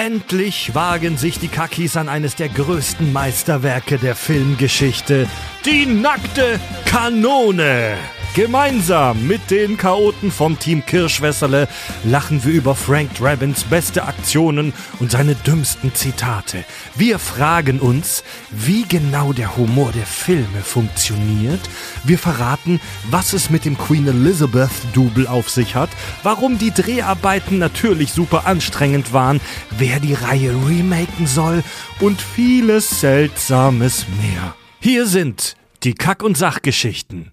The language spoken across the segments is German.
Endlich wagen sich die Kakis an eines der größten Meisterwerke der Filmgeschichte. Die nackte Kanone. Gemeinsam mit den Chaoten vom Team Kirschwässerle lachen wir über Frank Drabins beste Aktionen und seine dümmsten Zitate. Wir fragen uns, wie genau der Humor der Filme funktioniert. Wir verraten, was es mit dem Queen Elizabeth Double auf sich hat, warum die Dreharbeiten natürlich super anstrengend waren, wer die Reihe remaken soll und vieles Seltsames mehr. Hier sind die Kack- und Sachgeschichten.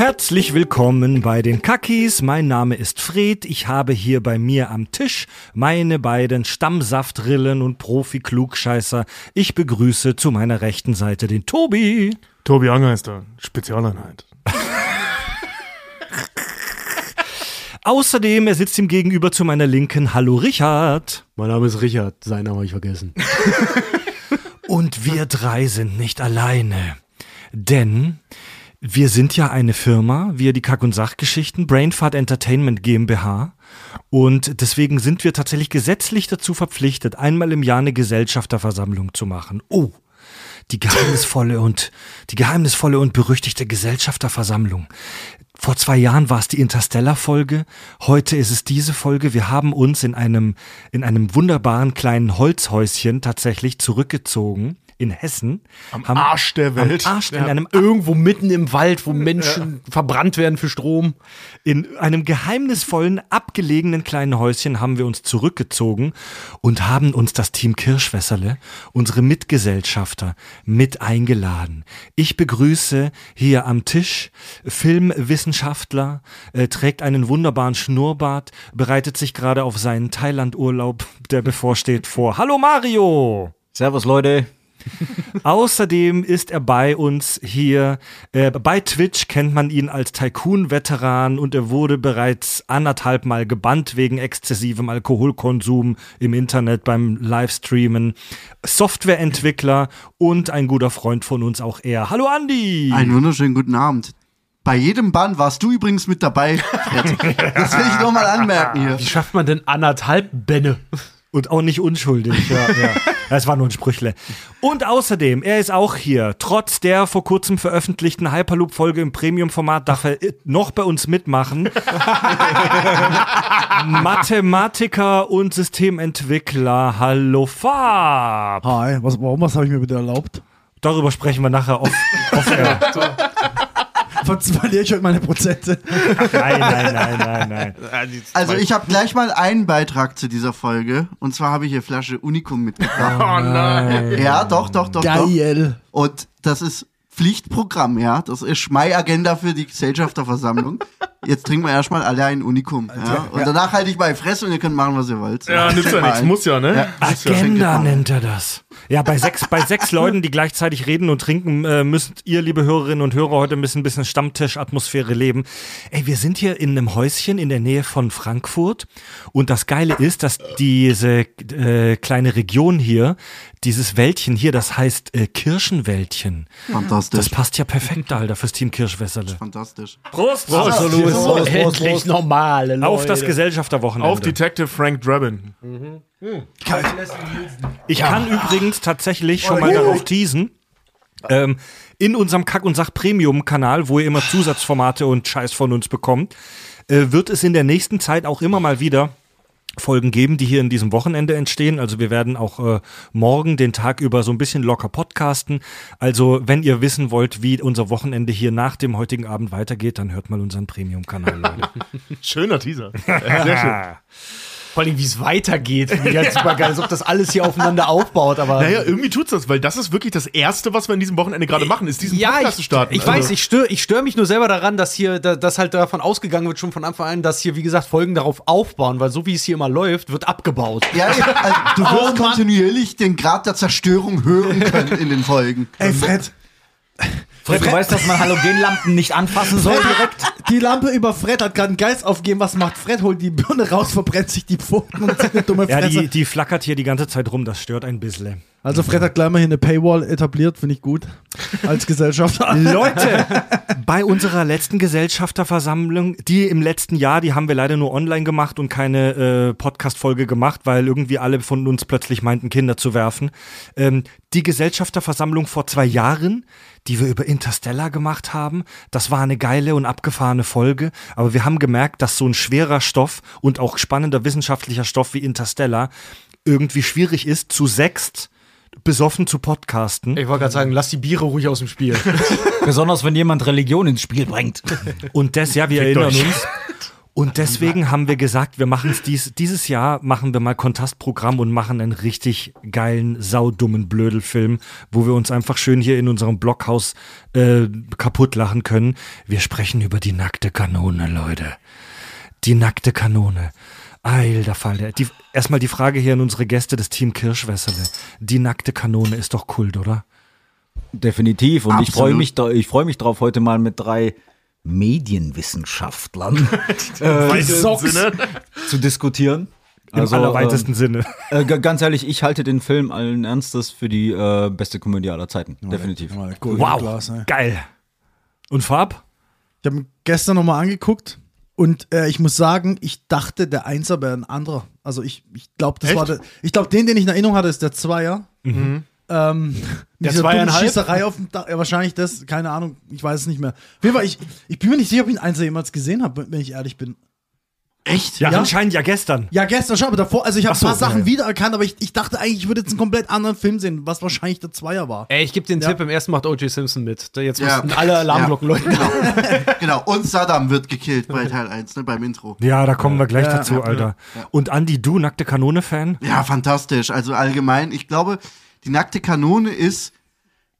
Herzlich willkommen bei den Kakis. Mein Name ist Fred. Ich habe hier bei mir am Tisch meine beiden Stammsaftrillen und Profi-Klugscheißer. Ich begrüße zu meiner rechten Seite den Tobi. Tobi Angeister, Spezialeinheit. Außerdem, er sitzt ihm gegenüber zu meiner Linken. Hallo Richard. Mein Name ist Richard, seinen Namen habe ich vergessen. Und wir drei sind nicht alleine. Denn wir sind ja eine Firma, wir die Kack- und Sachgeschichten, Brainfart Entertainment GmbH. Und deswegen sind wir tatsächlich gesetzlich dazu verpflichtet, einmal im Jahr eine Gesellschafterversammlung zu machen. Oh, die geheimnisvolle und, die geheimnisvolle und berüchtigte Gesellschafterversammlung. Vor zwei Jahren war es die Interstellar-Folge. Heute ist es diese Folge. Wir haben uns in einem, in einem wunderbaren kleinen Holzhäuschen tatsächlich zurückgezogen in Hessen. Am haben, Arsch der Welt. Am Arsch, in einem Irgendwo mitten im Wald, wo Menschen verbrannt werden für Strom. In einem geheimnisvollen, abgelegenen kleinen Häuschen haben wir uns zurückgezogen und haben uns das Team Kirschwässerle, unsere Mitgesellschafter, mit eingeladen. Ich begrüße hier am Tisch Filmwissenschaftler, äh, trägt einen wunderbaren Schnurrbart, bereitet sich gerade auf seinen Thailand-Urlaub, der bevorsteht, vor. Hallo Mario! Servus, Leute. Außerdem ist er bei uns hier. Äh, bei Twitch kennt man ihn als Tycoon-Veteran und er wurde bereits anderthalb Mal gebannt wegen exzessivem Alkoholkonsum im Internet beim Livestreamen. Softwareentwickler und ein guter Freund von uns auch er. Hallo Andi! Einen wunderschönen guten Abend. Bei jedem Bann warst du übrigens mit dabei. Das will ich nur mal anmerken hier. Wie schafft man denn anderthalb Bänne? Und auch nicht unschuldig, ja, ja. Das war nur ein Sprüchle. Und außerdem, er ist auch hier. Trotz der vor kurzem veröffentlichten Hyperloop-Folge im Premium-Format darf er noch bei uns mitmachen. Mathematiker und Systementwickler. Hallo Fab. Hi, was, warum, was habe ich mir bitte erlaubt? Darüber sprechen wir nachher off, off air. Verliere ich heute meine Prozente? Nein, nein, nein, nein, nein. Also ich habe gleich mal einen Beitrag zu dieser Folge. Und zwar habe ich hier Flasche Unicum mitgebracht. Oh nein. Ja, doch, doch, doch, doch. Geil. Und das ist Pflichtprogramm, ja. Das ist Schmei-Agenda für die Gesellschafterversammlung. Jetzt trinken wir erstmal alle ein Unicum. Ja? Und danach halte ich mal Fresse und ihr könnt machen, was ihr wollt. Ja, nützt ja nichts. Muss ja, ne? Ja. Agenda nennt er das. Ja, bei sechs, bei sechs Leuten, die gleichzeitig reden und trinken, äh, müsst ihr, liebe Hörerinnen und Hörer, heute ein bisschen, bisschen Stammtisch-Atmosphäre leben. Ey, wir sind hier in einem Häuschen in der Nähe von Frankfurt. Und das Geile ist, dass diese äh, kleine Region hier, dieses Wäldchen hier, das heißt äh, Kirschenwäldchen. Fantastisch. Das passt ja perfekt, Alter, fürs Team Kirschwässerle. Fantastisch. Prost! Absolut. Prost, Prost, Prost, Endlich Prost. normale Leute. Auf das Gesellschafterwochenende. Auf Detective Frank Drabin. Ich kann übrigens tatsächlich schon mal darauf teasen. Ähm, in unserem Kack- und Sach-Premium-Kanal, wo ihr immer Zusatzformate und Scheiß von uns bekommt, äh, wird es in der nächsten Zeit auch immer mal wieder Folgen geben, die hier in diesem Wochenende entstehen. Also wir werden auch äh, morgen den Tag über so ein bisschen locker podcasten. Also wenn ihr wissen wollt, wie unser Wochenende hier nach dem heutigen Abend weitergeht, dann hört mal unseren Premium-Kanal. Schöner Teaser. Sehr schön. Vor allem, wie es weitergeht. Finde ich halt super geil, als ob das alles hier aufeinander aufbaut. Aber Naja, irgendwie tut's das, weil das ist wirklich das Erste, was wir in diesem Wochenende gerade machen, ist diesen ja, Podcast zu ich, starten. ich Also- weiß, ich störe ich stör mich nur selber daran, dass hier, da, dass halt davon ausgegangen wird, schon von Anfang an, dass hier, wie gesagt, Folgen darauf aufbauen, weil so wie es hier immer läuft, wird abgebaut. Ja, also, du wirst kontinuierlich den Grad der Zerstörung hören können in den Folgen. Ey, Fred, Fred, du weißt, dass man Halogenlampen nicht anfassen soll direkt? Die Lampe über Fred hat gerade einen Geist aufgegeben. Was macht Fred? Holt die Birne raus, verbrennt sich die Pfoten und zieht eine dumme Ja, Fresse. die, die flackert hier die ganze Zeit rum, das stört ein bisschen. Also Fred hat gleich mal hier eine Paywall etabliert, finde ich gut. Als Gesellschafter. Leute, bei unserer letzten Gesellschafterversammlung, die im letzten Jahr, die haben wir leider nur online gemacht und keine äh, Podcast-Folge gemacht, weil irgendwie alle von uns plötzlich meinten, Kinder zu werfen. Ähm, die Gesellschafterversammlung vor zwei Jahren, die wir über Interstellar gemacht haben, das war eine geile und abgefahrene Folge, aber wir haben gemerkt, dass so ein schwerer Stoff und auch spannender wissenschaftlicher Stoff wie Interstellar irgendwie schwierig ist, zu sechst besoffen zu podcasten. Ich wollte gerade sagen, lass die Biere ruhig aus dem Spiel. Besonders wenn jemand Religion ins Spiel bringt. Und das, ja, wir erinnern uns. Und deswegen haben wir gesagt, wir machen es dies, dieses Jahr, machen wir mal Kontastprogramm und machen einen richtig geilen, saudummen Blödelfilm, wo wir uns einfach schön hier in unserem Blockhaus äh, kaputt lachen können. Wir sprechen über die nackte Kanone, Leute. Die nackte Kanone. Alter Fall. Die, erstmal die Frage hier an unsere Gäste des Team Kirschwässele. Die nackte Kanone ist doch Kult, oder? Definitiv. Und ich Absolut. freue mich, ich freue mich drauf, heute mal mit drei Medienwissenschaftlern äh, Sinne. zu diskutieren. Im Also, allerweitesten Sinne. Äh, ganz ehrlich, ich halte den Film allen Ernstes für die äh, beste Komödie aller Zeiten. Definitiv. Mal cool, Wow. Glas. Geil. Und Farb? Ich habe ihn gestern nochmal angeguckt und äh, ich muss sagen, ich dachte, der Einser wäre ein anderer. Also ich, ich glaube, das Echt? war der. Ich glaube, den, den ich in Erinnerung hatte, ist der Zweier. Ähm, Der mit dieser dummen Zweieinhalb? Schießerei auf dem Dach. Ja, wahrscheinlich das, keine Ahnung, ich weiß es nicht mehr. Auf jeden Fall, ich, ich bin mir nicht sicher, ob ich den Einser jemals gesehen habe, wenn ich ehrlich bin. Echt? Ja, Ja. anscheinend ja gestern. Ja, gestern schon, aber davor, also ich habe so, ein paar Sachen ja, wiedererkannt, aber ich, ich dachte eigentlich, ich würde jetzt einen komplett anderen Film sehen, was wahrscheinlich der Zweier war. Ey, ich gebe den Ja. Tipp, im ersten macht O.J. Simpson mit. Da Jetzt Ja. mussten alle Alarmglocken Ja. läuten. Genau. genau. Und Saddam wird gekillt bei Teil 1, ne, beim Intro. Ja, da kommen wir gleich Ja, dazu, ja, Alter. Und Andi, du, nackte Kanone-Fan? Ja, fantastisch. Also allgemein, ich glaube, die nackte Kanone ist,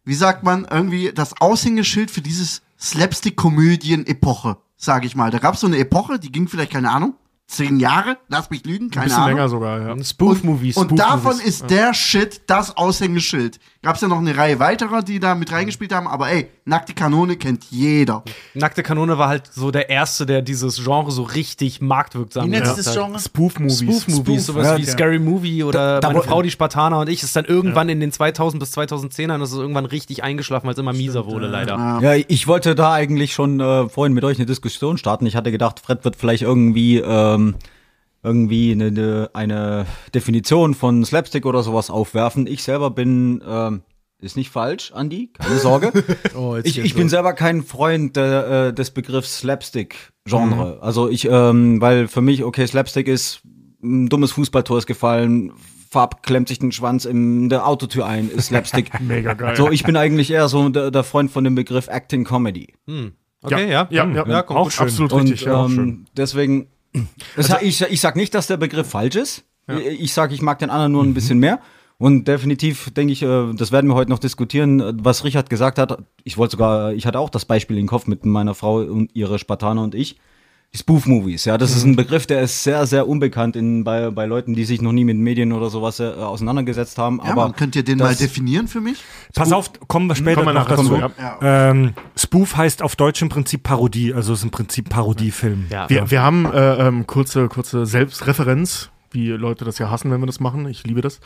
wie sagt man, irgendwie das Aushängeschild für dieses Slapstick-Komödien-Epoche, sage ich mal. Da gab es so eine Epoche, die ging vielleicht, keine Ahnung, zehn Jahre, lass mich lügen, Ein keine bisschen Ahnung. länger sogar, ja. Spoof-Movies. Und Spoof-Movies. davon ist der Shit das Aushängeschild. Gab es ja noch eine Reihe weiterer, die da mit reingespielt haben, aber ey, nackte Kanone kennt jeder. Nackte Kanone war halt so der erste, der dieses Genre so richtig marktwirksam Wie nennt gemacht sich das hat. Genre? Spoof-Movies. Spoof-Movies, sowas Ja, wie okay. Scary Movie oder Da- da Meine Frau, die Spartaner und ich ist dann irgendwann in den 2000 bis 2010ern, das ist irgendwann richtig eingeschlafen, weil es immer mieser wurde, leider. Ja, ich wollte da eigentlich schon äh, vorhin mit euch eine Diskussion starten. Ich hatte gedacht, Fred wird vielleicht irgendwie ähm, irgendwie eine, eine, eine Definition von Slapstick oder sowas aufwerfen. Ich selber bin ähm, ist nicht falsch, Andi, keine Sorge. Oh, ich ich bin selber kein Freund äh, des Begriffs Slapstick-Genre. Also ich, ähm, weil für mich, okay, Slapstick ist ein dummes Fußballtor ist gefallen, Farb klemmt sich den Schwanz in der Autotür ein, ist Slapstick. Mega geil. So, ich bin eigentlich eher so der, der Freund von dem Begriff Acting Comedy. Okay, ja. Ja, ja, ja, kommt auch gut. schön. absolut Und richtig. ja, auch schön. ähm, deswegen, es, ich, ich sag nicht, dass der Begriff falsch ist. Ich, ich sag, ich mag den anderen nur ein bisschen mehr. Und definitiv denke ich, äh, das werden wir heute noch diskutieren, was Richard gesagt hat. Ich wollte sogar, ich hatte auch das Beispiel im Kopf mit meiner Frau und ihre Spartaner und ich. Die Spoof-Movies, ja, das ist ein Begriff, der ist sehr, sehr unbekannt in, bei, bei Leuten, die sich noch nie mit Medien oder sowas äh, auseinandergesetzt haben. Ja, aber man, könnt ihr den mal definieren für mich? Pass auf, kommen wir später Kommen wir noch dazu. zu, ja. ähm, Spoof heißt auf Deutsch im Prinzip Parodie, also ist im Prinzip Parodiefilm. Ja. Wir, wir haben äh, ähm, kurze, kurze Selbstreferenz, wie Leute das ja hassen, wenn wir das machen. Ich liebe das.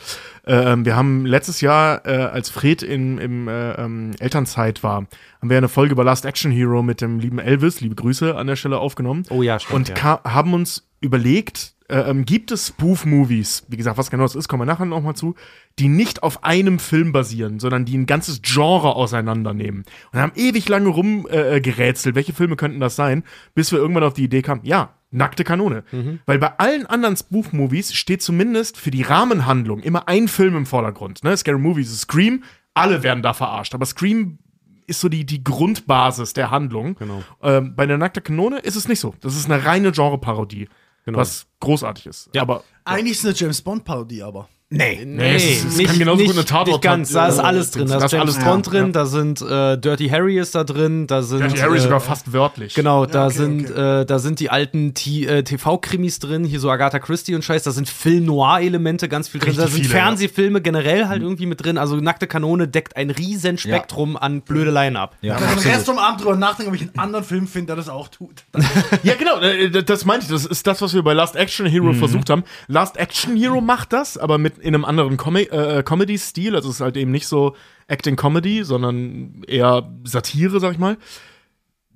Ähm, wir haben letztes Jahr, äh, als Fred in, im äh, ähm, Elternzeit war, haben wir eine Folge über Last Action Hero mit dem lieben Elvis, liebe Grüße an der Stelle aufgenommen. Oh ja, stimmt, Und ja. haben uns überlegt, äh, ähm, gibt es Spoof-Movies, wie gesagt, was genau das ist, kommen wir nachher nochmal zu, die nicht auf einem Film basieren, sondern die ein ganzes Genre auseinandernehmen. Und haben ewig lange rumgerätselt, äh, welche Filme könnten das sein, bis wir irgendwann auf die Idee kamen, ja, nackte Kanone. Weil bei allen anderen Spoof-Movies steht zumindest für die Rahmenhandlung immer ein Film im Vordergrund. Ne? Scary Movies ist Scream, alle werden da verarscht, aber Scream ist so die, die Grundbasis der Handlung. Genau. Ähm, bei der nackte Kanone ist es nicht so. Das ist eine reine Genre-Parodie, Genau. was großartig ist. Ja. Aber Eigentlich ist es eine James Bond-Parodie, aber. Nee, Nee, es ist- es kann genauso gut eine Tatort- nicht ganz. Da ist alles drin. Da ist James alles Bond drin, ja. da sind äh, Dirty Harry ist da drin, da sind Dirty Harry äh, sogar fast wörtlich. Genau, da okay, sind Äh, da sind die alten T- äh, TV-Krimis drin, hier so Agatha Christie und Scheiß, da sind Film-Noir-Elemente ganz viel drin, Richtig da sind viele, Fernsehfilme generell halt irgendwie mit drin, also Nackte Kanone deckt ein riesen Spektrum an Blödeleien ab. Ja, Ich kann den absolut. Rest vom Abend drüber nachdenken, ob ich einen anderen Film finde, der das auch tut. Ja, genau, äh, das meinte ich. Das ist das, was wir bei Last Action Hero Mhm. versucht haben. Last Action Hero macht das, aber mit in einem anderen Com äh, Comedy-Stil. Also es ist halt eben nicht so Acting-Comedy, sondern eher Satire, sag ich mal.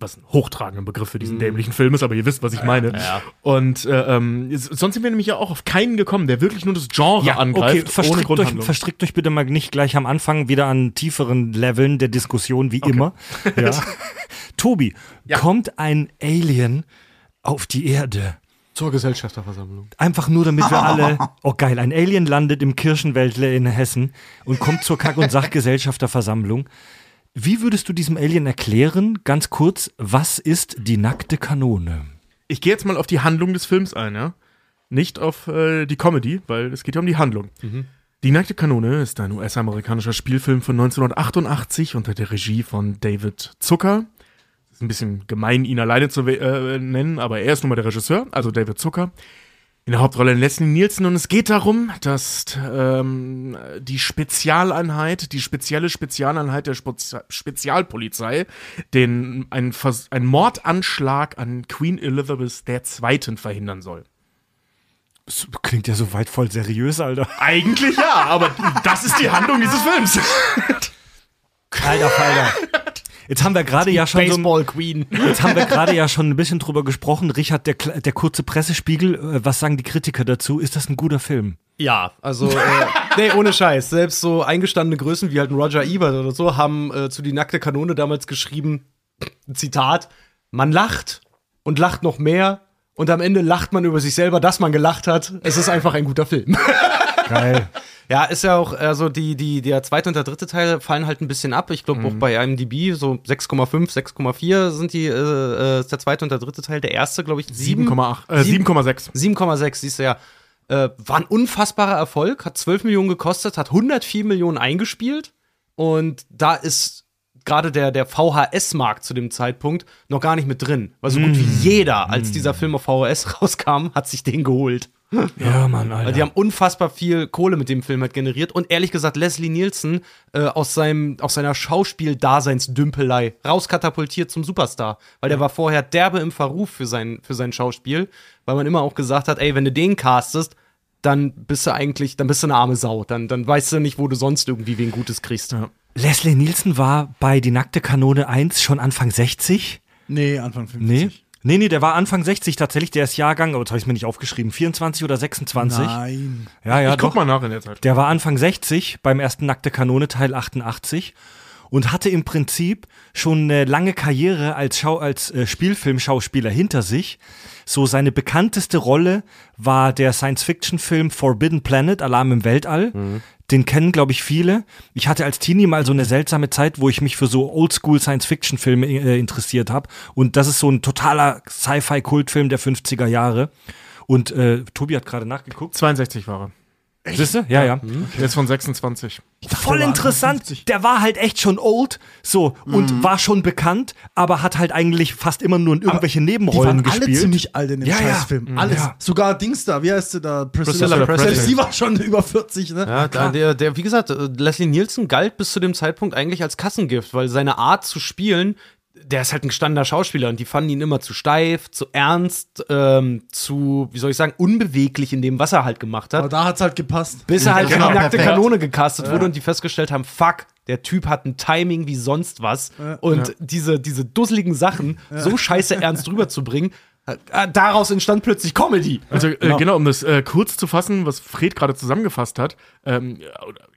Was ein hochtragender Begriff für diesen Mhm. dämlichen Film ist, aber ihr wisst, was ich meine. Und äh, ähm, sonst sind wir nämlich ja auch auf keinen gekommen, der wirklich nur das Genre Ja, okay, angreift, ohne verstrickt euch, Grundhandlung. verstrickt euch bitte mal nicht gleich am Anfang wieder an tieferen Leveln der Diskussion, wie immer. Ja. Tobi, kommt ein Alien auf die Erde? Zur Gesellschafterversammlung. Einfach nur, damit wir alle. Oh geil, ein Alien landet im Kirchenwäldle in Hessen und kommt zur Kack- und Sachgesellschafterversammlung. Wie würdest du diesem Alien erklären, ganz kurz, was ist die nackte Kanone? ich gehe jetzt mal auf die Handlung des Films ein, ja. Nicht auf äh, die Comedy, weil es geht ja um die Handlung. Die nackte Kanone ist ein US-amerikanischer Spielfilm von 1988 unter der Regie von David Zucker. Ist ein bisschen gemein, ihn alleine zu äh, nennen, aber er ist nun mal der Regisseur, also David Zucker. In der Hauptrolle Leslie Nielsen und es geht darum, dass ähm, die Spezialeinheit, die spezielle Spezialeinheit der Spezi Spezialpolizei, den einen, Vers einen Mordanschlag an Queen Elizabeth II. verhindern soll. Das klingt ja so weit voll seriös, Alter. Eigentlich ja, aber das ist die Handlung dieses Films. Alter Falter. Jetzt haben wir gerade ja schon so, Baseball Queen. jetzt haben wir gerade ja schon ein bisschen drüber gesprochen. Richard, der, der kurze Pressespiegel, äh, was sagen die Kritiker dazu? Ist das ein guter Film? Ja, also, äh, nee, ohne Scheiß. Selbst so eingestandene Größen wie halt ein Roger Ebert oder so haben äh, zu die nackte Kanone damals geschrieben, Zitat, man lacht und lacht noch mehr und am Ende lacht man über sich selber, dass man gelacht hat. Es ist einfach ein guter Film. Geil. Ja, ist ja auch, also die, die, der zweite und der dritte Teil fallen halt ein bisschen ab. Ich glaube auch bei IMDb so 6,5, 6,4 sind die, äh, äh, ist der zweite und der dritte Teil. Der erste, glaube ich, 7, 7,8, äh, 7,6. 7,6, siehst du ja. Äh, war ein unfassbarer Erfolg, hat 12 Millionen gekostet, hat 104 Millionen eingespielt und da ist gerade der, der VHS-Markt zu dem Zeitpunkt noch gar nicht mit drin. Weil so gut wie jeder, als dieser Film auf VHS rauskam, hat sich den geholt. Ja, Mann, Alter. Weil die haben unfassbar viel Kohle mit dem Film halt generiert und ehrlich gesagt Leslie Nielsen äh, aus seinem aus seiner Schauspiel-Daseinsdümpelei rauskatapultiert zum Superstar, weil der war vorher derbe im Verruf für sein für sein Schauspiel, weil man immer auch gesagt hat, ey, wenn du den castest, dann bist du eigentlich, dann bist du eine arme Sau, dann dann weißt du nicht, wo du sonst irgendwie wen Gutes kriegst. Leslie Nielsen war bei Die nackte Kanone 1 schon Anfang 60? Nee, Anfang 50. Nee. Nee, nee, der war Anfang 60 tatsächlich, der ist Jahrgang, aber jetzt habe ich mir nicht aufgeschrieben, 24 oder 26? Nein. Ja, ja, Ich guck doch. mal nach in der Zeit. Der war Anfang 60 beim ersten Nackte Kanone Teil 88 und hatte im Prinzip schon eine lange Karriere als, Schau als äh, Spielfilmschauspieler hinter sich. So seine bekannteste Rolle war der Science-Fiction-Film Forbidden Planet, Alarm im Weltall. Den kennen, glaube ich, viele. Ich hatte als Teenie mal so eine seltsame Zeit, wo ich mich für so Oldschool Science-Fiction-Filme äh, interessiert habe. Und das ist so ein totaler Sci-Fi-Kultfilm der 50er Jahre. Und äh, Tobi hat gerade nachgeguckt. 62 war er. Siehst du? Ja, ja. Der ist von 26. Voll der war interessant. 58. Der war halt echt schon old, so und war schon bekannt, aber hat halt eigentlich fast immer nur in irgendwelche Die Nebenrollen waren alle gespielt. ziemlich alt in dem Ja, ja. Scheißfilm. Alles. Ja. Sogar Dings da, wie heißt sie da? Priscilla Selbst Presley. die war schon über 40, ne? Ja, da, der, der, wie gesagt, äh, Leslie Nielsen galt bis zu dem Zeitpunkt eigentlich als Kassengift, weil seine Art zu spielen, der ist halt ein gestandener Schauspieler und die fanden ihn immer zu steif, zu ernst, ähm, zu, wie soll ich sagen, unbeweglich in dem, was er halt gemacht hat. Aber da hat's halt gepasst. bis er halt Genau, die nackte perfekt. Kanone gecastet wurde und die festgestellt haben, fuck, der Typ hat ein Timing wie sonst was. Und diese, diese dusseligen Sachen so scheiße ernst rüberzubringen, äh, daraus entstand plötzlich Comedy. Also äh, genau, um das äh, kurz zu fassen, was Fred gerade zusammengefasst hat, ähm,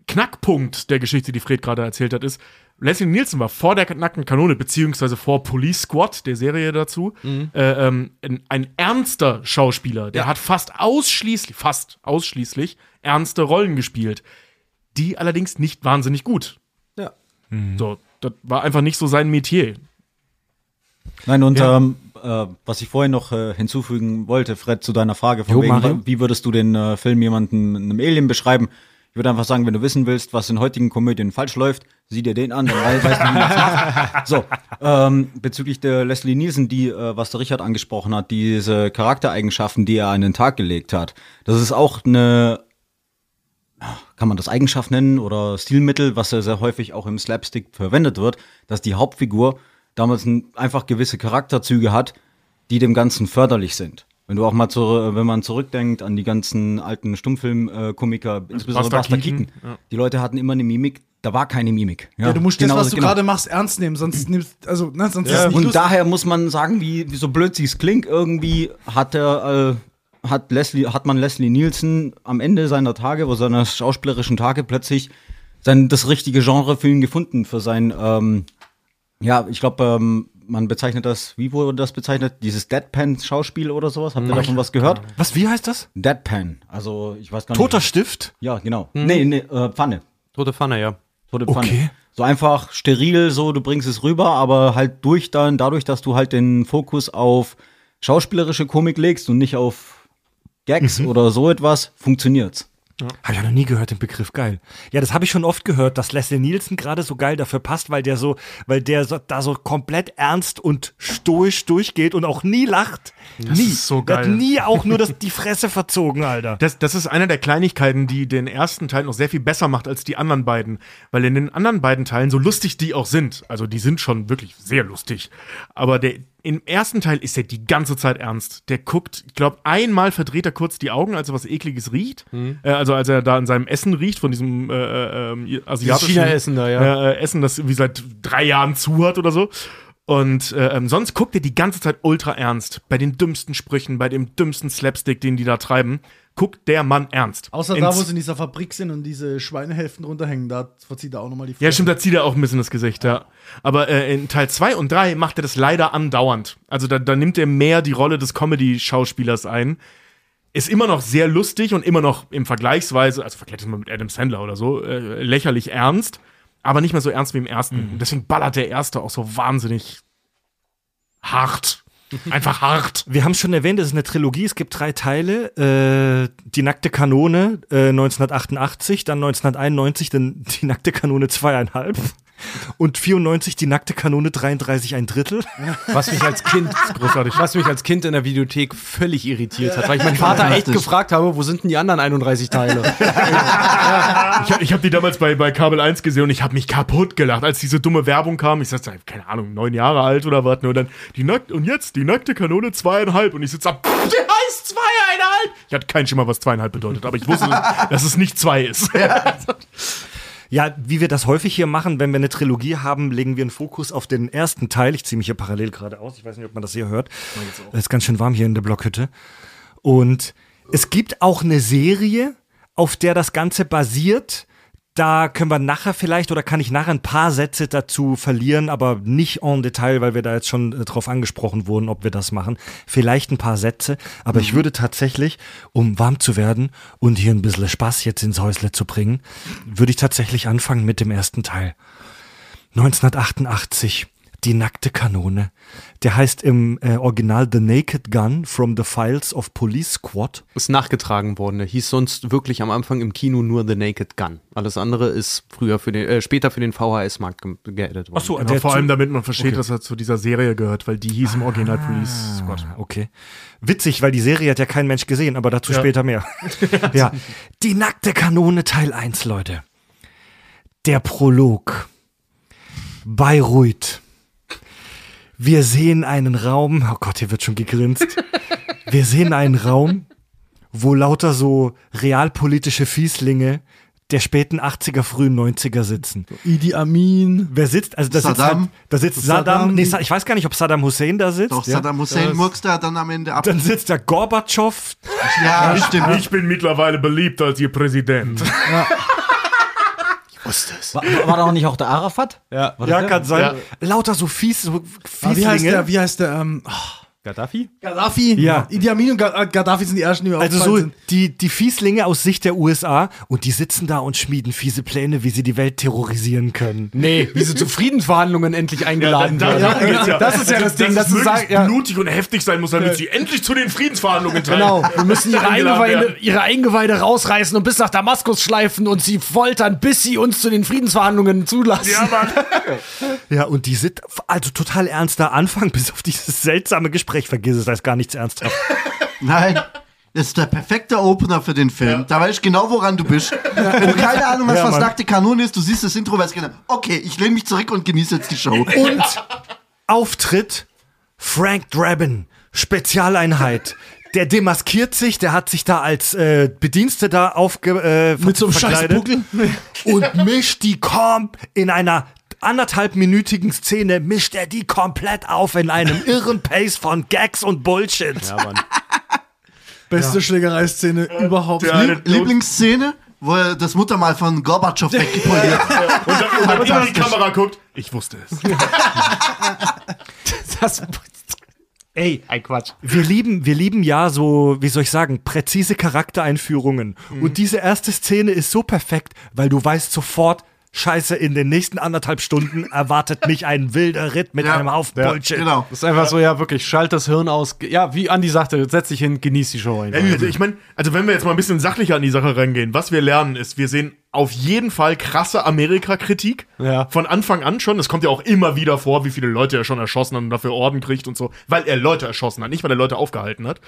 Knackpunkt der Geschichte, die Fred gerade erzählt hat, ist, Leslie Nielsen war vor der nackten Kanone, beziehungsweise vor Police Squad, der Serie dazu, äh, ähm, ein, ein ernster Schauspieler. Der hat fast ausschließlich, fast ausschließlich ernste Rollen gespielt. Die allerdings nicht wahnsinnig gut. Ja. So, das war einfach nicht so sein Metier. Nein, und ähm, äh, was ich vorhin noch äh, hinzufügen wollte, Fred, zu deiner Frage von Jo, wegen, wie würdest du den äh, Film jemandem, einem Alien beschreiben? Ich würde einfach sagen, wenn du wissen willst, was in heutigen Komödien falsch läuft, sieh dir den an, dann wei- weißt du, wie man das macht. So, ähm, bezüglich der Leslie Nielsen, die, äh, was der Richard angesprochen hat, diese Charaktereigenschaften, die er an den Tag gelegt hat, das ist auch eine kann man das Eigenschaft nennen oder Stilmittel, was ja sehr häufig auch im Slapstick verwendet wird, dass die Hauptfigur damals ein, einfach gewisse Charakterzüge hat, die dem Ganzen förderlich sind. Wenn du auch mal zu, wenn man zurückdenkt an die ganzen alten Stummfilm-Komiker, insbesondere Buster Buster Keaton, Keaton, ja. die Leute hatten immer eine Mimik, da war keine Mimik. Ja, du musst genau, das, was du genau. gerade machst, ernst nehmen, sonst nimmst, also, ne, sonst ist es nicht Und lustig. daher muss man sagen, wie, wie so blöd sie es klingt, irgendwie hat er, äh, hat Leslie, hat man Leslie Nielsen am Ende seiner Tage, wo seiner schauspielerischen Tage plötzlich sein, das richtige Genre für ihn gefunden, für sein, ähm, ja, ich glaube, ähm, man bezeichnet das, wie wurde das bezeichnet? Dieses Deadpan-Schauspiel oder sowas? Habt ihr davon was gehört? Was, wie heißt das? Deadpan, also ich weiß gar nicht. Toter Stift? Ja, genau. Nee, nee, äh, Pfanne. Tote Pfanne, ja. Tote Pfanne. Okay. So einfach steril, so du bringst es rüber, aber halt durch dann, dadurch, dass du halt den Fokus auf schauspielerische Komik legst und nicht auf Gags oder so etwas, funktioniert's. Habe ich ja noch nie gehört, den Begriff geil. Ja, das habe ich schon oft gehört, dass Leslie Nielsen gerade so geil dafür passt, weil der so, weil der so, da so komplett ernst und stoisch durchgeht und auch nie lacht. nie. ist so Der hat geil. nie auch nur das, die Fresse verzogen, Alter. Das, das ist einer der Kleinigkeiten, die den ersten Teil noch sehr viel besser macht als die anderen beiden. Weil in den anderen beiden Teilen, so lustig die auch sind, also die sind schon wirklich sehr lustig, aber der, im ersten Teil ist er die ganze Zeit ernst. Der guckt, ich glaube, einmal verdreht er kurz die Augen, als er was Ekliges riecht. Äh, also als er da in seinem Essen riecht, von diesem äh, äh, ähm, asiatischen China-Essen da, ja. äh, Essen, das wie seit drei Jahren zu hat oder so. Und äh, ähm, sonst guckt er die ganze Zeit ultra ernst. Bei den dümmsten Sprüchen, bei dem dümmsten Slapstick, den die da treiben, guckt der Mann ernst. Außer Ins- da, wo sie in dieser Fabrik sind und diese Schweinehälften runterhängen, da verzieht er auch nochmal die Ja, stimmt, da zieht er auch ein bisschen das Gesicht, ja. Aber äh, in Teil 2 und 3 macht er das leider andauernd. Also da, da nimmt er mehr die Rolle des Comedy-Schauspielers ein. Ist immer noch sehr lustig und immer noch im Vergleichsweise, also vergleicht es mal mit Adam Sandler oder so, äh, lächerlich ernst, aber nicht mehr so ernst wie im ersten. Und deswegen ballert der erste auch so wahnsinnig hart. Einfach hart. Wir haben schon erwähnt, es ist eine Trilogie, es gibt drei Teile. Äh, die nackte Kanone äh, 1988, dann 1991 dann die nackte Kanone zweieinhalb und 94 die nackte Kanone 33 ein Drittel. Was mich als Kind, Großartig. was mich als Kind in der Videothek völlig irritiert hat, weil ich meinen Vater echt gefragt habe, wo sind denn die anderen 31 Teile? Ich habe hab die damals bei, bei Kabel 1 gesehen und ich habe mich kaputt gelacht, als diese dumme Werbung kam. Ich sagte, keine Ahnung, neun Jahre alt oder was. ne? Und dann die nackte, und jetzt die nackte Kanone zweieinhalb. Und ich sitze da, pff, die heißt zweieinhalb. Ich hatte keinen Schimmer, was zweieinhalb bedeutet, aber ich wusste, dass es nicht zwei ist. Ja, wie wir das häufig hier machen, wenn wir eine Trilogie haben, legen wir einen Fokus auf den ersten Teil. Ich ziehe mich hier parallel gerade aus. Ich weiß nicht, ob man das hier hört. Es ist ganz schön warm hier in der Blockhütte. Und es gibt auch eine Serie, auf der das Ganze basiert. Da können wir nachher vielleicht oder kann ich nachher ein paar Sätze dazu verlieren, aber nicht en Detail, weil wir da jetzt schon äh, drauf angesprochen wurden, ob wir das machen. Vielleicht ein paar Sätze, aber ich würde tatsächlich, um warm zu werden und hier ein bisschen Spaß jetzt ins Häusle zu bringen, würde ich tatsächlich anfangen mit dem ersten Teil. 1988, die nackte Kanone. Der heißt im äh, Original The Naked Gun from the Files of Police Squad. Ist nachgetragen worden. Der hieß sonst wirklich am Anfang im Kino nur The Naked Gun. Alles andere ist früher für den, äh, später für den VHS-Markt ge geedit worden. Ach so, Genau, vor allem damit man versteht, dass er zu dieser Serie gehört, weil die hieß im Original Police Squad. Ah, okay. Witzig, weil die Serie hat ja kein Mensch gesehen, aber dazu später mehr. ja. Die nackte Kanone Teil 1, Leute. Der Prolog. Bayreuth. Wir sehen einen Raum, oh Gott, hier wird schon gegrinst. Wir sehen einen Raum, wo lauter so realpolitische Fieslinge der späten 80er, frühen 90er sitzen. Idi Amin. Wer sitzt? Also da sitzt, Saddam. halt, da sitzt Saddam. Saddam. Nee, ich weiß gar nicht, ob Saddam Hussein da sitzt. Doch, ja? Saddam Hussein murkst da dann am Ende ab. Dann sitzt da Gorbatschow. Ja, stimmt. Ich bin mittlerweile beliebt als ihr Präsident. War, war da noch nicht auch der Arafat? Ja. Ja, der? kann sein. Lauter so fies, so Ah, wie heißt Fieslinge. der? Wie heißt der? Ähm, oh, Gaddafi? Gaddafi, Ja. Idi Amin und äh, Gaddafi sind die ersten, die mir Also so sind. die, die Fieslinge aus Sicht der USA und die sitzen da und schmieden fiese Pläne, wie sie die Welt terrorisieren können. Nee, wie sie zu Friedensverhandlungen endlich eingeladen Da- werden. darum geht's ja. Das ist ja das Ding, dass sagst, möglichst ja. blutig und heftig sein muss, damit sie endlich zu den Friedensverhandlungen teil- Genau, wir müssen ihre Eingeweide, ihre Eingeweide rausreißen und bis nach Damaskus schleifen und sie foltern, bis sie uns zu den Friedensverhandlungen zulassen. Ja, Mann. Ja, und die sind also total ernster Anfang, bis auf dieses seltsame Gespräch. Vergiss es, da ist gar nichts ernsthaft. Nein. Das ist der perfekte Opener für den Film. Da weiß ich genau, woran du bist. Wenn du keine Ahnung hast, Ja, was nackte Kanone ist, du siehst das Intro, weißt genau, okay, ich lehne mich zurück und genieße jetzt die Show. Und Auftritt Frank Drabin, Spezialeinheit. Der demaskiert sich, der hat sich da als äh, Bediensteter aufge äh, Mit so einem scheiß verkleidet Buckel. und mischt die komp in einer anderthalbminütigen Szene mischt er die komplett auf in einem irren Pace von Gags und Bullshit. Beste Schlägereiszene überhaupt. Ja, Lieb Lieblingsszene, wo er das Muttermal von Gorbatschow weggepoliert hat. Und dann, und dann immer in die Kamera guckt. Ich wusste es. Das, ey, ein Quatsch. Wir lieben, wir lieben ja so, wie soll ich sagen, präzise Charaktereinführungen. Und diese erste Szene ist so perfekt, weil du weißt sofort, Scheiße, in den nächsten anderthalb Stunden erwartet mich ein wilder Ritt mit Ja. einem Haufen Bullshit. Genau. Das ist einfach so, ja, wirklich, schalt das Hirn aus. Ja, wie Andi sagte, setz dich hin, genieß die Show einfach. Also ich meine, also wenn wir jetzt mal ein bisschen sachlicher an die Sache reingehen, was wir lernen ist, wir sehen auf jeden Fall krasse Amerika-Kritik. Ja. Von Anfang an schon. Es kommt ja auch immer wieder vor, wie viele Leute er schon erschossen hat und dafür Orden kriegt und so, weil er Leute erschossen hat, nicht weil er Leute aufgehalten hat.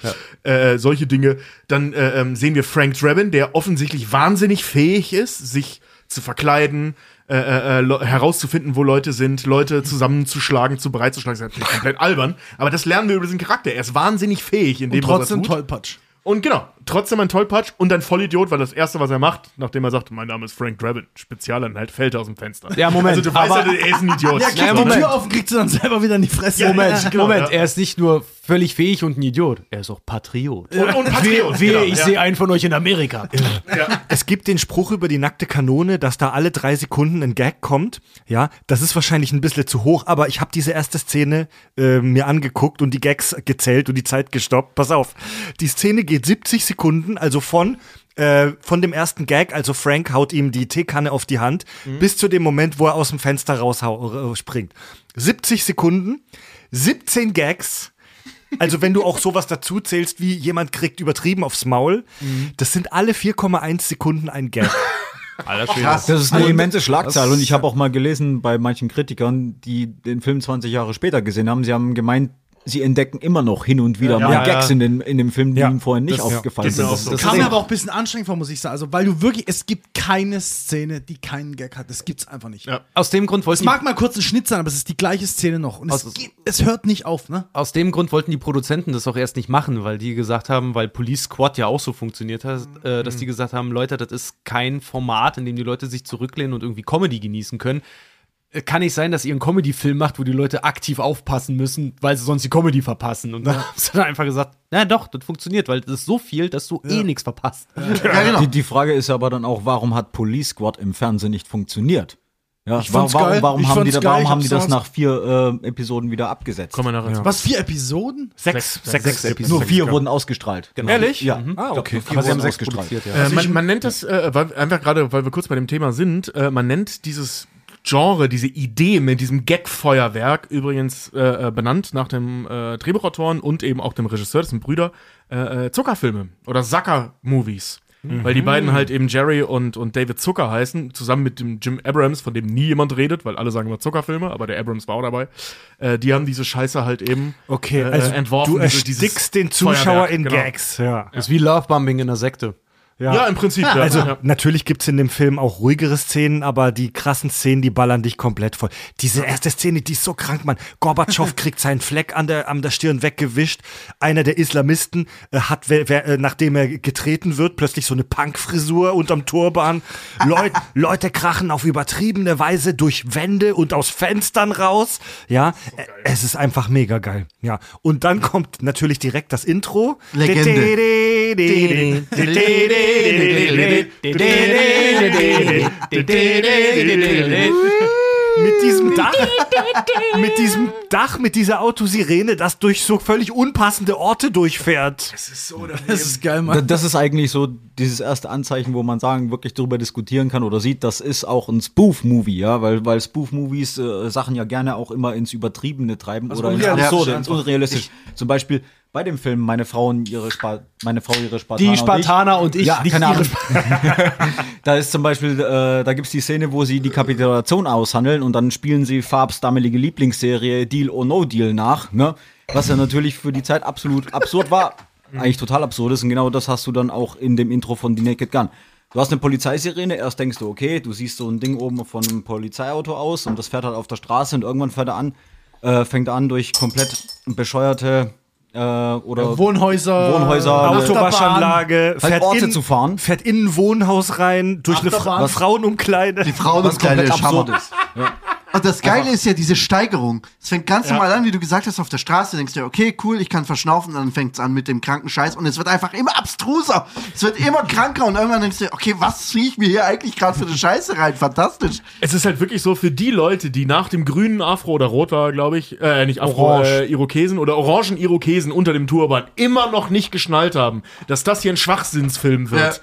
Äh, solche Dinge. Dann äh, ähm, sehen wir Frank Drabin, der offensichtlich wahnsinnig fähig ist, sich zu verkleiden, äh, äh, äh, herauszufinden, wo Leute sind, Leute zusammenzuschlagen, zu bereitzuschlagen. Das ist natürlich komplett albern, aber das lernen wir über diesen Charakter. Er ist wahnsinnig fähig in dem, Und trotzdem was er tut. Tollpatsch. Und genau, trotzdem ein Tollpatsch und ein Vollidiot, weil das Erste, was er macht, nachdem er sagt, mein Name ist Frank Drabin, Spezialeinheit, fällt er aus dem Fenster. Ja, Moment, Also du weißt ja, er ist ein Idiot. Ja, kriegt die Moment. Tür auf und kriegt sie dann selber wieder in die Fresse. Ja, Moment, ja, genau, Moment, ja. er ist nicht nur völlig fähig und ein Idiot, er ist auch Patriot. Und, und Patriot. Wehe, genau, ich ja. sehe einen von euch in Amerika. Es gibt den Spruch über die nackte Kanone, dass da alle drei Sekunden ein Gag kommt. Ja, das ist wahrscheinlich ein bisschen zu hoch, aber ich habe diese erste Szene äh, mir angeguckt und die Gags gezählt und die Zeit gestoppt. Pass auf, die Szene geht 70 Sekunden, also von äh, von dem ersten Gag, also Frank haut ihm die Teekanne auf die Hand, bis zu dem Moment, wo er aus dem Fenster raus äh, springt. 70 Sekunden, 17 Gags. Also wenn du auch sowas dazu zählst, wie jemand kriegt übertrieben aufs Maul, das sind alle 4,1 Sekunden ein Gag. Krass. Das ist eine immense Schlagzahl und ich habe auch mal gelesen bei manchen Kritikern, die den Film 20 Jahre später gesehen haben, sie haben gemeint, sie entdecken immer noch hin und wieder mal Ja, Gags in, den, in dem Film, die Ja. ihnen vorher nicht Das- ja. aufgefallen sind. Das, das Kam mir aber auch ein bisschen anstrengend vor, muss ich sagen. Also, weil du wirklich, es gibt keine Szene, die keinen Gag hat. Das gibt's einfach nicht. Ja. Aus dem Grund Es wollten mag mal kurz ein Schnitt sein, aber es ist die gleiche Szene noch. Und es, geht, es hört nicht auf, ne? Aus dem Grund wollten die Produzenten das auch erst nicht machen, weil die gesagt haben, weil Police Squad ja auch so funktioniert hat, äh, dass die gesagt haben, Leute, das ist kein Format, in dem die Leute sich zurücklehnen und irgendwie Comedy genießen können. Kann nicht sein, dass ihr einen Comedy-Film macht, wo die Leute aktiv aufpassen müssen, weil sie sonst die Comedy verpassen. Und dann haben sie dann einfach gesagt, na doch, das funktioniert, weil das ist so viel, dass du eh nichts verpasst. Ja, genau. Die, die Frage ist aber dann auch, warum hat Police Squad im Fernsehen nicht funktioniert? Ja, Ich fand's warum, geil. warum, Ich haben die, da- warum haben die das nach vier äh, Episoden wieder abgesetzt? Kommen wir nachher zu. Was, vier Episoden? Sechs, sechs, sechs Episoden. Nur vier wurden ausgestrahlt. Genau. Ehrlich? Ja. Ah, okay. Aber sie haben sechs Produziert, gestrahlt. ja. Äh, man, man nennt das, äh, weil, einfach gerade, weil wir kurz bei dem Thema sind, äh, man nennt dieses Genre, diese Idee mit diesem Gag-Feuerwerk, übrigens äh, äh, benannt nach dem äh, Drehbuchautoren und eben auch dem Regisseur, das sind Brüder, äh, äh, Zuckerfilme oder Zucker-Movies. Weil die beiden halt eben Jerry und, und David Zucker heißen, zusammen mit dem Jim Abrams, von dem nie jemand redet, weil alle sagen immer Zuckerfilme, aber der Abrams war auch dabei. Äh, die haben diese Scheiße halt eben Okay, äh, also entworfen. du erstickst den Zuschauer Feuerwerk, in genau. Gags. Ja. Das ist wie Lovebombing in der Sekte. Ja, im Prinzip. Ja. Also ja. natürlich gibt's in dem Film auch ruhigere Szenen, aber die krassen Szenen, die ballern dich komplett voll. Diese erste Szene, die ist so krank, Mann. Gorbatschow kriegt seinen Fleck an der, an der Stirn weggewischt. Einer der Islamisten äh, hat, wer, wer, äh, nachdem er getreten wird, plötzlich so eine Punkfrisur unterm Turban. Leut, Leute krachen auf übertriebene Weise durch Wände und aus Fenstern raus. Ja, äh, es ist einfach mega geil. Ja, und dann kommt natürlich direkt das Intro. Mit diesem Dach, mit diesem Dach, mit dieser Autosirene, das durch so völlig unpassende Orte durchfährt. Das ist geil, Da- Mann. Das ist eigentlich so dieses erste Anzeichen, wo man sagen, wirklich darüber diskutieren kann oder sieht, das ist auch ein Spoof-Movie, ja, weil, weil Spoof-Movies äh, Sachen ja gerne auch immer ins Übertriebene treiben oder ins einfach. ins Unrealistisch. Zum Beispiel bei dem Film Meine Frau und ihre Spa meine Frau ihre Spartaner. Die Spartaner und ich, ja, nicht keine Ahnung. da ist zum Beispiel, äh, da gibt's die Szene, wo sie die Kapitulation aushandeln und dann spielen sie Farbs damalige Lieblingsserie Deal or No Deal nach, ne? Was ja natürlich für die Zeit absolut absurd war. Eigentlich total absurd ist und genau das hast du dann auch in dem Intro von The Naked Gun. Du hast eine Polizeisirene, erst denkst du, okay, du siehst so ein Ding oben von einem Polizeiauto aus und das fährt halt auf der Straße und irgendwann fährt er an, äh, fängt an durch komplett bescheuerte äh, oder Wohnhäuser. Wohnhäuser. Autowaschanlage, Halt fährt, Orte in, zu fahren. fährt in ein Wohnhaus rein, durch eine Achterbahn. Fra Frauenumkleide. Die Frauen was und Kleine komplett ist Hammer. Und das Geile ist ja diese Steigerung. Es fängt ganz normal an, wie du gesagt hast, auf der Straße. Denkst du, okay, cool, ich kann verschnaufen. Und dann fängt es an mit dem kranken Scheiß. Und es wird einfach immer abstruser. Es wird immer kranker. Und irgendwann denkst du, okay, was ziehe ich mir hier eigentlich gerade für eine Scheiße rein? Fantastisch. Es ist halt wirklich so für die Leute, die nach dem grünen Afro oder Rot war, glaube ich, äh, nicht Afro, äh, Irokesen oder orangen Irokesen unter dem Turban immer noch nicht geschnallt haben, dass das hier ein Schwachsinnsfilm wird. Ja.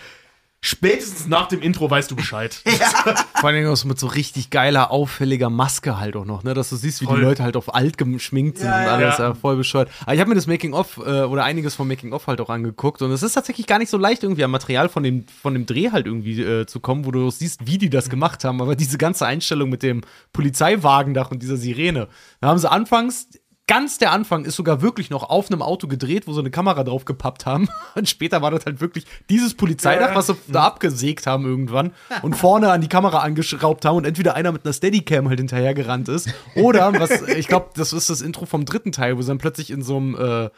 Spätestens nach dem Intro weißt du Bescheid. Vor allem auch so mit so richtig geiler, auffälliger Maske halt auch noch, ne? Dass du siehst, wie Voll. die Leute halt auf alt geschminkt sind und alles, Ja. ja. voll bescheuert. Aber ich habe mir das Making-of äh, oder einiges vom Making-of halt auch angeguckt und es ist tatsächlich gar nicht so leicht, irgendwie am Material von dem, von dem Dreh halt irgendwie äh, zu kommen, wo du siehst, wie die das gemacht haben. Aber diese ganze Einstellung mit dem Polizeiwagendach und dieser Sirene, da haben sie anfangs. Ganz der Anfang ist sogar wirklich noch auf einem Auto gedreht, wo sie eine Kamera drauf gepappt haben. Und später war das halt wirklich dieses Polizeidach, was sie da abgesägt haben irgendwann und vorne an die Kamera angeschraubt haben und entweder einer mit einer Steadicam halt hinterhergerannt ist oder was, ich glaube, das ist das Intro vom dritten Teil, wo sie dann plötzlich in so einem äh,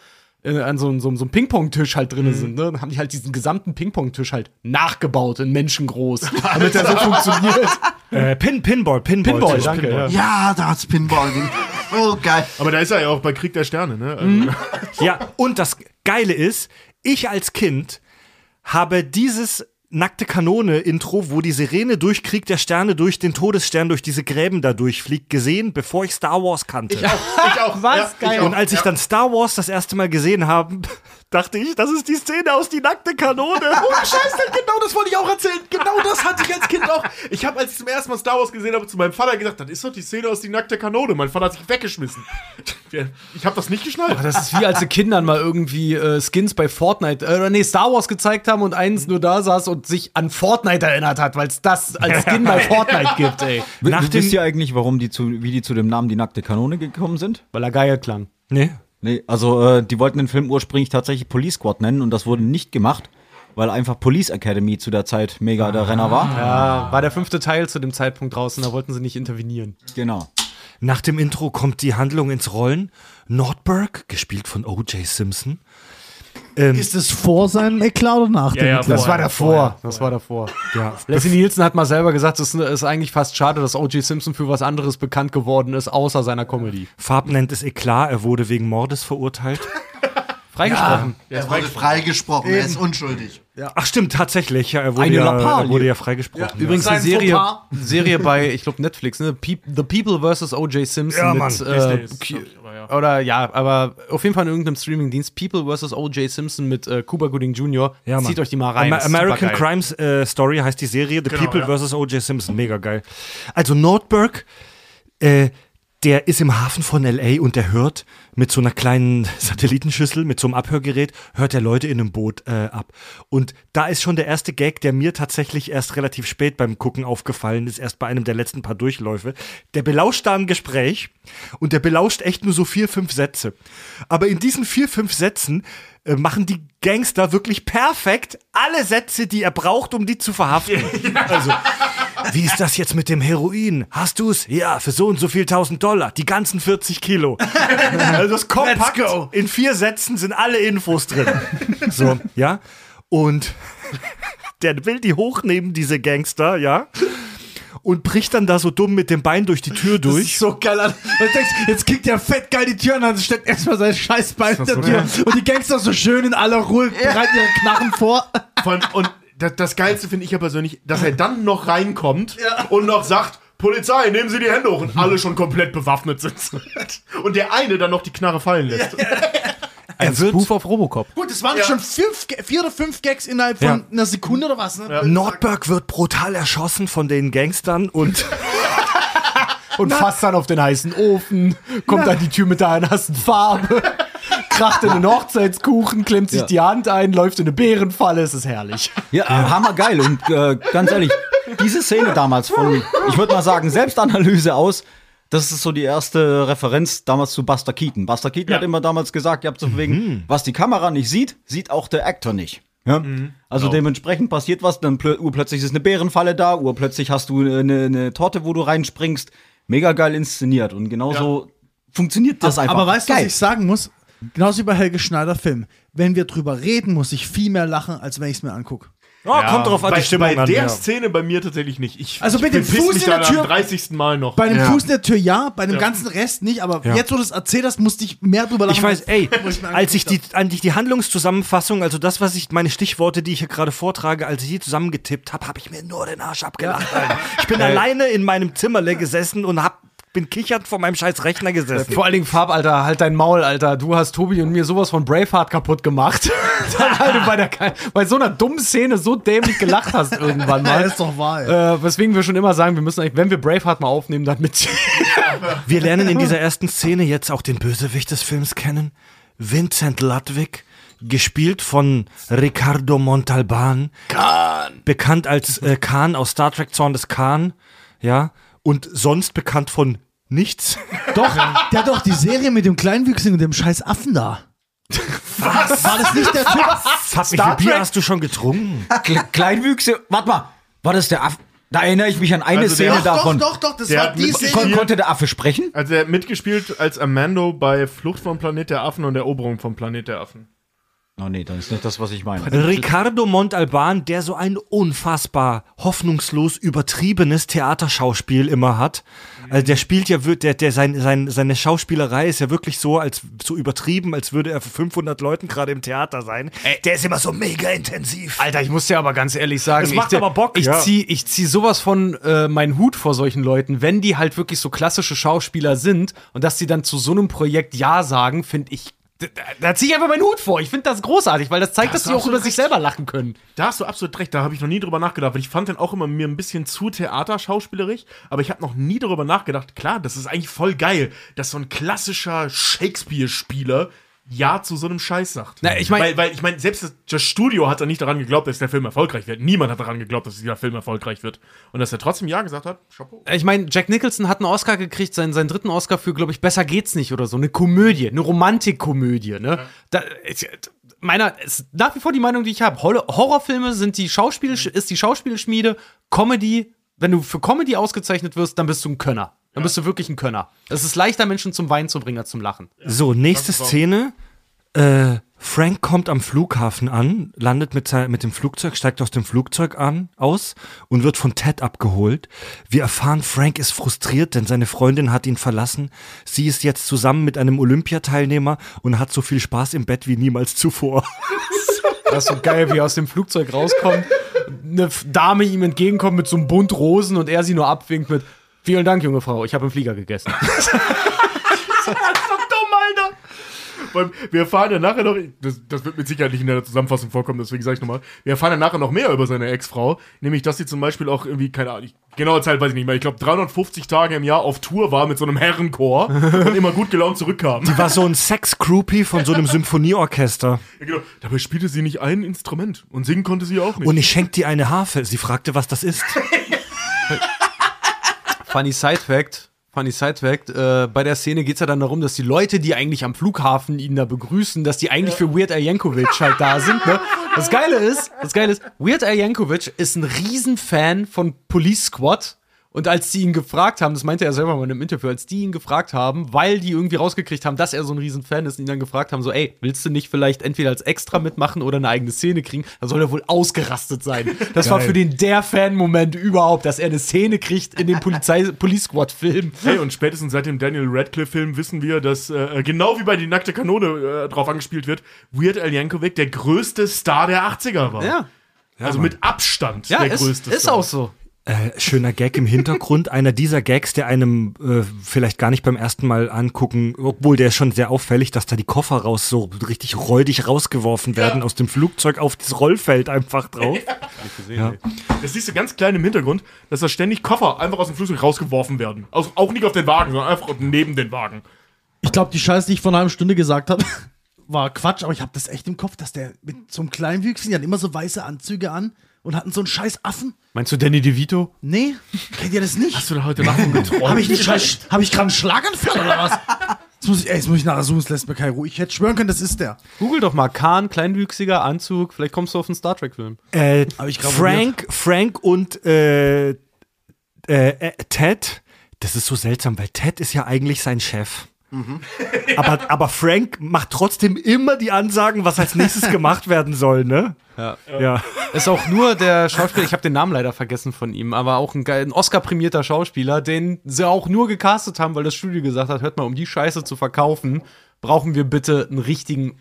in, an so, einem- so, einem- so einem Ping-Pong-Tisch halt drin sind. Ne? Dann haben die halt diesen gesamten Ping-Pong-Tisch halt nachgebaut in menschengroß, damit er so funktioniert. Äh, Pin, Pinball, Pinball. Pinball, danke. Pinball. Ja. Ja, da hat's Pinball. Oh, geil. Aber da ist er ja auch bei Krieg der Sterne, ne? Also, Ja, und das Geile ist, ich als Kind habe dieses nackte Kanone-Intro, wo die Sirene durch Krieg der Sterne, durch den Todesstern, durch diese Gräben da durchfliegt, gesehen, bevor ich Star Wars kannte. ich auch. Was? Ja, Geil. ich auch. Und als ich dann Star Wars das erste Mal gesehen habe, dachte ich, das ist die Szene aus die nackte Kanone. Ohne Scheiß, genau das wollte ich auch erzählen. Genau das hatte ich als Kind auch. Ich habe, als ich zum ersten Mal Star Wars gesehen habe, zu meinem Vater gesagt, das ist doch die Szene aus die nackte Kanone. Mein Vater hat sich weggeschmissen. Ich habe das nicht geschnallt. Das ist wie als sie Kindern mal irgendwie äh, Skins bei Fortnite, äh, oder nee, Star Wars gezeigt haben und eins nur da saß und sich an Fortnite erinnert hat, weil es das als Skin bei Fortnite gibt, ey. Nach Nach dem- wisst ihr eigentlich, warum die zu, wie die zu dem Namen die nackte Kanone gekommen sind? Weil er geil klang. Nee. Nee, also äh, die wollten den Film ursprünglich tatsächlich Police Squad nennen und das wurde nicht gemacht, weil einfach Police Academy zu der Zeit mega der Renner war. Ja, war der fünfte Teil zu dem Zeitpunkt draußen, da wollten sie nicht intervenieren. Genau. Nach dem Intro kommt die Handlung ins Rollen. Nordberg, gespielt von O.J. Simpson. Ähm, Ist es vor seinem Eklat oder nach dem ja, Eklat? Das war davor. Das war davor. ja, Leslie Nielsen hat mal selber gesagt, es ist eigentlich fast schade, dass O.J. Simpson für was anderes bekannt geworden ist, außer seiner Comedy. Farb nennt es Eklat, er wurde wegen Mordes verurteilt. Freigesprochen. Er wurde freigesprochen, er ist unschuldig. Ach stimmt, tatsächlich. Ja, er wurde, ja, er wurde ja freigesprochen. Übrigens eine Serie. Serie bei, ich glaube, Netflix, ne? Peop The People vs. O.J. Simpson Ja, mit, Mann, äh, Ja. oder ja, aber auf jeden Fall in irgendeinem Streamingdienst. People vs. O.J. Simpson mit äh, Cuba Gooding Jr. Ja. Zieht euch die mal rein. Ist American. Crimes äh, Story heißt die Serie. The Genau, People ja. vs. O.J. Simpson. Mega geil. Also Nordberg, äh, der ist im Hafen von L.A. und der hört mit so einer kleinen Satellitenschüssel, mit so einem Abhörgerät, hört er Leute in einem Boot äh, ab. Und da ist schon der erste Gag, der mir tatsächlich erst relativ spät beim Gucken aufgefallen ist, erst bei einem der letzten paar Durchläufe. Der belauscht da ein Gespräch und der belauscht echt nur so vier, fünf Sätze. Aber in diesen vier, fünf Sätzen äh, machen die Gangster wirklich perfekt alle Sätze, die er braucht, um die zu verhaften. Also, wie ist das jetzt mit dem Heroin? Hast du's? Ja, für so und so viel tausend Dollar. Die ganzen 40 Kilo. Also das kompakt. In vier Sätzen sind alle Infos drin. So, ja. Und der will die hochnehmen, diese Gangster, ja. Und bricht dann da so dumm mit dem Bein durch die Tür Das durch. ist so geil an. Und du denkst, jetzt kickt der fett geil die Tür an, dann steckt erstmal sein Scheißbein in der Tür. Und die Gangster so schön in aller Ruhe bereiten ihre Knarren vor. Von, und das, das Geilste finde ich ja persönlich, dass er dann noch reinkommt und noch sagt, Polizei, nehmen Sie die Hände hoch und alle schon komplett bewaffnet sind. Und der eine dann noch die Knarre fallen lässt. Ein Spoof auf Robocop. Gut, das waren schon fünf, vier oder fünf Gags innerhalb von Ja. einer Sekunde oder was, ne? Nordberg wird brutal erschossen von den Gangstern und Und fasst dann auf den heißen Ofen, kommt an die Tür mit der nassen Farbe, kracht in den Hochzeitskuchen, klemmt sich Ja. die Hand ein, läuft in eine Bärenfalle, es ist herrlich. Ja, äh, hammergeil. Und äh, ganz ehrlich, diese Szene damals von, ich würde mal sagen, Selbstanalyse aus, das ist so die erste Referenz damals zu Buster Keaton. Buster Keaton hat immer damals gesagt, ihr habt so von wegen, was die Kamera nicht sieht, sieht auch der Actor nicht. Ja? Also dementsprechend passiert was, dann plö urplötzlich ist eine Bärenfalle da, urplötzlich hast du eine, eine Torte, wo du reinspringst. Mega geil inszeniert und genauso funktioniert das einfach. Aber weißt du, was ich sagen muss? Genauso wie bei Helge Schneider Film. Wenn wir drüber reden, muss ich viel mehr lachen, als wenn ich es mir angucke. oh, kommt drauf an bei, die Stimmung bei an. der ja. Szene bei mir tatsächlich nicht. Ich, Also ich mit dem Fuß mich in der Tür- am 30. Mal noch. Bei dem Ja. Fuß in der Tür ja, bei dem ganzen Rest nicht, aber Ja. jetzt, wo du es erzählt hast, musste ich mehr drüber lachen. Ich weiß, ey, ich als ich die, eigentlich die Handlungszusammenfassung, also das, was ich, meine Stichworte, die ich hier gerade vortrage, als ich die zusammengetippt habe, habe ich mir nur den Arsch abgelacht. Ich bin alleine in meinem Zimmerle gesessen und hab, bin kichernd vor meinem scheiß Rechner gesessen. Vor allen Dingen Farb, Alter, halt dein Maul, Alter. Du hast Tobi und mir sowas von Braveheart kaputt gemacht. Weil du bei, der, bei so einer dummen Szene so dämlich gelacht hast irgendwann Ja, mal. ist doch wahr. ey. Äh, weswegen wir schon immer sagen, wir müssen eigentlich, wenn wir Braveheart mal aufnehmen, dann mit. Wir lernen in dieser ersten Szene jetzt auch den Bösewicht des Films kennen. Vincent Ludwig, gespielt von Ricardo Montalban. Khan. Bekannt als äh, Khan aus Star Trek Zorn des Khan. Ja. Und sonst bekannt von nichts. Doch, der hat doch die Serie mit dem Kleinwüchsigen und dem scheiß Affen da. Was? War das nicht der Typ? Fuck, wie viel Bier hast du schon getrunken? Kle- Kleinwüchse, warte mal, war das der Affe? Da erinnere ich mich an eine Also der- Szene Doch, davon. Doch, doch, doch, das Der war hat die mit- Kon Serie. konnte der Affe sprechen? Also er hat mitgespielt als Amando bei Flucht vom Planet der Affen und Eroberung vom Planet der Affen. Oh nee, dann ist nicht das, was ich meine. Ricardo Montalban, der so ein unfassbar hoffnungslos übertriebenes Theaterschauspiel immer hat. Also der spielt ja, der, der sein, sein, seine Schauspielerei ist ja wirklich so, als so übertrieben, als würde er für 500 Leuten gerade im Theater sein. der ist immer so mega intensiv. Alter, ich muss dir aber ganz ehrlich sagen, Es macht ich, aber Bock, ich ja. zieh, ich zieh sowas von äh, meinen Hut vor solchen Leuten, wenn die halt wirklich so klassische Schauspieler sind und dass sie dann zu so einem Projekt Ja sagen, finde ich. Da, da ziehe ich einfach meinen Hut vor. Ich finde das großartig, weil das zeigt, dass hast sie auch über recht. sich selber lachen können. Da hast du absolut recht, da habe ich noch nie drüber nachgedacht, weil ich fand den auch immer mir ein bisschen zu theaterschauspielerisch, aber ich habe noch nie darüber nachgedacht, klar, das ist eigentlich voll geil, dass so ein klassischer Shakespeare-Spieler Ja zu so einem Scheiß sagt. Na, ich mein- weil, weil ich meine, selbst das, das Studio hat da nicht daran geglaubt, dass der Film erfolgreich wird. Niemand hat daran geglaubt, dass dieser Film erfolgreich wird. Und dass er trotzdem Ja gesagt hat, Chapeau. Ich meine, Jack Nicholson hat einen Oscar gekriegt, seinen, seinen dritten Oscar für, glaube ich, Besser geht's nicht oder so. Eine Komödie, eine Romantikkomödie, ne? Da, ist, meiner ist nach wie vor die Meinung, die ich habe. Horrorfilme sind die Schauspiel, ist die Schauspielschmiede, Comedy, wenn du für Comedy ausgezeichnet wirst, dann bist du ein Könner. Dann bist du wirklich ein Könner. Es ist leichter, Menschen zum Weinen zu bringen, als zum Lachen. So, nächste Szene. Äh, Frank kommt am Flughafen an, landet mit, mit dem Flugzeug, steigt aus dem Flugzeug an, aus und wird von Ted abgeholt. Wir erfahren, Frank ist frustriert, denn seine Freundin hat ihn verlassen. Sie ist jetzt zusammen mit einem Olympiateilnehmer und hat so viel Spaß im Bett wie niemals zuvor. Das ist so geil, wie er aus dem Flugzeug rauskommt, eine Dame ihm entgegenkommt mit so einem Bund Rosen und er sie nur abwinkt mit Vielen Dank, junge Frau, ich habe im Flieger gegessen. dumm, Alter! Weil Wir erfahren ja nachher noch, das, das wird mit Sicherheit nicht in der Zusammenfassung vorkommen, deswegen sage ich nochmal, wir erfahren ja nachher noch mehr über seine Ex-Frau, nämlich, dass sie zum Beispiel auch irgendwie, keine Ahnung, ich- genaue Zahl weiß ich nicht mehr, ich glaube 350 Tage im Jahr auf Tour war mit so einem Herrenchor und immer gut gelaunt zurückkam. War so ein Sex-Groupie von so einem Symphonieorchester. Ja, genau. Dabei spielte sie nicht ein Instrument und singen konnte sie auch nicht. Und ich schenkte ihr eine Harfe. Sie fragte, was das ist. Funny Side Fact. Funny Side Fact, äh, bei der Szene geht es ja dann darum, dass die Leute, die eigentlich am Flughafen ihn da begrüßen, dass die eigentlich für Weird Al Yankovic halt da sind. Ne? Das Geile ist, das Geile ist, Weird Al Yankovic ist ein Riesenfan von Police Squad. Und als die ihn gefragt haben, das meinte er selber mal in einem Interview, als die ihn gefragt haben, weil die irgendwie rausgekriegt haben, dass er so ein Riesenfan ist, und ihn dann gefragt haben, so, ey, willst du nicht vielleicht entweder als Extra mitmachen oder eine eigene Szene kriegen? Da soll er wohl ausgerastet sein. Das war für den der Fan-Moment überhaupt, dass er eine Szene kriegt in dem Polizei Police Squad-Film. Hey, und spätestens seit dem Daniel Radcliffe-Film wissen wir, dass äh, genau wie bei Die nackte Kanone äh, drauf angespielt wird, Weird Al Yankovic der größte Star der 80er war. Ja. Also mit Abstand Ja, der ist, größte ist Star. auch so. Äh, schöner Gag im Hintergrund. Einer dieser Gags, der einem äh, vielleicht gar nicht beim ersten Mal angucken, obwohl der ist schon sehr auffällig, dass da die Koffer raus so richtig räudig rausgeworfen werden aus dem Flugzeug auf das Rollfeld einfach drauf. Ja. Das siehst du ganz klein im Hintergrund, dass da ständig Koffer einfach aus dem Flugzeug rausgeworfen werden. Also auch nicht auf den Wagen, sondern einfach neben den Wagen. Ich glaube, die Scheiße, die ich vor einer halben Stunde gesagt habe, war Quatsch, aber ich habe das echt im Kopf, dass der mit so einem Kleinwüchsigen, die hatten immer so weiße Anzüge an und hatten so einen scheiß Affen. Meinst du Danny DeVito? Nee, kennt ihr das nicht? Hast du da heute Nacht geträumt? Habe ich nicht scheiß, habe ich gerade einen Schlaganfall oder was? Jetzt muss ich, ey, jetzt muss ich nachher suchen, es lässt mir keine Ruhe. Ich hätte schwören können, das ist der. Google doch mal Kahn, kleinwüchsiger Anzug, vielleicht kommst du auf einen Star Trek-Film. Äh, Hab ich grad Frank, Frank und äh, äh, äh, Ted, das ist so seltsam, weil Ted ist ja eigentlich sein Chef. Aber, aber Frank macht trotzdem immer die Ansagen, was als nächstes gemacht werden soll, ne? Ja. Ja. Ist auch nur der Schauspieler, ich habe den Namen leider vergessen von ihm, aber auch ein, ein Oscar-prämierter Schauspieler, den sie auch nur gecastet haben, weil das Studio gesagt hat, hört mal, um die Scheiße zu verkaufen, brauchen wir bitte einen richtigen,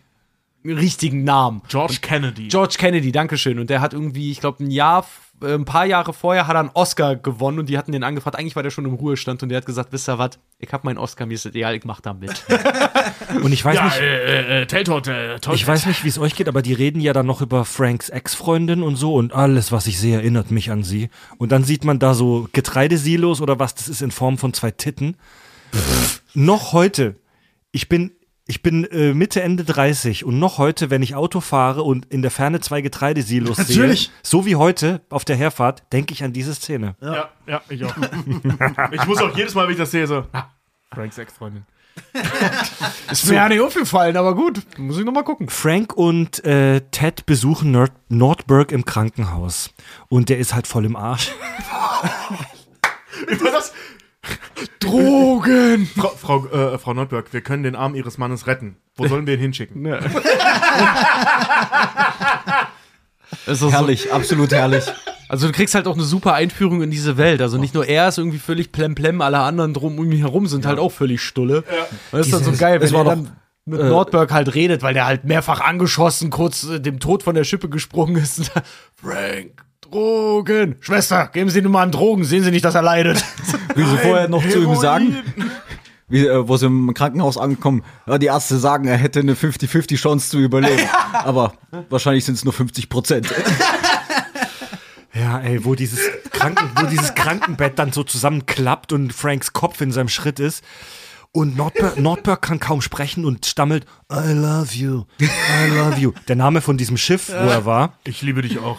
einen richtigen Namen. George Kennedy. George Kennedy, Dankeschön. Und der hat irgendwie, ich glaube, ein Jahr, ein paar Jahre vorher hat er einen Oscar gewonnen und die hatten den angefragt. Eigentlich war der schon im Ruhestand und der hat gesagt, wisst ihr was, ich hab meinen Oscar, mir ist das egal, ich mach da mit. Und ich weiß ja, nicht, äh, äh, äh, toll. ich weiß nicht, wie es euch geht, aber die reden ja dann noch über Franks Ex-Freundin und so und alles, was ich sehe, erinnert mich an sie. Und dann sieht man da so Getreidesilos oder was, das ist in Form von zwei Titten. noch heute, ich bin, ich bin äh, Mitte, Ende 30 und noch heute, wenn ich Auto fahre und in der Ferne zwei Getreidesilos Natürlich. sehe, so wie heute auf der Herfahrt, denke ich an diese Szene. Ja, ja, ich auch. ich muss auch jedes Mal, wenn ich das sehe, so, ah, Franks Ex-Freundin. Ist mir ja nicht aufgefallen, aber gut, muss ich noch mal gucken. Frank und äh, Ted besuchen Nord Nordberg im Krankenhaus und der ist halt voll im Arsch. Wie war das? Drogen! Frau, Frau, äh, Frau Nordberg, wir können den Arm Ihres Mannes retten. Wo sollen wir ihn hinschicken? Ist das so, Herrlich, absolut herrlich. also du kriegst halt auch eine super Einführung in diese Welt. Also nicht nur er ist irgendwie völlig plemplem, alle anderen drum um ihn herum sind halt auch völlig stulle. Und das ist dann so geil, wenn er doch, dann mit Nordberg halt redet, weil der halt mehrfach angeschossen, kurz äh, dem Tod von der Schippe gesprungen ist. Frank, Drogen. Schwester, geben Sie ihm mal einen Drogen, sehen Sie nicht, dass er leidet. Wie sie vorher noch zu ihm sagen, wie, äh, wo sie im Krankenhaus ankommen, ja, die Ärzte sagen, er hätte eine 50-50 Chance zu überleben. Aber wahrscheinlich sind es nur 50 Prozent. Ja, ey, wo dieses, Kranken, wo dieses Krankenbett dann so zusammenklappt und Franks Kopf in seinem Schritt ist. Und Nordberg, Nordberg kann kaum sprechen und stammelt, I love you, I love you. Der Name von diesem Schiff, wo er war. Ich liebe dich auch.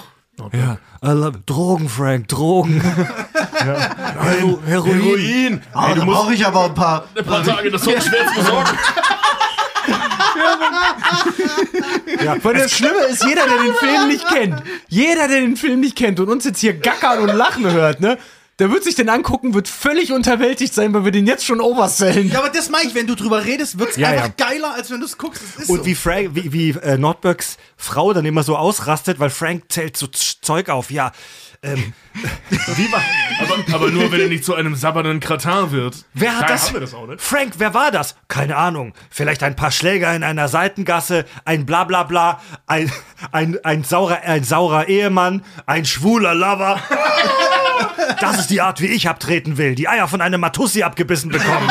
Ja, I love, Drogen, Frank, Drogen. Hero, Heroin. Heroin. Ah, Ey, da du musst brauche ich aber ein paar. ein paar Tage das so schwer zu besorgen. Weil das Schlimme ist, jeder, der den Film nicht kennt, jeder, der den Film nicht kennt und uns jetzt hier gackern und lachen hört, ne, der wird sich den angucken, wird völlig unterwältigt sein, weil wir den jetzt schon oversellen. Ja, aber das meine ich, wenn du drüber redest, wird's Ja, einfach ja. geiler, als wenn du es guckst. Und so. wie Frank, wie, wie äh, Nordbergs Frau dann immer so ausrastet, weil Frank zählt so Zeug auf. Ja, ähm, wie war, aber, aber nur, wenn er nicht zu einem sabbernden Kratar wird. Wer hat Da das? haben wir das auch, ne? Frank, wer war das? Keine Ahnung. Vielleicht ein paar Schläger in einer Seitengasse, ein Blablabla, ein, ein, ein, saurer, ein saurer Ehemann, ein schwuler Lover. Das ist die Art, wie ich abtreten will. Die Eier von einem Matussi abgebissen bekommen.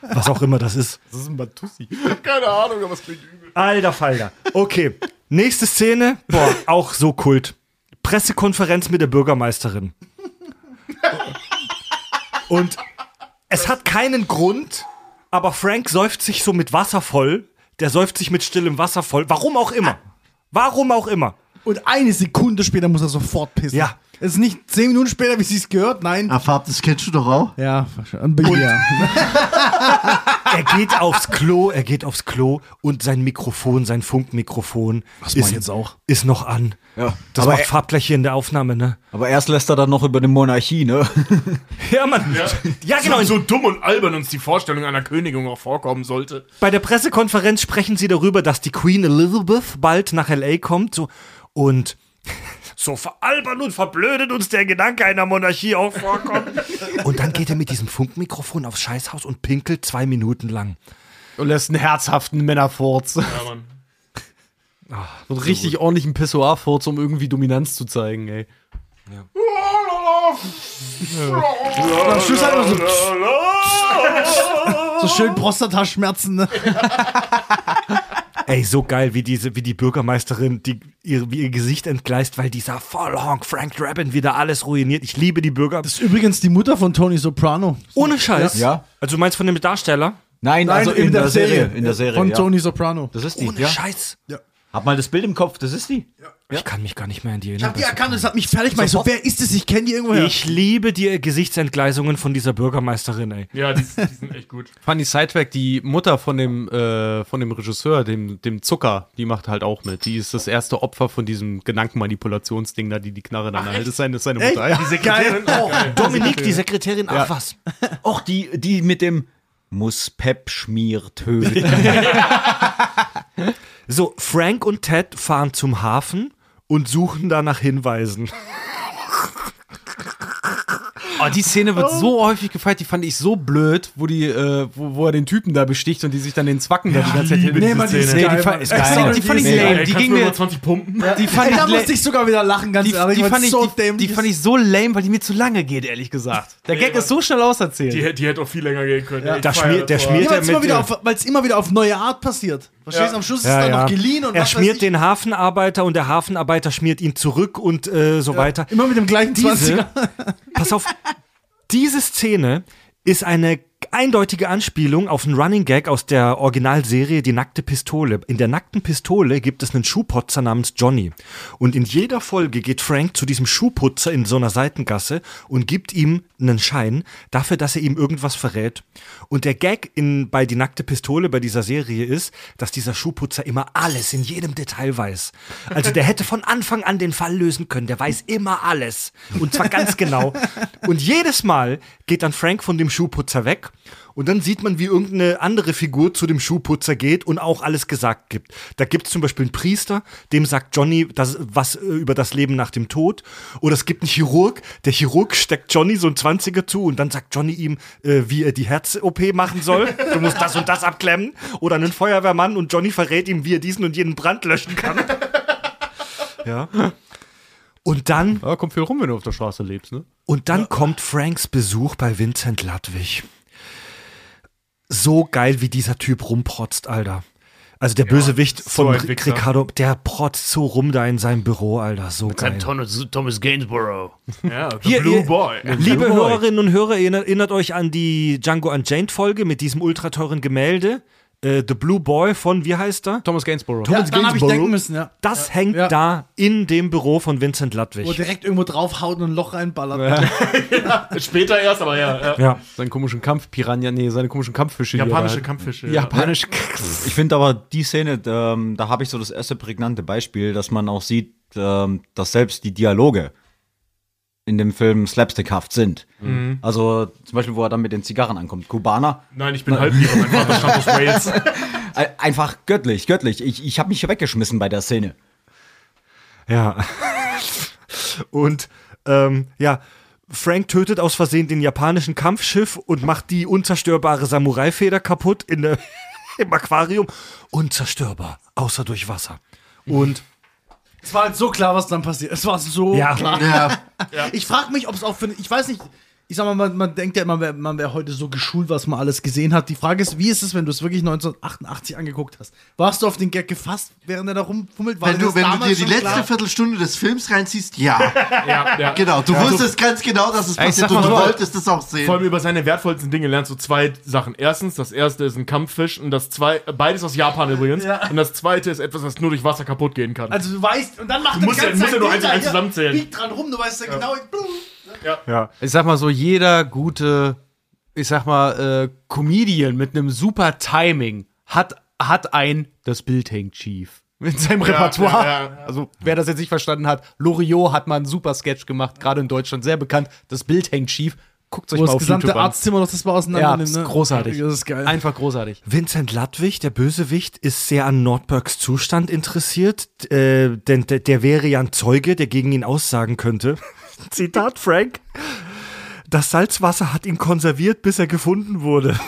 Was auch immer das ist. Das ist ein Batussi. Keine Ahnung, aber es klingt übel. Alter Falter. Okay. Nächste Szene. Boah, auch so Kult. Pressekonferenz mit der Bürgermeisterin. Und es hat keinen Grund, aber Frank säuft sich so mit Wasser voll. Der säuft sich mit stillem Wasser voll. Warum auch immer. Warum auch immer. Und eine Sekunde später muss er sofort pissen. Ja. Es ist nicht zehn Minuten später, wie sie es gehört, nein. Ah, Farb, das kennst du doch auch. Ja, ein Bier. Er geht aufs Klo, er geht aufs Klo und sein Mikrofon, sein Funkmikrofon ich ist, jetzt auch. ist noch an. Ja, Das aber, macht Farb gleich hier in der Aufnahme, ne? aber erst lässt er dann noch über die Monarchie, ne? Ja, Mann. Ja, genau. So, so dumm und albern uns die Vorstellung einer Königin auch vorkommen sollte. Bei der Pressekonferenz sprechen sie darüber, dass die Queen Elizabeth bald nach LA kommt. So, und so veralbern und verblödet uns der Gedanke einer Monarchie auch vorkommt. und dann geht er mit diesem Funkmikrofon aufs Scheißhaus und pinkelt zwei Minuten lang. Und lässt einen herzhaften Männerfurz. Ja, Mann. So einen richtig ordentlichen Pissoir-Furz, um irgendwie Dominanz zu zeigen, ey. Am Schluss halt so, so schön Prostataschmerzen. Ne? Ey, so geil, wie diese, wie die Bürgermeisterin, die ihr, wie ihr Gesicht entgleist, weil dieser Vollhonk Frank Drabin wieder alles ruiniert. Ich liebe die Bürger. Das ist übrigens die Mutter von Tony Soprano. Ohne Scheiß. Ja. Also du meinst von dem Darsteller? Nein, also in, der, Serie. In der Serie. Von ja. Tony Soprano. Das ist die. Ohne Ja. Scheiß. Hab mal das Bild im Kopf, das ist die. Ich kann mich gar nicht mehr an die Ich erinnern. hab die erkannt, das hat mich fertig gemacht. Ich so, wer ist das? Ich kenne die irgendwoher. Ich liebe die Gesichtsentgleisungen von dieser Bürgermeisterin, ey. Ja, die, die sind echt gut. Funny Sidetrack, die Mutter von dem, äh, von dem Regisseur, dem, dem Zucker, die macht halt auch mit. Die ist das erste Opfer von diesem Gedankenmanipulationsding da, die die Knarre dann hält. Das ist seine, seine Mutter, ja. Geil. Oh, Dominik, die Sekretärin, ach was. Och, die, die mit dem muss Pep Schmier töten. So, Frank und Ted fahren zum Hafen und suchen da nach Hinweisen. Oh, die Szene wird so häufig gefeiert, die fand ich so blöd, wo die, äh, wo, wo er den Typen da besticht und die sich dann den Zwacken da die ganze Zeit hin. Nee, man, die ist Nee, geil, die, fa geil. die fand ich lame. geil. Die ging mir, nur 20 pumpen? die fand Ey, ich da musste ich sogar wieder lachen, ganz die, ehrlich. die, fand ich, so die, die fand ich so lame, weil die mir zu lange geht, ehrlich gesagt. Der Gag ist so schnell auserzählt. Die, die hätte auch viel länger gehen können. Ja. Da schmiert- der schmiert- Ja, weil es immer, wieder der- auf- weil's immer wieder auf neue Art passiert. Verstehst du? Am Schluss ist es dann noch geliehen und er was weiß schmiert den Hafenarbeiter und der Hafenarbeiter schmiert ihn zurück und äh, so weiter. Immer mit dem gleichen Diese, 20er. pass auf, diese Szene ist eine eindeutige Anspielung auf einen Running Gag aus der Originalserie Die nackte Pistole. In der nackten Pistole gibt es einen Schuhputzer namens Johnny. Und in jeder Folge geht Frank zu diesem Schuhputzer in so einer Seitengasse und gibt ihm einen Schein dafür, dass er ihm irgendwas verrät. Und der Gag in, bei Die nackte Pistole bei dieser Serie ist, dass dieser Schuhputzer immer alles in jedem Detail weiß. Also der hätte von Anfang an den Fall lösen können. Der weiß immer alles. Und zwar ganz genau. Und jedes Mal geht dann Frank von dem Schuhputzer weg und dann sieht man, wie irgendeine andere Figur zu dem Schuhputzer geht und auch alles gesagt gibt. Da gibt es zum Beispiel einen Priester, dem sagt Johnny das, was äh, über das Leben nach dem Tod. Oder es gibt einen Chirurg, der Chirurg steckt Johnny so ein 20er zu und dann sagt Johnny ihm, äh, wie er die Herz-OP machen soll. Du musst das und das abklemmen. Oder einen Feuerwehrmann und Johnny verrät ihm, wie er diesen und jenen Brand löschen kann. ja. Und dann Ja, kommt viel rum, wenn du auf der Straße lebst, ne? und dann kommt Franks Besuch bei Vincent Ludwig. So geil, wie dieser Typ rumprotzt, Alter. Also der Bösewicht von Wichser. Ricardo, der protzt so rum da in seinem Büro, Alter. So geil. Thomas, Thomas Gainsborough. Ja, the Hier, Blue ihr- Boy. Liebe Hörerinnen und Hörer, erinnert, erinnert euch an die Django Unchained Folge mit diesem ultra teuren Gemälde. Äh, The Blue Boy von, wie heißt er? Thomas Gainsborough. Ja, dann habe ich denken müssen, ja. Das hängt Ja. da in dem Büro von Vincent Wo er Ludwig. direkt irgendwo draufhaut und ein Loch reinballert. Später erst, aber ja. ja. Ja. Seinen komischen Kampfpiranha, nee, seine komischen Kampffische. Japanische. Kampffische. Japanisch. Ich finde aber die Szene, ähm, da habe ich so das erste prägnante Beispiel, dass man auch sieht, ähm, dass selbst die Dialoge in dem Film slapstickhaft sind. Also zum Beispiel, wo er dann mit den Zigarren ankommt. Kubaner, Nein, ich bin Halbjäger, mein Vater stammt aus Wales. einfach göttlich, göttlich. Ich, ich habe mich weggeschmissen bei der Szene. Ja. Und ähm, ja, Frank tötet aus Versehen den japanischen Kampfschiff und macht die unzerstörbare Samurai-Feder kaputt in der, im Aquarium. Unzerstörbar, außer durch Wasser. Und Es war halt so klar, was dann passiert. Es war so Ja. klar. Ja. Ich frage mich, ob es auch für. Ich weiß nicht. Ich sag mal, man, man denkt ja immer, man wäre heute so geschult, was man alles gesehen hat. Die Frage ist, wie ist es, wenn du es wirklich 1988 angeguckt hast? Warst du auf den Gag gefasst, während er da rumfummelt? War Wenn du, wenn du dir die letzte klar? Viertelstunde des Films reinziehst, ja. ja, ja. Genau, du wusstest ganz genau, dass es passiert und du wolltest es auch sehen. Vor allem über seine wertvollsten Dinge lernst du zwei Sachen. Erstens, das erste ist ein Kampffisch und das zweite, beides aus Japan übrigens. Ja. Und das zweite ist etwas, was nur durch Wasser kaputt gehen kann. Also du weißt, und dann macht Du er musst ja- ganze musst ja nur eins zusammenzählen. biegt dran rum, du weißt ja genau. Ja. Ich sag mal so, jeder gute, ich sag mal, äh, Comedian mit einem super Timing hat, hat ein, das Bild hängt schief. Mit seinem Repertoire. ja, ja. Also, wer das jetzt nicht verstanden hat, Loriot hat mal einen super Sketch gemacht, gerade in Deutschland sehr bekannt. Das Bild hängt schief. Guckt euch Wo mal das auf gesamte YouTube an. Arztzimmer noch das mal auseinander Ja, nimmt, das ist großartig. Das ist geil. Einfach großartig. Vincent Ludwig, der Bösewicht, ist sehr an Nordbergs Zustand interessiert, äh, denn der, der wäre ja ein Zeuge, der gegen ihn aussagen könnte. Zitat Frank. Das Salzwasser hat ihn konserviert, bis er gefunden wurde.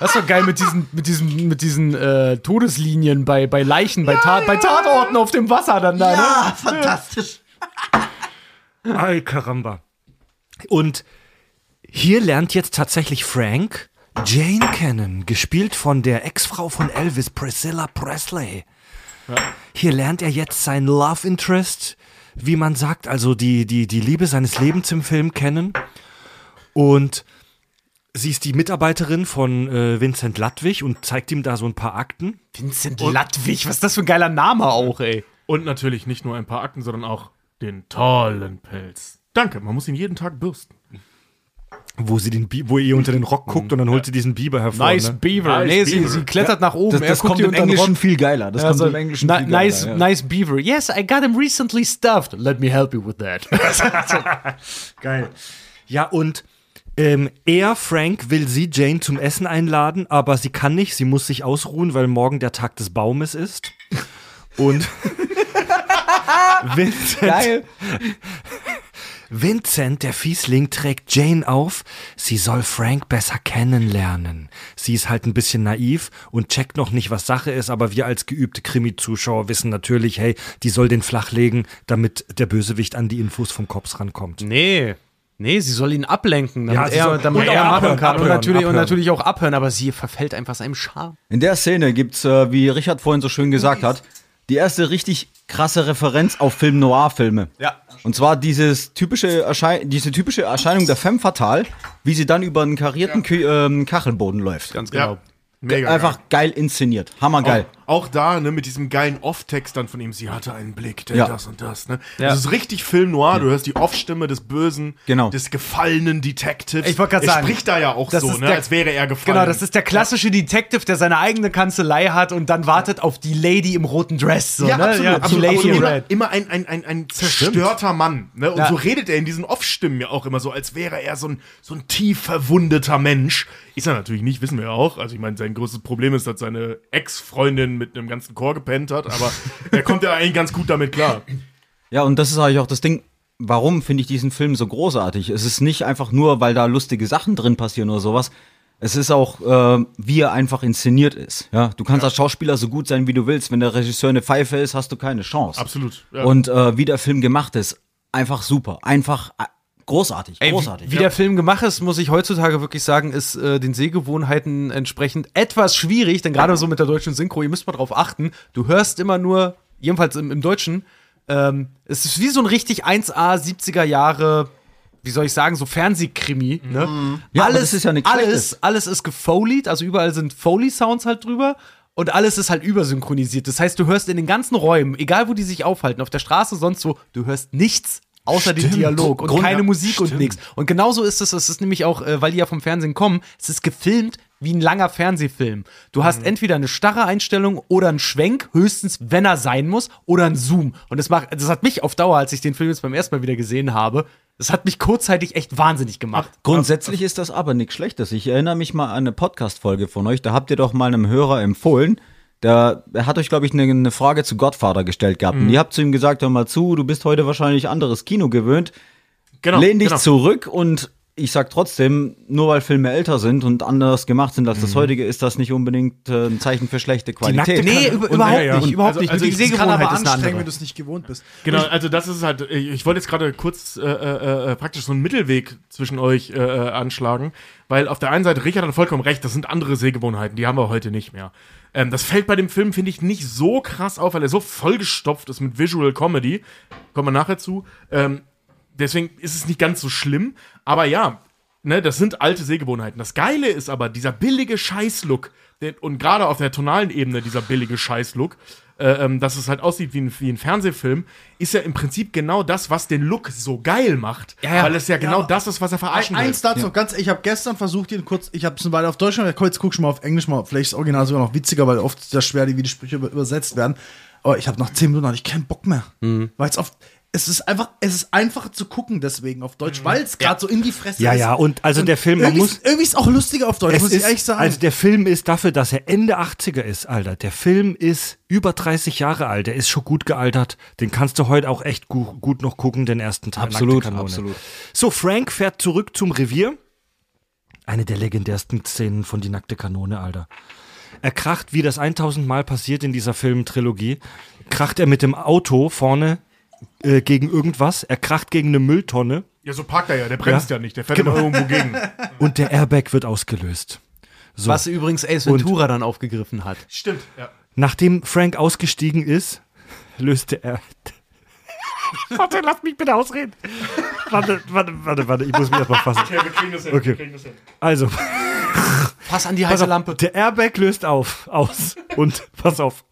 Das ist doch geil mit diesen, mit diesen, mit diesen äh, Todeslinien bei, bei Leichen, bei, Ta bei Tatorten auf dem Wasser dann da, ne? Ja, fantastisch. Ay, caramba. Und hier lernt jetzt tatsächlich Frank Jane kennen, gespielt von der Ex-Frau von Elvis, Priscilla Presley. Hier lernt er jetzt sein Love Interest, wie man sagt, also die, die, die Liebe seines Lebens im Film kennen. Und sie ist die Mitarbeiterin von äh, Vincent Ladwig und zeigt ihm da so ein paar Akten. Vincent Ladwig, was ist das für ein geiler Name auch, ey. Und natürlich nicht nur ein paar Akten, sondern auch den tollen Pelz. Danke, man muss ihn jeden Tag bürsten. Wo sie den Bi wo ihr unter den Rock guckt und dann holt sie diesen Biber hervor. Nice ne? Beaver. Nice nee, sie, Beaver. sie klettert nach oben. Das, er das guckt kommt ihr im unter den Englischen viel geiler. Das Also, kommt im Englischen ni- viel geiler. nice, ja. nice Beaver. Yes, I got him recently stuffed. Let me help you with that. Geil. Ja, und ähm, er, Frank, will sie, Jane, zum Essen einladen, aber sie kann nicht. Sie muss sich ausruhen, weil morgen der Tag des Baumes ist. Und Vincent, Geil. Vincent, der Fiesling, trägt Jane auf, sie soll Frank besser kennenlernen. Sie ist halt ein bisschen naiv und checkt noch nicht, was Sache ist, aber wir als geübte Krimi-Zuschauer wissen natürlich, hey, die soll den flachlegen, damit der Bösewicht an die Infos vom Cops rankommt. nee. Nee, sie soll ihn ablenken, damit Ja, er, soll- damit und er auch machen abhören, kann. und, abhören, natürlich, und abhören. natürlich auch abhören, aber sie verfällt einfach seinem Charme. In der Szene gibt's, äh, wie Richard vorhin so schön gesagt hat, die erste richtig krasse Referenz auf Film Noir-Filme. Ja. Und zwar dieses typische Erschei diese typische Erscheinung der Femme Fatale, wie sie dann über einen karierten Kü ähm, Kachelboden läuft. Ganz genau. Ja, mega. Einfach geil inszeniert. Hammergeil. Auch, auch da, ne, mit diesem geilen Off-Text dann von ihm, sie hatte einen Blick, der Ja. das und das, ne? Ja. Das ist richtig Film noir, du hörst die Off-Stimme des bösen, Genau. des gefallenen Detectives. Ich wollte gerade Er sagen, spricht da ja auch so, ne, der- als wäre er gefallen. Genau, das ist der klassische Detective, der seine eigene Kanzlei hat und dann wartet auf die Lady im roten Dress. So, ja, ne? absolut, ja, absolut, Lady absolut. Immer, immer ein, ein, ein, ein zerstörter Mann. Ne? Und Ja. so redet er in diesen Off-Stimmen ja auch immer so, als wäre er so ein, so ein tief verwundeter Mensch. Ist er natürlich nicht, wissen wir auch. Also ich meine, sein größtes Problem ist, dass seine Ex-Freundin mit einem ganzen Chor gepennt hat, aber er kommt ja eigentlich ganz gut damit klar. Ja, und das ist eigentlich auch das Ding. Warum finde ich diesen Film so großartig? Es ist nicht einfach nur, weil da lustige Sachen drin passieren oder sowas. Es ist auch, äh, wie er einfach inszeniert ist. Ja, du kannst als Schauspieler so gut sein, wie du willst. Wenn der Regisseur eine Pfeife ist, hast du keine Chance. Absolut. Ja. Und äh, wie der Film gemacht ist, einfach super. Einfach äh, großartig. Ey, großartig. Wie, wie der Film gemacht ist, muss ich heutzutage wirklich sagen, ist äh, den Sehgewohnheiten entsprechend etwas schwierig, denn gerade so mit der deutschen Synchro, ihr müsst mal drauf achten, du hörst immer nur, jedenfalls im, im Deutschen, ähm, es ist wie so ein richtig 1A 70er Jahre, wie soll ich sagen, so Fernsehkrimi. Ne? Ja, aber das ist ja nichts alles, Schlechtes. alles ist gefoleyt, also überall sind Foley-Sounds halt drüber. Und alles ist halt übersynchronisiert. Das heißt, du hörst in den ganzen Räumen, egal wo die sich aufhalten, auf der Straße, sonst wo, du hörst nichts außer dem Dialog und Grund- keine Musik und nichts. Und genauso ist es, es ist nämlich auch, äh, weil die ja vom Fernsehen kommen, es ist gefilmt wie ein langer Fernsehfilm. Du hast entweder eine starre Einstellung oder einen Schwenk, höchstens, wenn er sein muss, oder einen Zoom. Und das macht, das hat mich auf Dauer, als ich den Film jetzt beim ersten Mal wieder gesehen habe, das hat mich kurzzeitig echt wahnsinnig gemacht. Grundsätzlich ist das aber nichts Schlechtes. Ich erinnere mich mal an eine Podcast-Folge von euch. Da habt ihr doch mal einem Hörer empfohlen. Der hat euch, glaube ich, eine, eine Frage zu Godfather gestellt gehabt. Und ihr habt zu ihm gesagt, hör mal zu, du bist heute wahrscheinlich anderes Kino gewöhnt. genau, Lehn dich genau. zurück und ich sag trotzdem, nur weil Filme älter sind und anders gemacht sind als das heutige, ist das nicht unbedingt äh, ein Zeichen für schlechte Qualität. Nee, über, Und- überhaupt ja, ja. nicht, Und- überhaupt also- nicht. also die ich- Das kann aber Sehgewohnheit anstrengend, wenn du es nicht gewohnt bist. Genau, also das ist halt, ich ich wollte jetzt gerade kurz äh, äh, äh, praktisch so einen Mittelweg zwischen euch äh, äh, anschlagen, weil auf der einen Seite, Richard hat vollkommen recht, das sind andere Sehgewohnheiten, die haben wir heute nicht mehr. Ähm, das fällt bei dem Film, finde ich, nicht so krass auf, weil er so vollgestopft ist mit Visual Comedy. Kommen wir nachher zu. Ähm, deswegen ist es nicht ganz so schlimm, aber ja, ne, das sind alte Sehgewohnheiten. Das Geile ist aber dieser billige Scheißlook und gerade auf der tonalen Ebene dieser billige Scheißlook, äh, ähm, dass es halt aussieht wie ein, wie ein Fernsehfilm, ist ja im Prinzip genau das, was den Look so geil macht, Ja, ja. weil es ja genau Ja. das ist, was er verarschen will. eins dazu, ganz, ich habe gestern versucht, ihn kurz, ich habe es weiter auf Deutsch gemacht, jetzt guck schon mal auf Englisch mal, vielleicht ist das Original sogar noch witziger, weil oft sehr schwer die Widersprüche über, übersetzt werden. Aber ich habe nach 10 Minuten hatte ich keinen Bock mehr. Weil es auf, es ist einfach, es ist einfacher zu gucken deswegen auf Deutsch, weil es gerade so in die Fresse Ja, ist. ja, und also der Film, man muss- ist- irgendwie ist es auch lustiger auf Deutsch, muss ich ist, ehrlich sagen. Also der Film ist dafür, dass er Ende 80er ist, Alter. Der Film ist über 30 Jahre alt. Der ist schon gut gealtert. Den kannst du heute auch echt gu gut noch gucken, den ersten Teil. Absolut, Nackte Kanone. absolut. So, Frank fährt zurück zum Revier. Eine der legendärsten Szenen von Die nackte Kanone, Alter. Er kracht, wie das 1000 Mal passiert in dieser Filmtrilogie, kracht er mit dem Auto vorne äh, gegen irgendwas, er kracht gegen eine Mülltonne Ja, so parkt er ja, der bremst ja, nicht, der fährt immer irgendwo gegen. und der Airbag wird ausgelöst. So. Was übrigens Ace Ventura dann aufgegriffen hat. Stimmt, ja. Nachdem Frank ausgestiegen ist, löste er. warte, lass mich bitte ausreden. Warte, warte, warte, warte, ich muss mich erstmal fassen. Okay, wir kriegen das hin. Okay. Wir kriegen das hin. Also, Pass an die pass heiße auf, Lampe. der Airbag löst auf, aus. Und pass auf.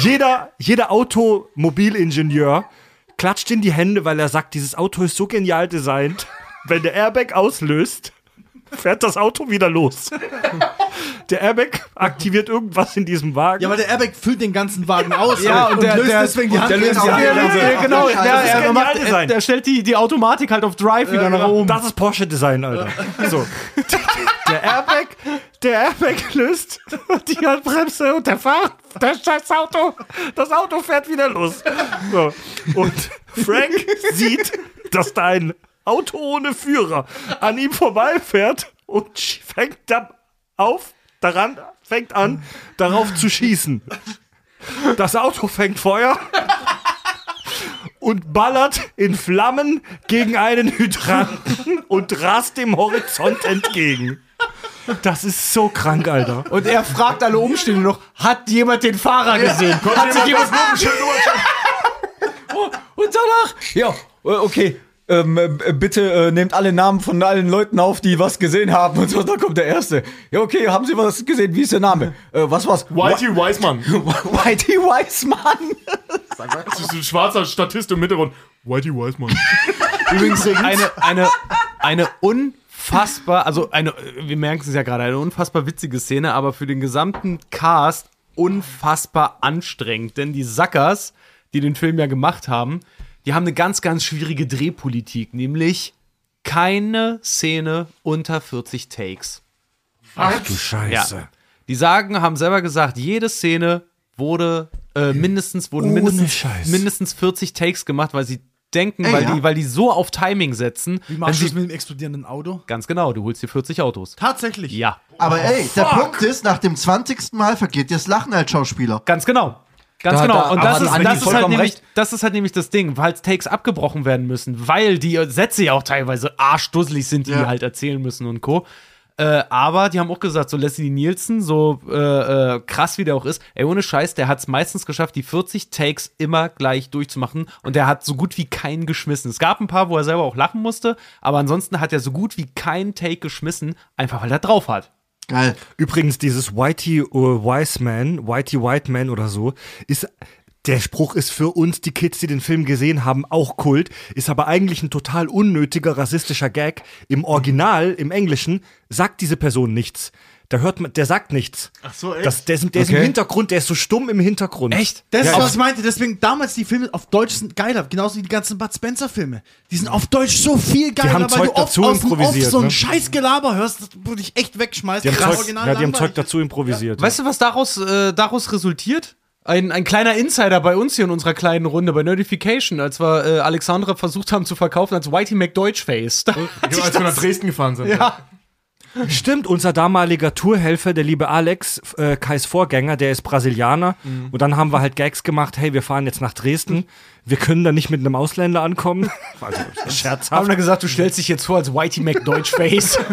Jeder, jeder Automobilingenieur klatscht in die Hände, weil er sagt, dieses Auto ist so genial designt. Wenn der Airbag auslöst, fährt das Auto wieder los. Der Airbag aktiviert irgendwas in diesem Wagen. Ja, aber der Airbag füllt den ganzen Wagen aus Ja, und der- löst der- deswegen die und Hand. der löst die Hand- Ja, Ja, genau, das der, ist er genial macht, Design. der stellt die, die Automatik halt auf Drive wieder nach oben. Das ist Porsche-Design, Alter. So. Der Airbag, der Airbag löst die Handbremse und der Fahrer, das scheiß Auto, das Auto fährt wieder los. So. Und Frank sieht, dass da ein Auto ohne Führer an ihm vorbeifährt und fängt da auf, daran, fängt an, darauf zu schießen. Das Auto fängt Feuer und ballert in Flammen gegen einen Hydranten und rast dem Horizont entgegen. Das ist so krank, Alter. Und er fragt alle Umstände noch, hat jemand den Fahrer gesehen? Hat sich jemand Oh, Und danach, ja, äh, okay. Ähm, äh, bitte äh, nehmt alle Namen von allen Leuten auf, die was gesehen haben. Und so, da kommt der Erste. Ja, okay, haben Sie was gesehen? Wie ist der Name? Äh, was war's? Whitey Wiseman. Whitey Wiseman. Das ist ein schwarzer Statist im Hintergrund. Whitey Wiseman. Übrigens eine, eine, eine unfassbar, also eine, wir merken es ja gerade, eine unfassbar witzige Szene, aber für den gesamten Cast unfassbar anstrengend. Denn die Sackers, die den Film ja gemacht haben, die haben eine ganz, ganz schwierige Drehpolitik, nämlich keine Szene unter 40 Takes. Ach du Scheiße. Die sagen, haben selber gesagt, jede Szene wurde äh, mindestens, wurden mindestens, Scheiß. mindestens 40 Takes gemacht, weil sie denken, Ey, weil, ja? die, weil die so auf Timing setzen. Wie machst du das mit dem explodierenden Auto? ganz genau, du holst dir 40 Autos. Tatsächlich. Ja, Aber ey, der Punkt ist, nach dem 20. Mal vergeht dir das Lachen als Schauspieler. ganz genau. Ganz Da- genau. da- und das ist, das, ist halt nämlich, das ist halt nämlich das Ding, weil Takes abgebrochen werden müssen, weil die Sätze ja auch teilweise arschdusselig sind, die Ja. die halt erzählen müssen und Co. Äh, aber die haben auch gesagt, so Leslie Nielsen, so äh, äh, krass wie der auch ist, ey, ohne Scheiß, der hat es meistens geschafft, die 40 Takes immer gleich durchzumachen und der hat so gut wie keinen geschmissen. Es gab ein paar, wo er selber auch lachen musste, aber ansonsten hat er so gut wie keinen Take geschmissen, einfach weil er drauf hat. Geil. Übrigens, dieses Whitey äh, Wiseman, Whitey Whiteman oder so, ist. Der Spruch ist für uns, die Kids, die den Film gesehen haben, auch Kult, ist aber eigentlich ein total unnötiger rassistischer Gag. Im Original, im Englischen, sagt diese Person nichts. Da hört man, der sagt nichts. Ach so, echt? Das, der ist, der ist im Okay. Hintergrund, der ist so stumm im Hintergrund. Echt? Das ist, Ja, was ich meinte. Deswegen damals die Filme auf Deutsch sind geiler. Genauso wie die ganzen Bud Spencer-Filme. Die sind auf Deutsch so viel geiler, haben weil Zeug du oft dazu aus dem Off improvisiert, so ein ne? scheiß Gelaber hörst, das du dich echt wegschmeißt. Die haben, Das Zeug, ja, die haben Zeug dazu improvisiert. Weißt du, was daraus, äh, daraus resultiert? Ein, ein kleiner Insider bei uns hier in unserer kleinen Runde bei Notification, als wir äh, Alexandra versucht haben zu verkaufen als Whitey McDeutschface. Da Ja, als wir nach Dresden gefahren sind. ja. Stimmt, unser damaliger Tourhelfer, der liebe Alex, äh, Kais Vorgänger, der ist Brasilianer. Mhm. Und dann haben wir halt Gags gemacht, hey, wir fahren jetzt nach Dresden. Wir können da nicht mit einem Ausländer ankommen. Also Haben scherzhaft. wir gesagt, du stellst dich jetzt vor als Whitey McDeutschface.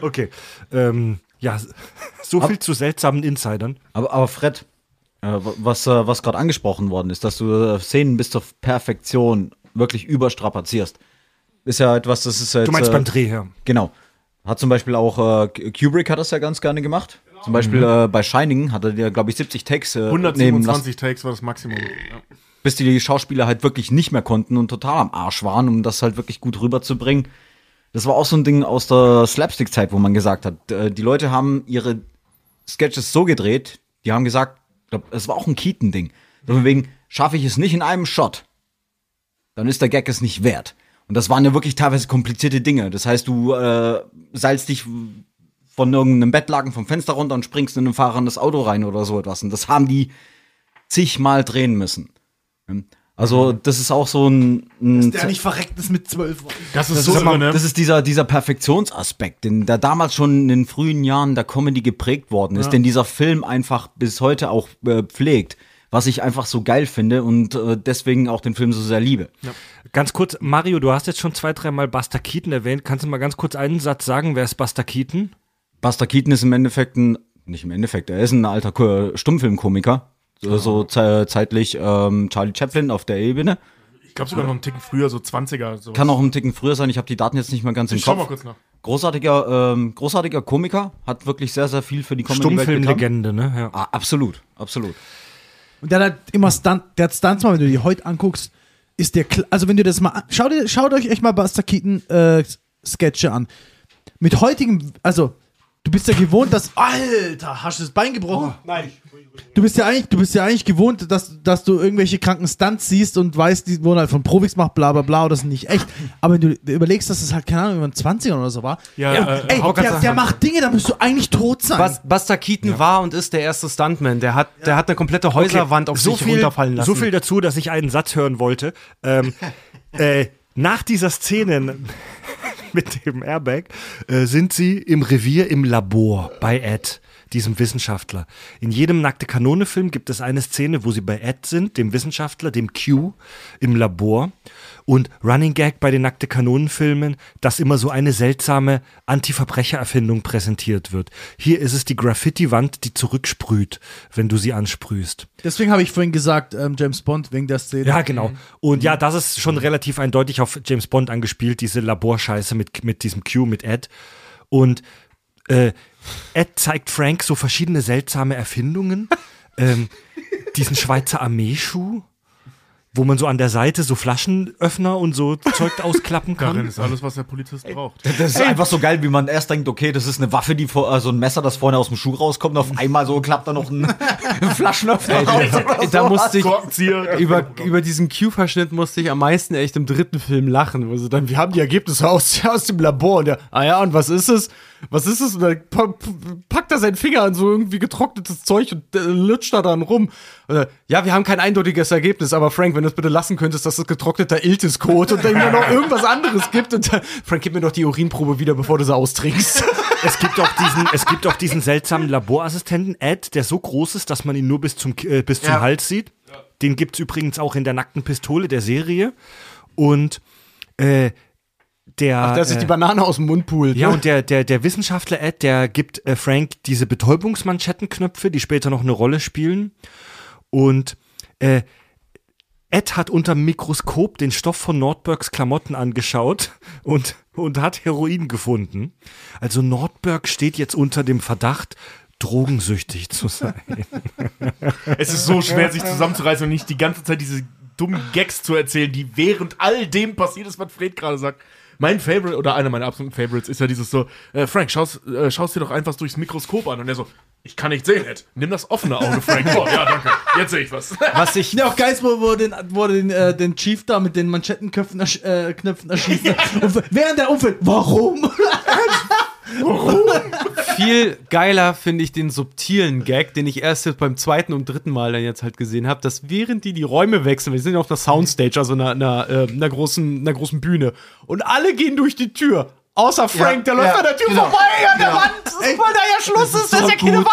Okay. Ähm, ja, so viel zu seltsamen Insidern. Aber, aber Fred, äh, was, äh, was gerade angesprochen worden ist, dass du äh, Szenen bis zur Perfektion wirklich überstrapazierst, ist ja etwas, das ist jetzt, Du meinst äh, beim Dreh her. Genau. Hat zum Beispiel auch äh, Kubrick hat das ja ganz gerne gemacht. Zum Beispiel äh, bei Shining hat er ja, glaube ich, 70 Takes äh, nehmen lassen, 127 Takes war das Maximum. Ja. bis die Schauspieler halt wirklich nicht mehr konnten und total am Arsch waren, um das halt wirklich gut rüberzubringen. Das war auch so ein Ding aus der Slapstick-Zeit, wo man gesagt hat, äh, die Leute haben ihre Sketches so gedreht, die haben gesagt, glaub, es war auch ein Keaton-Ding. So von wegen, schaffe ich es nicht in einem Shot, dann ist der Gag es nicht wert. Und das waren ja wirklich teilweise komplizierte Dinge. Das heißt, du äh, seilst dich von irgendeinem Bettlaken vom Fenster runter und springst in ein fahrendes Auto rein oder so etwas. Und das haben die zigmal drehen müssen. Also, das ist auch so ein. ein Der nicht verreckt ist mit zwölf. Das ist das, so ist, irre, ne? das ist dieser, dieser Perfektionsaspekt, den der damals schon in den frühen Jahren der Comedy geprägt worden ist, den dieser Film einfach bis heute auch äh, pflegt. Was ich einfach so geil finde und äh, deswegen auch den Film so sehr liebe. Ganz kurz, Mario, du hast jetzt schon zwei, dreimal Buster Keaton erwähnt. Kannst du mal ganz kurz einen Satz sagen, wer ist Buster Keaton? Buster Keaton ist im Endeffekt ein, nicht im Endeffekt, er ist ein alter Ko- Stummfilmkomiker. So, so ze zeitlich ähm, Charlie Chaplin auf der Ebene. Ich glaube sogar noch einen Ticken früher, so 20er. So. Kann auch einen Ticken früher sein, ich habe die Daten jetzt nicht mehr ganz im ich schau mal Kopf. kurz nach. Großartiger, ähm, großartiger Komiker, hat wirklich sehr, sehr viel für die Comedy getan. Stummfilmlegende, ne? Ja. Ah, absolut, absolut. Und der hat immer Stunt, der hat Stunts mal, wenn du die heute anguckst, ist der, also wenn du das mal, schaut, schaut euch echt mal Buster Keaton äh, Sketche an. Mit heutigem, also du bist ja gewohnt, dass, Alter, hast du das Bein gebrochen? Nein. Du bist ja eigentlich, du bist ja eigentlich gewohnt, dass, dass du irgendwelche kranken Stunts siehst und weißt, die wurden halt von Profis gemacht, bla bla bla, oder sind nicht echt. Aber wenn du überlegst, dass das halt, keine Ahnung, über den 20ern oder so war, Ja, Ja, äh, ey, der, der macht Dinge, da musst du eigentlich tot sein. Bas Buster Keaton war und ist der erste Stuntman. Der hat, der hat eine komplette Häuserwand auf so sich viel, runterfallen lassen. So viel dazu, dass ich einen Satz hören wollte. Ähm, äh, nach dieser Szene mit dem Airbag äh, sind sie im Revier im Labor bei Ed, diesem Wissenschaftler. In jedem Nackte Kanone-Film gibt es eine Szene, wo sie bei Ed sind, dem Wissenschaftler, dem Q, im Labor. Und Running Gag bei den Nackte Kanonen-Filmen, dass immer so eine seltsame Anti-Verbrecher-Erfindung präsentiert wird. Hier ist es die Graffiti-Wand, die zurücksprüht, wenn du sie ansprühst. Deswegen habe ich vorhin gesagt, ähm, James Bond, wegen der Szene. Ja, genau. Und ja, das ist schon relativ eindeutig auf James Bond angespielt, diese Laborscheiße mit, mit diesem Q, mit Ed. Und äh, Ed zeigt Frank so verschiedene seltsame Erfindungen. ähm, diesen Schweizer Armeeschuh, wo man so an der Seite so Flaschenöffner und so Zeug ausklappen Darin kann. ist alles, was der Polizist braucht. Das ist einfach so geil, wie man erst denkt, okay, das ist eine Waffe, die vor, also ein Messer, das vorne aus dem Schuh rauskommt, und auf einmal so klappt da noch ein, ein Flaschenöffner raus. oder da so. musste ich, über, über diesen Q-Verschnitt musste ich am meisten echt im dritten Film lachen, wo sie dann, wir haben die Ergebnisse aus, aus dem Labor und der, ah ja, und was ist es? Was ist es? Und dann pa pa- packt er seinen Finger an so irgendwie getrocknetes Zeug und äh, lutscht da dann rum. Dann, ja, wir haben kein eindeutiges Ergebnis, aber Frank, wenn du es bitte lassen könntest, dass es getrockneter Iltis-Kot und dann mir noch irgendwas anderes gibt und dann, Frank, gib mir doch die Urinprobe wieder, bevor du sie austrinkst. Es gibt auch diesen, es gibt auch diesen seltsamen Laborassistenten, Ed, der so groß ist, dass man ihn nur bis zum, äh, bis zum Ja. Hals sieht. Den gibt es übrigens auch in der nackten Pistole der Serie. Und äh, der. Der sich die äh, Banane aus dem Mund pult. ja, ne? und der, der, der Wissenschaftler Ed, der gibt äh, Frank diese Betäubungsmanschettenknöpfe, die später noch eine Rolle spielen. Und äh, Ed hat unter dem Mikroskop den Stoff von Nordbergs Klamotten angeschaut und, und hat Heroin gefunden. Also Nordberg steht jetzt unter dem Verdacht, drogensüchtig zu sein. Es ist so schwer, sich zusammenzureißen und nicht die ganze Zeit diese dummen Gags zu erzählen, die während all dem passiert ist, was Fred gerade sagt. Mein Favorite oder einer meiner absoluten Favorites ist ja dieses so, äh, Frank, schaust, äh, schaust dir doch einfach durchs Mikroskop an. Und er so, ich kann nicht sehen, Ed. Nimm das offene Auge, Frank. Oh, ja, danke. Jetzt sehe ich was. Was ich, Ja, auch geil, wo, wo, den, wo den, äh, den Chief da mit den Manschettenköpfen ersch äh, erschießt. und während der Unfall, warum? viel geiler finde ich den subtilen Gag, den ich erst jetzt beim zweiten und dritten Mal dann jetzt halt gesehen habe, dass während die die Räume wechseln, wir sind ja auf einer Soundstage, also einer, einer, äh, einer, großen, einer großen Bühne, und alle gehen durch die Tür. Außer Frank, der läuft ja, an der Tür genau. vorbei an der. Wand, weil da ja Schluss ist, das ist ja keine. Wand.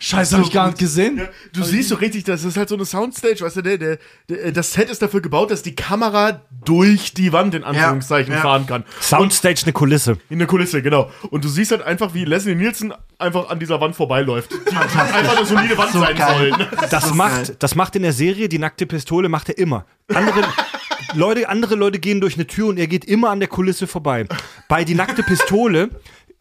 Scheiße, hab ich gar nicht gesehen. Du siehst so richtig, das ist halt so eine Soundstage, weißt du, der, der, der, das Set ist dafür gebaut, dass die Kamera durch die Wand in Anführungszeichen Ja, ja. fahren kann. Soundstage eine Kulisse. In der Kulisse, genau. Und du siehst halt einfach, wie Leslie Nielsen einfach an dieser Wand vorbeiläuft. Die einfach eine solide Wand So sein geil. sollen. Das ist macht, geil. das macht in der Serie die nackte Pistole macht er immer. Andere Leute, andere Leute gehen durch eine Tür und er geht immer an der Kulisse vorbei. Bei die nackte Pistole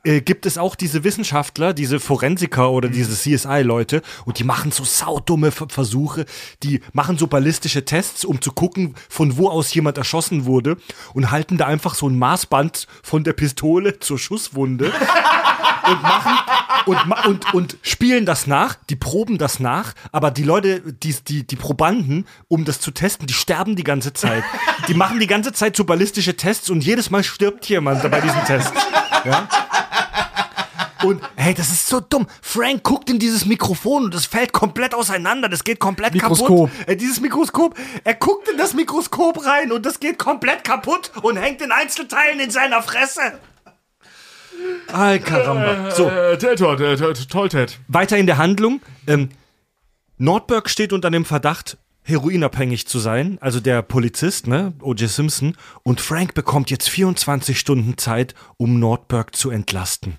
äh, gibt es auch diese Wissenschaftler, diese Forensiker oder diese CSI-Leute und die machen so saudumme Ver- Versuche, die machen so ballistische Tests, um zu gucken, von wo aus jemand erschossen wurde und halten da einfach so ein Maßband von der Pistole zur Schusswunde und machen und, und, und spielen das nach, die proben das nach, aber die Leute, die, die, die Probanden, um das zu testen, die sterben die ganze Zeit. Die machen die ganze Zeit so ballistische Tests und jedes Mal stirbt jemand bei diesen Tests. Ja? Und hey, das ist so dumm. Frank guckt in dieses Mikrofon und es fällt komplett auseinander. Das geht komplett Mikroskop. kaputt. Äh, dieses Mikroskop. Er guckt in das Mikroskop rein und das geht komplett kaputt und hängt in Einzelteilen in seiner Fresse. Ay, caramba. So, Äh, toll, Ted. weiter in der Handlung. Ähm, Nordberg steht unter dem Verdacht, heroinabhängig zu sein, also der Polizist, ne, O.J. Simpson, und Frank bekommt jetzt 24 Stunden Zeit, um Nordberg zu entlasten.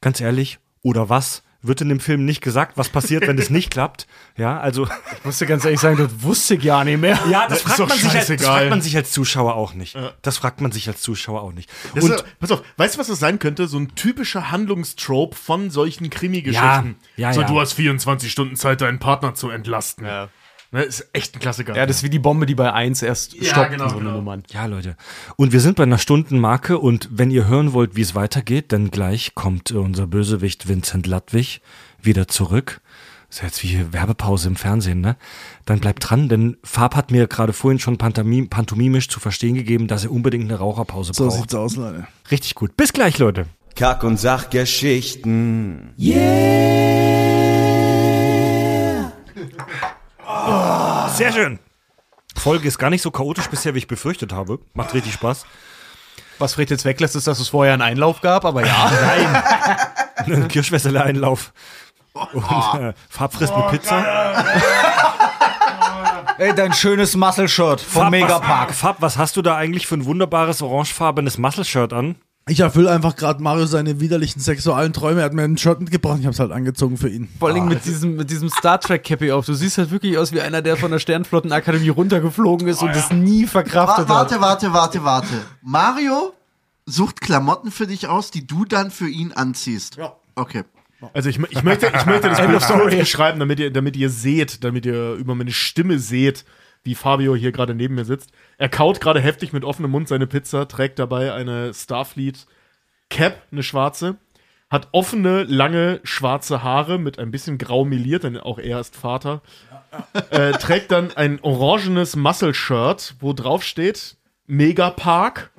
Ganz ehrlich, oder was? Wird in dem Film nicht gesagt, was passiert, wenn es nicht klappt. Ja, also. Ich musste ganz ehrlich sagen, das wusste ich ja nicht mehr. Ja, das, ist fragt doch man, sich als, das scheißegal. fragt man sich als Zuschauer auch nicht. Das fragt man sich als Zuschauer auch nicht. Das Und ist, pass auf, weißt du, was das sein könnte? So ein typischer Handlungstrope von solchen Krimi-Geschichten. Ja, ja, so, ja. du hast 24 Stunden Zeit, deinen Partner zu entlasten. Ja. Ne, ist echt ein Klassiker. Ja, das ist wie die Bombe, die bei 1 erst Ja, stoppt, genau, so eine genau. Nummern. Ja, Leute. Und wir sind bei einer Stundenmarke und wenn ihr hören wollt, wie es weitergeht, dann gleich kommt äh, unser Bösewicht Vincent Ladwig wieder zurück. Ist ja jetzt wie Werbepause im Fernsehen, ne? Dann bleibt dran, denn Fab hat mir gerade vorhin schon pantomim pantomimisch zu verstehen gegeben, dass er unbedingt eine Raucherpause So braucht. sieht's aus, Leute. Richtig gut. Bis gleich, Leute. Kack- und Sachgeschichten. Sehr schön. Folge ist gar nicht so chaotisch bisher, wie ich befürchtet habe. Macht richtig Spaß. Was Fred jetzt weglässt, ist, dass es vorher einen Einlauf gab, aber ja. Ein Kirschwässele-Einlauf. Und äh, Fab frisst eine Pizza. Ey, dein schönes Muscle-Shirt vom Fab, Megapark. Was, Fab, was hast du da eigentlich für ein wunderbares orangefarbenes Muscle-Shirt an? Ich erfülle einfach gerade Mario seine widerlichen sexuellen Träume. Er hat mir ein Shirt mitgebracht und ich hab's halt angezogen für ihn. Vor allem mit diesem, mit diesem Star Trek Cappy auf. Du siehst halt wirklich aus wie einer, der von der Sternflottenakademie runtergeflogen ist und das nie verkraftet hat. warte, warte, warte, warte. Mario sucht Klamotten für dich aus, die du dann für ihn anziehst. Ja. Okay. Also ich, ich, möchte, ich möchte das Bild kurz beschreiben, damit ihr, damit ihr seht, damit ihr über meine Stimme seht, wie Fabio hier gerade neben mir sitzt. Er kaut gerade heftig mit offenem Mund seine Pizza, trägt dabei eine Starfleet Cap, eine schwarze, hat offene, lange, schwarze Haare mit ein bisschen grau meliert, denn auch er ist Vater. Äh, trägt dann ein orangenes Muscle-Shirt, wo drauf steht Megapark,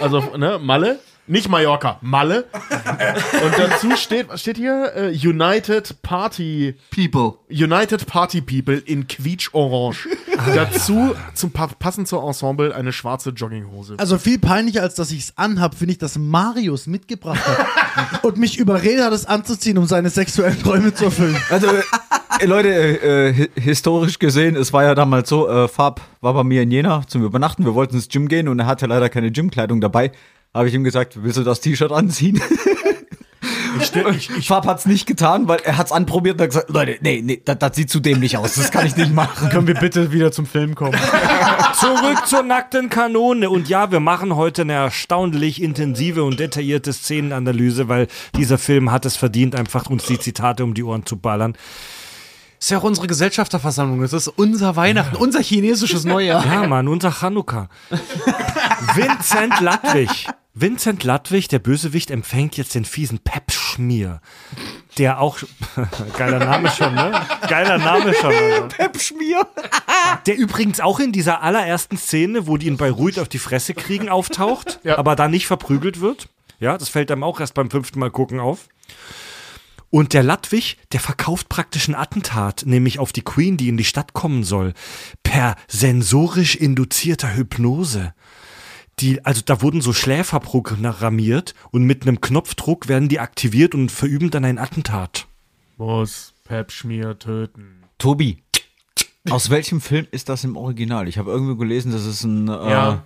also ne, Malle. Nicht Mallorca, Malle. Und dazu steht, was steht hier? Äh, United Party People. United Party People in quietsch orange. Dazu zum pa passend zur Ensemble eine schwarze Jogginghose. Also viel peinlicher, als dass ich's anhab, finde ich, dass Marius mitgebracht hat und mich überredet hat, es anzuziehen, um seine sexuellen Träume zu erfüllen. Also, äh, Leute, äh, hi- historisch gesehen, es war ja damals so, äh, Fab war bei mir in Jena zum Übernachten, wir wollten ins Gym gehen und er hatte leider keine Gymkleidung dabei. Habe ich ihm gesagt, willst du das T-Shirt anziehen? Fab hat's nicht getan, weil er hat's anprobiert und hat gesagt, Leute, nee, nee, das, das sieht zu dämlich aus, das kann ich nicht machen. Können wir bitte wieder zum Film kommen? Zurück zur nackten Kanone. Und ja, wir machen heute eine erstaunlich intensive und detaillierte Szenenanalyse, weil dieser Film hat es verdient, einfach uns die Zitate um die Ohren zu ballern. Ist ja auch unsere Gesellschafterversammlung. Das ist unser Weihnachten, unser chinesisches Neujahr. Ja, Mann, unser Chanukka. Vincent Ladwig. Vincent Ladwig, der Bösewicht, empfängt jetzt den fiesen Pep-Schmier. Der auch. Geiler Name schon, ne? Geiler Name schon. Alter. Pepschmier. Der übrigens auch in dieser allerersten Szene, wo die ihn bei Ruid auf die Fresse kriegen, auftaucht, Ja. aber da nicht verprügelt wird. Ja, das fällt einem auch erst beim fünften Mal gucken auf. Und der Ladwig, der verkauft praktisch ein Attentat, nämlich auf die Queen, die in die Stadt kommen soll, per sensorisch induzierter Hypnose. Die, also da wurden so Schläfer programmiert und mit einem Knopfdruck werden die aktiviert und verüben dann ein Attentat. Muss Pep Schmier töten. Tobi, aus welchem Film ist das im Original? Ich habe irgendwo gelesen, das ist ein. Äh, Ja.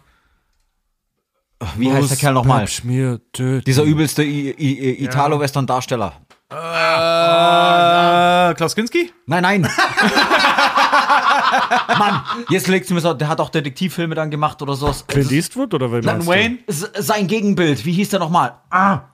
Wie heißt der Kerl nochmal? Pep Schmier töten. Dieser übelste I I Italo-Western-Darsteller. Äh, Klaus Kinski? Nein, nein. Mann, jetzt legst du mir so, der hat auch Detektivfilme dann gemacht oder sowas. Clint Eastwood oder wer John Wayne? Sein Gegenbild, wie hieß der nochmal?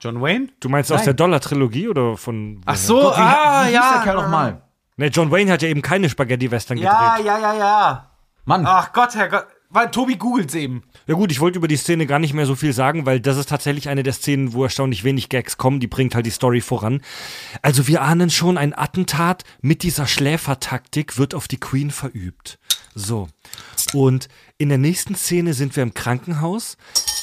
John Wayne? Du? meinst aus der Dollar-Trilogie oder von. Ach so, Gott, wie, ah, wie hieß ja. der Kerl nochmal? Ne, John Wayne hat ja eben keine Spaghetti-Western Ja, gedreht. ja, ja, ja. Mann, Ach Gott, Herr Gott. Weil Tobi googelt's eben. Ja gut, ich wollte über die Szene gar nicht mehr so viel sagen, weil das ist tatsächlich eine der Szenen, wo erstaunlich wenig Gags kommen. Die bringt halt die Story voran. Also wir ahnen schon, ein Attentat mit dieser Schläfertaktik wird auf die Queen verübt. So. Und in der nächsten Szene sind wir im Krankenhaus.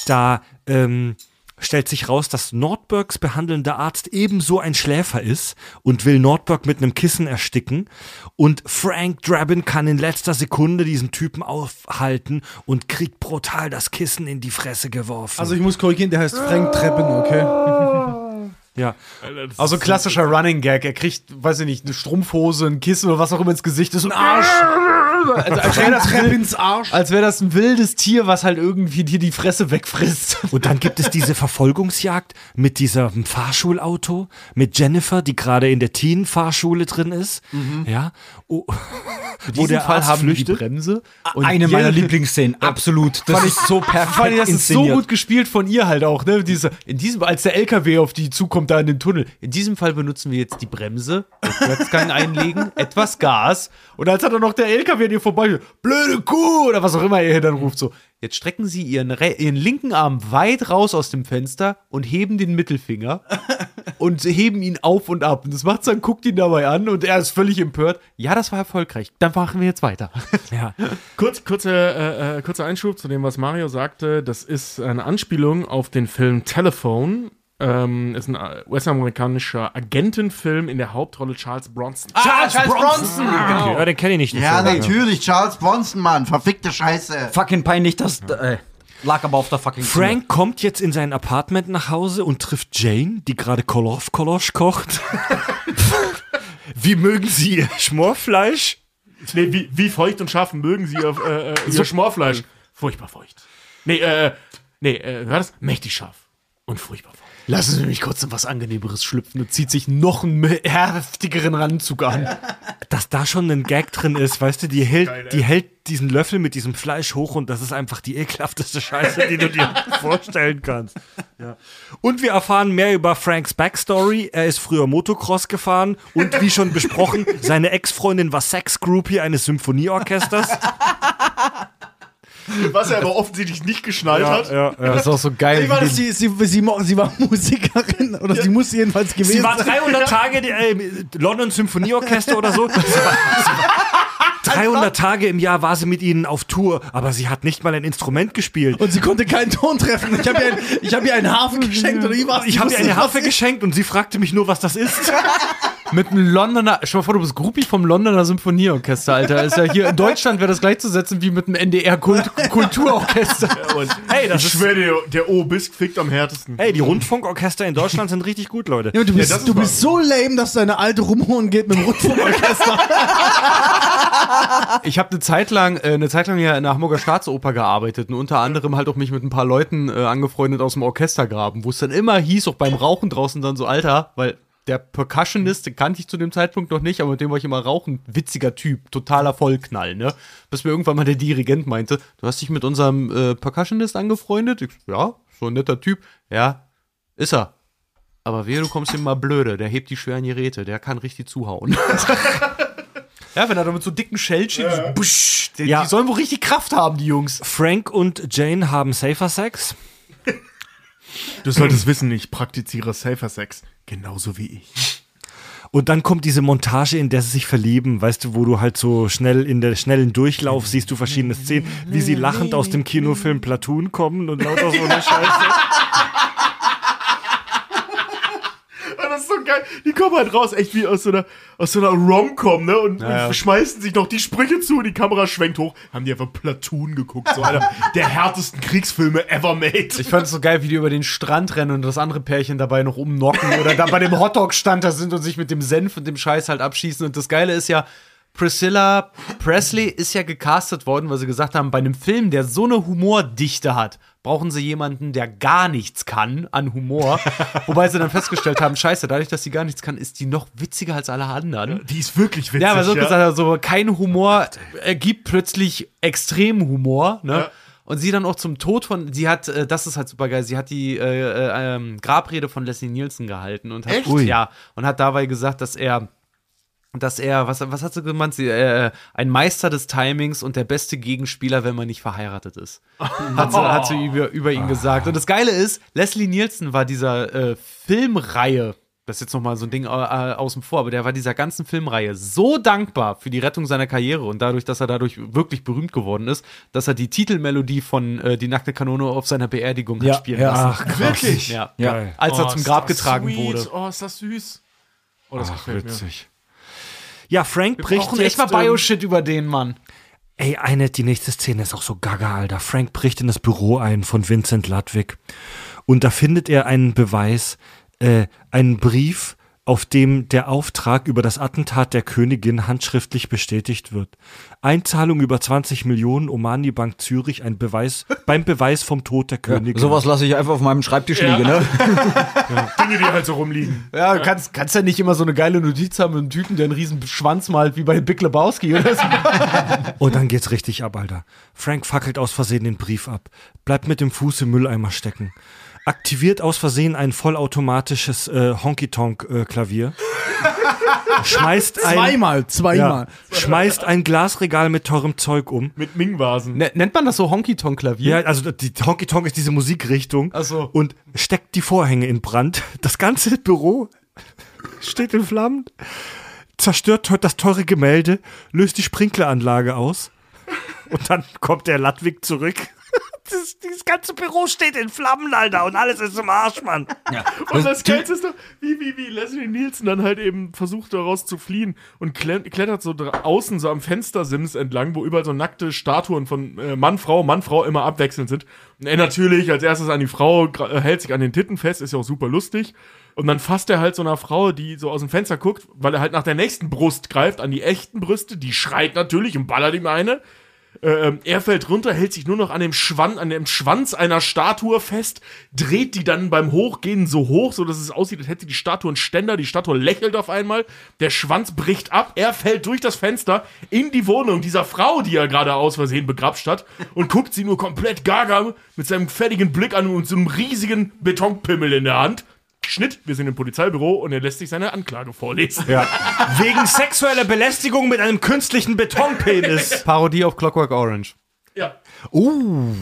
Da ähm, stellt sich raus, dass Nordbergs behandelnder Arzt ebenso ein Schläfer ist und will Nordberg mit einem Kissen ersticken. Und Frank Drabin kann in letzter Sekunde diesen Typen aufhalten und kriegt brutal das Kissen in die Fresse geworfen. Also ich muss korrigieren, der heißt Frank Treppen, okay? Ja. Also ein klassischer Running Gag. Er kriegt, weiß ich nicht, eine Strumpfhose, ein Kissen oder was auch immer ins Gesicht. Ist ein Arsch. Also, als wäre das, als wär das ein wildes Tier, was halt irgendwie dir die Fresse wegfrisst. Und dann gibt es diese Verfolgungsjagd mit diesem Fahrschulauto, mit Jennifer, die gerade in der Teen-Fahrschule drin ist. Ja. Oh, wo der Arzt haben wir die flüchtet. Bremse. Eine meiner Lieblingsszenen, absolut. Das ist so perfekt Vor allem, das ist so gut gespielt von ihr halt auch, ne? Diese, in diesem, als der LKW auf die zukommt, da in den Tunnel. In diesem Fall benutzen wir jetzt die Bremse, Rückwärtsgang einlegen, etwas Gas. Und als hat dann noch der LKW an ihr vorbei, blöde Kuh oder was auch immer ihr dann ruft, so. Jetzt strecken sie ihren, re- ihren linken Arm weit raus aus dem Fenster und heben den Mittelfinger und heben ihn auf und ab. Und das macht's dann, guckt ihn dabei an und er ist völlig empört. Ja, das war erfolgreich. Dann machen wir jetzt weiter. Ja. Kurz, kurze, äh, äh, kurzer Einschub zu dem, was Mario sagte. Das ist eine Anspielung auf den Film Telephone. Ähm, ist ein äh, US-amerikanischer Agentenfilm in der Hauptrolle Charles Bronson. Charles, Bronson! Okay, ja, den kenne ich nicht. den Ja, Film. natürlich, Charles Bronson, Mann. Verfickte Scheiße. Fucking peinlich, das äh, lag aber auf der fucking. Frank kommt jetzt in sein Apartment nach Hause und trifft Jane, die gerade Koloff Kolosch kocht. Wie mögen Sie Ihr Schmorfleisch? Nee, wie, wie feucht und scharf mögen sie auf äh, äh, ihr Schmorfleisch? Furchtbar feucht. Nee, äh, nee, äh, war das? Mächtig scharf. Und furchtbar feucht. Lassen Sie mich kurz in was Angenehmeres schlüpfen und zieht sich noch einen heftigeren Ranzug an. Dass da schon ein Gag drin ist, weißt du, die hält, die hält diesen Löffel mit diesem Fleisch hoch und das ist einfach die ekelhafteste Scheiße, die du dir vorstellen kannst. Ja. Und wir erfahren mehr über Franks Backstory. Er ist früher Motocross gefahren und wie schon besprochen, seine Ex-Freundin war Sex-Groupie eines Symphonieorchesters. Was er aber offensichtlich nicht geschnallt hat. ja, ja. Das ist auch so geil. Das? den- Sie, sie, sie, sie war Musikerin oder sie muss jedenfalls gewesen Sie war sein. 300 Tage äh, London Symphonieorchester oder so. Sie war, sie war 300 Tage im Jahr war sie mit ihnen auf Tour, aber sie hat nicht mal ein Instrument gespielt. Und sie konnte keinen Ton treffen. Ich habe ihr, ein, ich hab ihr einen Hafen geschenkt oder wie war's? Ich habe ihr eine Harfe geschenkt und sie fragte mich nur, was das ist. Mit einem Londoner, stell mal vor, du bist Groupie vom Londoner Symphonieorchester, Alter. Ist ja hier in Deutschland wäre das gleichzusetzen wie mit einem NDR-Kulturorchester. Und Hey, das ich ist- schwöre dir, der Obisk fickt am härtesten. Hey, die Rundfunkorchester in Deutschland sind richtig gut, Leute. Ja, du bist, ist du bist so lame, dass deine alte rumholen geht mit dem Rundfunkorchester. Ich habe eine Zeit lang, äh, eine Zeit lang ja in der Hamburger Staatsoper gearbeitet und unter anderem halt auch mich mit ein paar Leuten äh, angefreundet aus dem Orchestergraben, wo es dann immer hieß, auch beim Rauchen draußen dann so, Alter, weil der Percussionist, den kannte ich zu dem Zeitpunkt noch nicht, aber mit dem war ich immer rauchen. Witziger Typ, totaler Vollknall, ne? Bis mir irgendwann mal der Dirigent meinte, du hast dich mit unserem äh, Percussionist angefreundet? Ich, ja, so ein netter Typ. Ja, ist er. Aber wehe, du kommst ihm mal blöde, der hebt die schweren Geräte, der kann richtig zuhauen. ja, wenn er da mit so dicken Schellchen, so busch, die, Ja. die sollen wohl richtig Kraft haben, die Jungs. Frank und Jane haben Safer Sex. Du solltest wissen, ich praktiziere Safer Sex. Genauso wie ich. Und dann kommt diese Montage, in der sie sich verlieben, weißt du, wo du halt so schnell in der schnellen Durchlauf siehst du verschiedene Szenen, wie sie lachend aus dem Kinofilm Platoon kommen und lauter so eine Scheiße. Ah, Das ist so geil. Die kommen halt raus, echt wie aus so einer, aus so einer Rom-Com, ne? Und, ja. und schmeißen sich noch die Sprüche zu und die Kamera schwenkt hoch. Haben die einfach Platoon geguckt. So einer der härtesten Kriegsfilme ever made. Ich fand es so geil, wie die über den Strand rennen und das andere Pärchen dabei noch umnocken oder da bei dem Hotdog-Stand da sind und sich mit dem Senf und dem Scheiß halt abschießen. Und das Geile ist ja, Priscilla Presley ist ja gecastet worden, weil sie gesagt haben, bei einem Film, der so eine Humordichte hat, brauchen sie jemanden, der gar nichts kann an Humor. Wobei sie dann festgestellt haben, scheiße, dadurch, dass sie gar nichts kann, ist die noch witziger als alle anderen. Die ist wirklich witzig. Ja, aber so gesagt, also kein Humor ergibt plötzlich extremen Humor, ne? Ja. Und sie dann auch zum Tod von, sie hat, äh, das ist halt super geil, sie hat die äh, äh, ähm, Grabrede von Leslie Nielsen gehalten und hat, Echt? Ja, und hat dabei gesagt, dass er, dass er, was, was hat sie gemeint? Sie, äh, ein Meister des Timings und der beste Gegenspieler, wenn man nicht verheiratet ist. Hat sie, hat sie über, über ihn gesagt. Und das Geile ist, Leslie Nielsen war dieser äh, Filmreihe, das ist jetzt nochmal so ein Ding äh, außen vor, aber der war dieser ganzen Filmreihe so dankbar für die Rettung seiner Karriere und dadurch, dass er dadurch wirklich berühmt geworden ist, dass er die Titelmelodie von äh, Die nackte Kanone auf seiner Beerdigung hat spielen lassen. ach, krass. Wirklich? Ja. Geil. Als er Oh, zum ist Grab getragen sweet. wurde. Oh, ist das süß. Oh, das gefällt mir. Ja, Frank bricht Brauchen echt jetzt, mal ähm, Bio-Shit über den Mann. Ey, eine, die nächste Szene ist auch so gaga, Alter. Frank bricht in das Büro ein von Vincent Ludwig. Und da findet er einen Beweis, äh, einen Brief, auf dem der Auftrag über das Attentat der Königin handschriftlich bestätigt wird. Einzahlung über 20 Millionen, Omani Bank Zürich, ein Beweis, beim Beweis vom Tod der Königin. Sowas lasse ich einfach auf meinem Schreibtisch liegen, ne? Dinge, die halt so rumliegen. Ja, du kannst, kannst ja nicht immer so eine geile Notiz haben mit einem Typen, der einen riesen Schwanz malt, wie bei Big Lebowski oder so. Und dann geht's richtig ab, Alter. Frank fackelt aus Versehen den Brief ab, bleibt mit dem Fuß im Mülleimer stecken, aktiviert aus Versehen ein vollautomatisches äh, Honky-Tonk-Klavier, schmeißt ein, Zweimal, zweimal. ja, schmeißt ein Glasregal mit teurem Zeug um. Mit Ming-Vasen. Ne- Nennt man das so Honky-Tonk-Klavier? Ja, also die Honky Tonk ist diese Musikrichtung Ach so. und steckt die Vorhänge in Brand. Das ganze Büro steht in Flammen, zerstört das teure Gemälde, löst die Sprinkleranlage aus und dann kommt der Ludwig zurück. Das, dieses ganze Büro steht in Flammen, Alter, und alles ist im Arsch, Mann. Und das Geilste ist doch, wie, wie, wie Leslie Nielsen dann halt eben versucht, daraus zu fliehen und kle- klettert so außen so am Fenstersims entlang, wo überall so nackte Statuen von äh, Mann, Frau, Mann, Frau immer abwechselnd sind. Und er natürlich als erstes an die Frau, äh, hält sich an den Titten fest, ist ja auch super lustig. Und dann fasst er halt so einer Frau, die so aus dem Fenster guckt, weil er halt nach der nächsten Brust greift, an die echten Brüste, die schreit natürlich und ballert ihm eine. Ähm, er fällt runter, hält sich nur noch an dem, Schwanz, an dem Schwanz einer Statue fest, dreht die dann beim Hochgehen so hoch, so dass es aussieht, als hätte die Statue einen Ständer. Die Statue lächelt auf einmal, der Schwanz bricht ab, er fällt durch das Fenster in die Wohnung dieser Frau, die er gerade aus Versehen begrapscht hat, und guckt sie nur komplett gaga mit seinem fertigen Blick an und so einem riesigen Betonpimmel in der Hand. Schnitt, wir sind im Polizeibüro und er lässt sich seine Anklage vorlesen. Wegen sexueller Belästigung mit einem künstlichen Betonpenis. Parodie auf Clockwork Orange. Ja. Uh,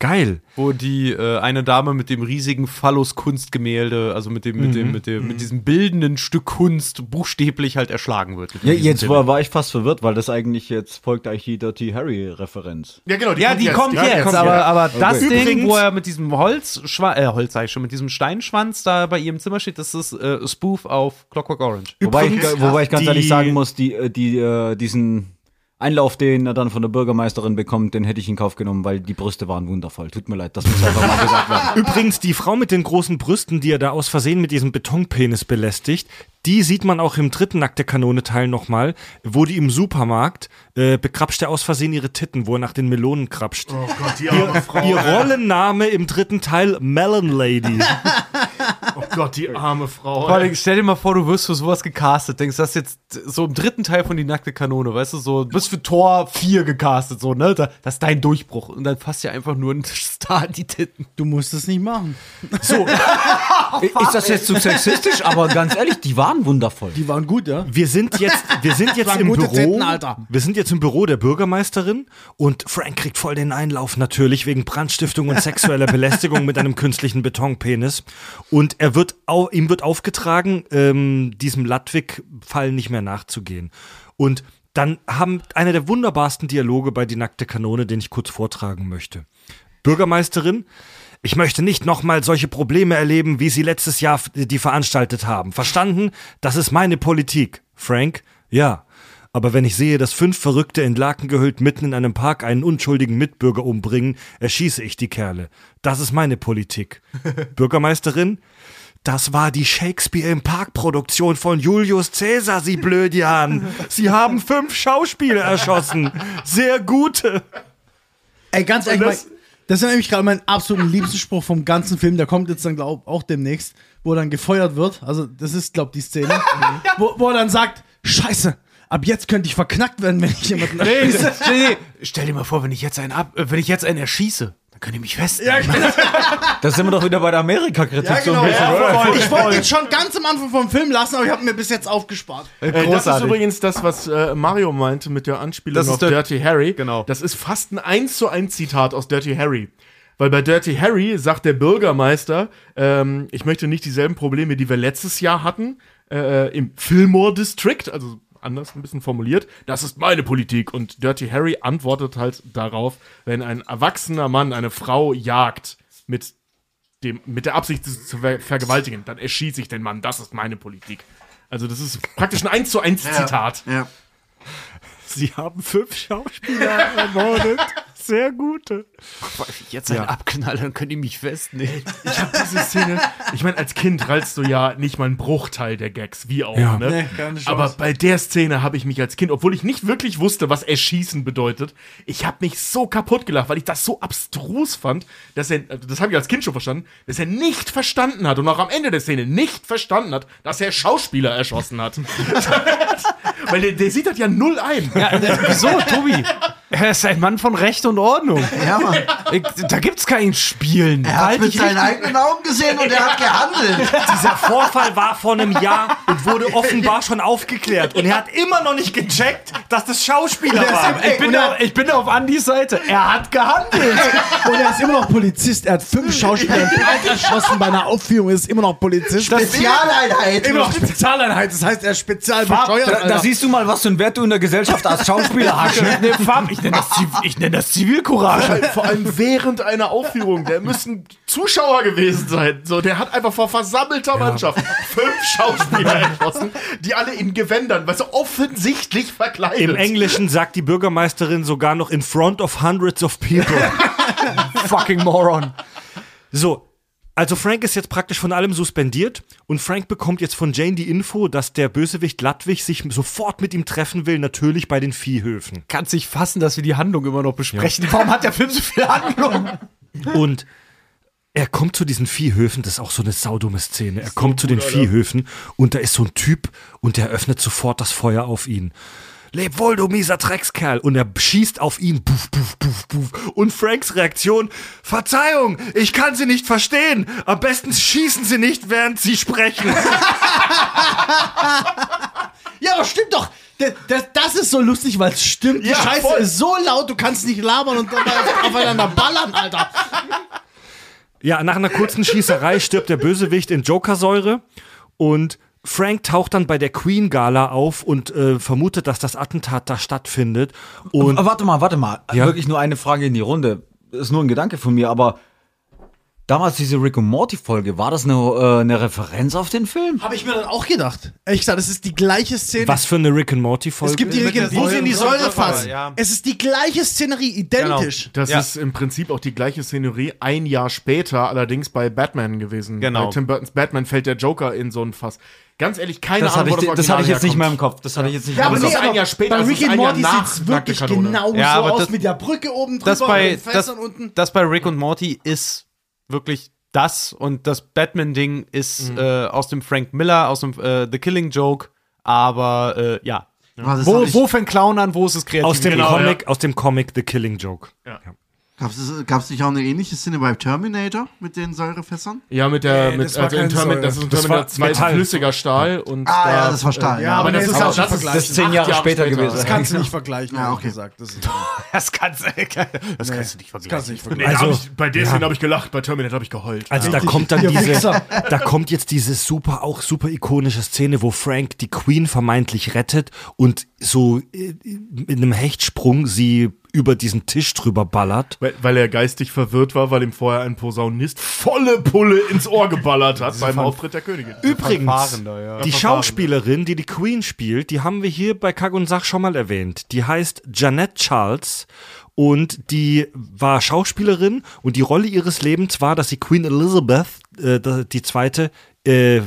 geil. Wo die äh, eine Dame mit dem riesigen Phallus-Kunstgemälde, also mit dem, mit dem, mit dem, mit diesem bildenden Stück Kunst buchstäblich halt erschlagen wird. Ja, jetzt war, war ich fast verwirrt, weil das eigentlich jetzt folgt eigentlich die Dirty Harry-Referenz. Ja, genau. Ja, die kommt jetzt, kommt aber, aber das Okay. Ding, Übrigens- wo er mit diesem Holzschwanz, äh, Holz sag ich schon, mit diesem Steinschwanz da bei ihrem Zimmer steht, das ist äh, Spoof auf Clockwork Orange. Wobei ich, Übrigens, wobei ich ganz die- ehrlich sagen muss, die, äh, die, äh, diesen Einlauf, den er dann von der Bürgermeisterin bekommt, den hätte ich in Kauf genommen, weil die Brüste waren wundervoll. Tut mir leid, das muss einfach mal gesagt werden. Übrigens, die Frau mit den großen Brüsten, die er da aus Versehen mit diesem Betonpenis belästigt, die sieht man auch im dritten Nackte Kanone-Teil nochmal, wo die im Supermarkt äh, bekrapscht er aus Versehen ihre Titten, wo er nach den Melonen krapscht. Oh Gott, die arme Frau. Ihr Rollenname im dritten Teil Melon Lady. Oh Gott, die arme Frau. Vor allem, stell dir mal vor, du wirst für sowas gecastet, denkst, das ist jetzt so im dritten Teil von die nackte Kanone, weißt du, so, du bist für Tor 4 gecastet, so, ne, da, das ist dein Durchbruch und dann fasst ja einfach nur ein Star in die Titten. Du musst es nicht machen. So, Ist das jetzt zu sexistisch? Aber ganz ehrlich, die waren wundervoll. Die waren gut, ja? wir sind jetzt, wir sind jetzt im Büro. Titten. Wir sind jetzt im Büro der Bürgermeisterin und Frank kriegt voll den Einlauf natürlich wegen Brandstiftung und sexueller Belästigung mit einem künstlichen Betonpenis. Und er wird au ihm wird aufgetragen, ähm, diesem Ludwig-Fall nicht mehr nachzugehen. Und dann haben einer der wunderbarsten Dialoge bei Die nackte Kanone, den ich kurz vortragen möchte. Bürgermeisterin, ich möchte nicht nochmal solche Probleme erleben, wie Sie letztes Jahr die veranstaltet haben. Verstanden? Das ist meine Politik. Frank? Ja. Aber wenn ich sehe, dass fünf Verrückte in Laken gehüllt mitten in einem Park einen unschuldigen Mitbürger umbringen, erschieße ich die Kerle. Das ist meine Politik. Bürgermeisterin? Das war die Shakespeare im Park Produktion von Julius Caesar, Sie Blödian. Sie haben fünf Schauspieler erschossen. Sehr gute. Ey, ganz ehrlich, das- ist nämlich gerade mein absoluter Liebesspruch vom ganzen Film. Der kommt jetzt dann, glaub auch demnächst, wo er dann gefeuert wird. Also, das ist, glaub die Szene. wo, wo er dann sagt: Scheiße, ab jetzt könnte ich verknackt werden, wenn ich jemanden erschieße. stell, stell dir mal vor, wenn ich jetzt einen ab, äh, wenn ich jetzt einen erschieße, dann könnt ihr mich festnehmen. Da sind wir doch wieder bei der Amerika-Kritik so ein bisschen, Ja, oder? Ich wollte ihn schon ganz am Anfang vom Film lassen, aber ich habe mir bis jetzt aufgespart. Äh, das ist übrigens das, was äh, Mario meinte mit der Anspielung Das ist auf der- Dirty Harry. Genau. Das ist fast ein 1 zu 1 Zitat aus Dirty Harry. Weil bei Dirty Harry sagt der Bürgermeister, ähm, ich möchte nicht dieselben Probleme, die wir letztes Jahr hatten, äh, im Fillmore District, also anders ein bisschen formuliert, das ist meine Politik. Und Dirty Harry antwortet halt darauf, wenn ein erwachsener Mann eine Frau jagt mit dem, mit der Absicht, sie zu ver vergewaltigen, dann erschieße ich den Mann. Das ist meine Politik. Also das ist praktisch ein 1 zu 1 Zitat. Ja. Sie haben fünf Schauspieler ermordet. Sehr gute. Jetzt ein Abknall, dann könnt ihr mich festnehmen. Ich habe diese Szene, ich meine, als Kind rallst du ja nicht mal einen Bruchteil der Gags, wie auch, Ja. ne? Nee. Aber bei der Szene habe ich mich als Kind, obwohl ich nicht wirklich wusste, was erschießen bedeutet, ich habe mich so kaputt gelacht, weil ich das so abstrus fand, dass er, das habe ich als Kind schon verstanden, dass er nicht verstanden hat und auch am Ende der Szene nicht verstanden hat, dass er Schauspieler erschossen hat. weil der, der sieht das ja null ein. Ja, äh, wieso, Tobi? Er ist ein Mann von Recht und Ordnung. Ja, Mann. Ich, da gibt's kein Spielen. Er hat Halt mit seinen eigenen Augen gesehen und er hat gehandelt. Dieser Vorfall war vor einem Jahr und wurde offenbar schon aufgeklärt. Und er hat immer noch nicht gecheckt, dass das Schauspieler waren. ich, bin da, ich bin auf Andys Seite. Er hat gehandelt. Und er ist immer noch Polizist. Er hat fünf Schauspieler erschossen bei einer Aufführung. Er ist immer noch Polizist. Spezialeinheit. immer noch Spezialeinheit. Das heißt, er ist spezial bescheuert. Da, da siehst du mal, was für einen Wert du in der Gesellschaft als Schauspieler hast. Ne? Farb, ich nenne das, ich nenn das Zivilcourage. Vor allem während einer Aufführung, der müssen Zuschauer gewesen sein. So, der hat einfach vor versammelter Mannschaft fünf Schauspieler erschossen, die alle in Gewändern, weil so offensichtlich verkleidet. Im Englischen sagt die Bürgermeisterin sogar noch in front of hundreds of people. Fucking Moron. So, also Frank ist jetzt praktisch von allem suspendiert und Frank bekommt jetzt von Jane die Info, dass der Bösewicht Ludwig sich sofort mit ihm treffen will, natürlich bei den Viehhöfen. Kannst nicht fassen, dass wir die Handlung immer noch besprechen. Warum hat der Film so viel Handlung? Und er kommt zu diesen Viehhöfen, das ist auch so eine saudumme Szene. Er kommt zu den Viehhöfen und da ist so ein Typ und der öffnet sofort das Feuer auf ihn. Leb wohl, du mieser Dreckskerl. Und er schießt auf ihn. Puff, puff, puff, puff. Und Franks Reaktion: Verzeihung, ich kann Sie nicht verstehen. Am besten schießen Sie nicht, während Sie sprechen. Ja, aber stimmt doch. Das, das, das ist so lustig, weil es stimmt. Die Ja, Scheiße voll. ist so laut, du kannst nicht labern und aufeinander ballern, Alter. Ja, nach einer kurzen Schießerei stirbt der Bösewicht in Jokersäure und Frank taucht dann bei der Queen Gala auf und äh, vermutet, dass das Attentat da stattfindet. Und Aber warte mal, warte mal. Ja? Wirklich nur eine Frage in die Runde. Ist nur ein Gedanke von mir, aber damals diese Rick und Morty Folge, war das eine, äh, eine Referenz auf den Film? Habe ich mir dann auch gedacht. Ehrlich gesagt, es ist die gleiche Szene. was für eine Rick and Morty Folge? Es gibt die der Rick wo sie in die Säure- fassen. Ja. Es ist die gleiche Szenerie, identisch. Das Ja. ist im Prinzip auch die gleiche Szenerie ein Jahr später, allerdings bei Batman gewesen. Genau. Bei Tim Burtons Batman fällt der Joker in so ein Fass. Ganz ehrlich, keine Das Ahnung, ich, wo das das hatte ich jetzt nicht Original mehr im Kopf. Das hatte ich jetzt nicht Ja, mehr aber im das nee, ist ein aber Jahr später, bei Rick ein Jahr Morty nach sieht's wirklich genau Ja, so aber aus das- mit der Brücke oben drüber Das bei, und den das, unten. das bei Rick und Morty ist wirklich das und das Batman-Ding ist äh, aus dem Frank Miller, aus dem äh, The Killing Joke, aber äh, ja. Was ist Wo, wo fängt Clown an, wo ist es kreativ? aus dem Genau, Comic, aus dem Comic The Killing Joke. Gab es nicht auch eine ähnliche Szene bei Terminator mit den Säurefässern? Ja, mit der, Nee, mit, das war also in Termin, das ist ein Terminator war 2 Metall. flüssiger Stahl und Ah, da, ja, das war Stahl. äh, ja. aber das nee, ist das auch kannst du das ist, vergleichen. das ist zehn acht Jahre später später. gewesen. Das kannst du nicht vergleichen, Ja, ehrlich okay. gesagt. Das, ist, Das kannst, das kannst du nicht das kannst du nicht Nee, vergleichen. da Also, ich, bei der ja. Szene habe ich gelacht, bei Terminator habe ich geheult. Also da kommt dann diese, da kommt jetzt diese super, auch super ikonische Szene, wo Frank die Queen vermeintlich rettet und so äh, in einem Hechtsprung sie über diesen Tisch drüber ballert. Weil, weil er geistig verwirrt war, weil ihm vorher ein Posaunist volle Pulle ins Ohr geballert hat beim Auftritt der Königin. Übrigens, ja. die Schauspielerin, die die Queen spielt, die haben wir hier bei Kack und Sach schon mal erwähnt. Die heißt Jeanette Charles und die war Schauspielerin und die Rolle ihres Lebens war, dass sie Queen Elizabeth, äh, die zweite, äh,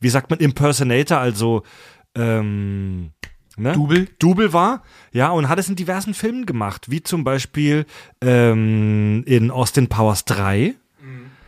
wie sagt man, Impersonator, also ähm, ne? Double? Double war, ja, und hat es in diversen Filmen gemacht, wie zum Beispiel ähm, in Austin Powers 3.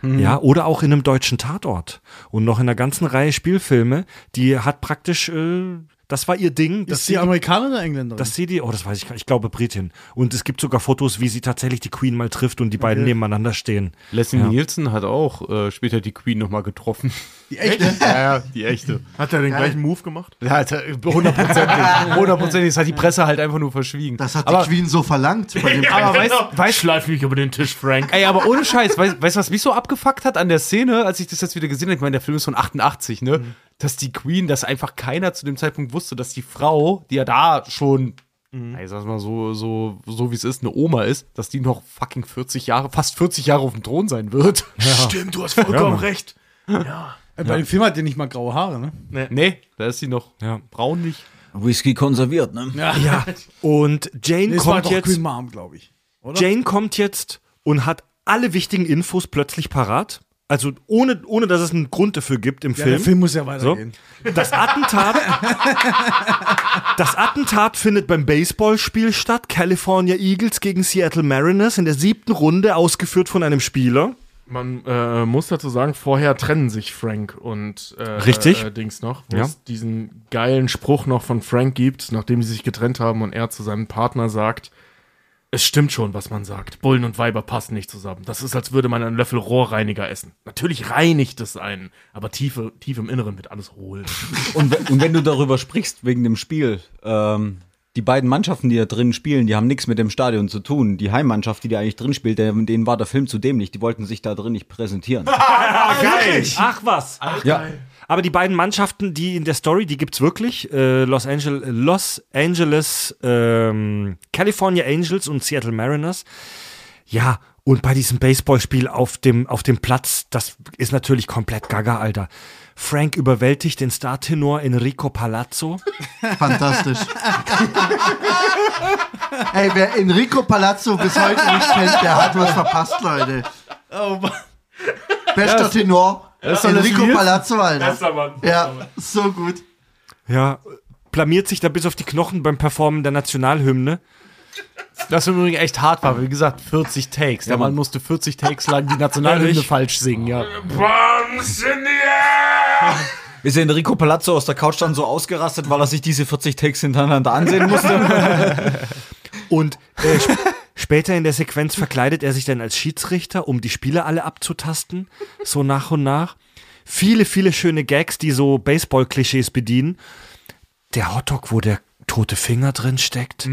Ja, oder auch in einem deutschen Tatort. Und noch in einer ganzen Reihe Spielfilme, die hat praktisch, äh, das war ihr Ding. ist dass die sie Amerikanerin oder Engländerin? dass sie die, oh, das weiß ich gar nicht, ich glaube Britin. Und es gibt sogar Fotos, wie sie tatsächlich die Queen mal trifft und die beiden nebeneinander stehen. Leslie Ja. Nielsen hat auch äh, später die Queen nochmal getroffen. Die echte? ja, ja, die echte. Hat er den gleichen Move gemacht? Ja, hat er- hundertprozentig. Hundertprozentig. Das hat die Presse halt einfach nur verschwiegen. Das hat aber, die Queen so verlangt. Bei dem aber weißt, weißt, Schleif mich über den Tisch, Frank. Ey, aber ohne Scheiß, weißt du, was mich so abgefuckt hat an der Szene, als ich das jetzt wieder gesehen habe? Ich meine, der Film ist von 88, ne? Dass die Queen, dass einfach keiner zu dem Zeitpunkt wusste, dass die Frau, die ja da schon, ey, ich sag's mal so, so, so wie es ist, eine Oma ist, dass die noch fucking 40 Jahre, fast 40 Jahre auf dem Thron sein wird. Stimmt, du hast vollkommen recht. Äh, Bei dem Film hat die nicht mal graue Haare, ne? Nee, da ist sie noch Ja. braun nicht. Whisky konserviert, ne? Ja. Und Jane Nee, kommt doch jetzt. Queen Mom, glaube ich. Jane kommt jetzt und hat alle wichtigen Infos plötzlich parat. Also ohne, ohne dass es einen Grund dafür gibt im Ja, Film. der Film muss ja weitergehen. Das Attentat, das Attentat findet beim Baseballspiel statt. California Eagles gegen Seattle Mariners in der siebten Runde, ausgeführt von einem Spieler. Man äh, muss dazu sagen, vorher trennen sich Frank und äh, Richtig. Äh, Dings noch, wo Ja. es diesen geilen Spruch noch von Frank gibt, nachdem sie sich getrennt haben und er zu seinem Partner sagt, es stimmt schon, was man sagt. Bullen und Weiber passen nicht zusammen. Das ist, als würde man einen Löffel Rohrreiniger essen. Natürlich reinigt es einen, aber tiefe, tief im Inneren wird alles hohl. Und, und wenn du darüber sprichst, wegen dem Spiel, ähm, die beiden Mannschaften, die da drin spielen, die haben nichts mit dem Stadion zu tun. Die Heimmannschaft, die da eigentlich drin spielt, denen war der Film zu dämlich. Die wollten sich da drin nicht präsentieren. Geil! Ach was! ja. Aber die beiden Mannschaften, die in der Story, die gibt's wirklich. Äh, Los, Angel Los Angeles, ähm, California Angels und Seattle Mariners. Ja, und bei diesem Baseballspiel auf dem, auf dem Platz, das ist natürlich komplett gaga, Alter. Frank überwältigt den Startenor Enrico Palazzo. Fantastisch. Ey, wer Enrico Palazzo bis heute nicht kennt, der hat was verpasst, Leute. Oh, Mann. Bester Tenor. ist doch Enrico das Palazzo, Alter. Mann. Ja, so gut. Ja, blamiert sich da bis auf die Knochen beim Performen der Nationalhymne. Das im Übrigen echt hart war. Wie gesagt, 40 Takes. Der Mann musste 40 Takes lang die Nationalhymne falsch singen, ja. Bombs in the air! Ist der Enrico Palazzo aus der Couch dann so ausgerastet, weil er sich diese 40 Takes hintereinander ansehen musste? Und äh, sp später in der Sequenz verkleidet er sich dann als Schiedsrichter, um die Spieler alle abzutasten, so nach und nach. Viele, viele schöne Gags, die so Baseball-Klischees bedienen. Der Hotdog, wo der tote Finger drin steckt.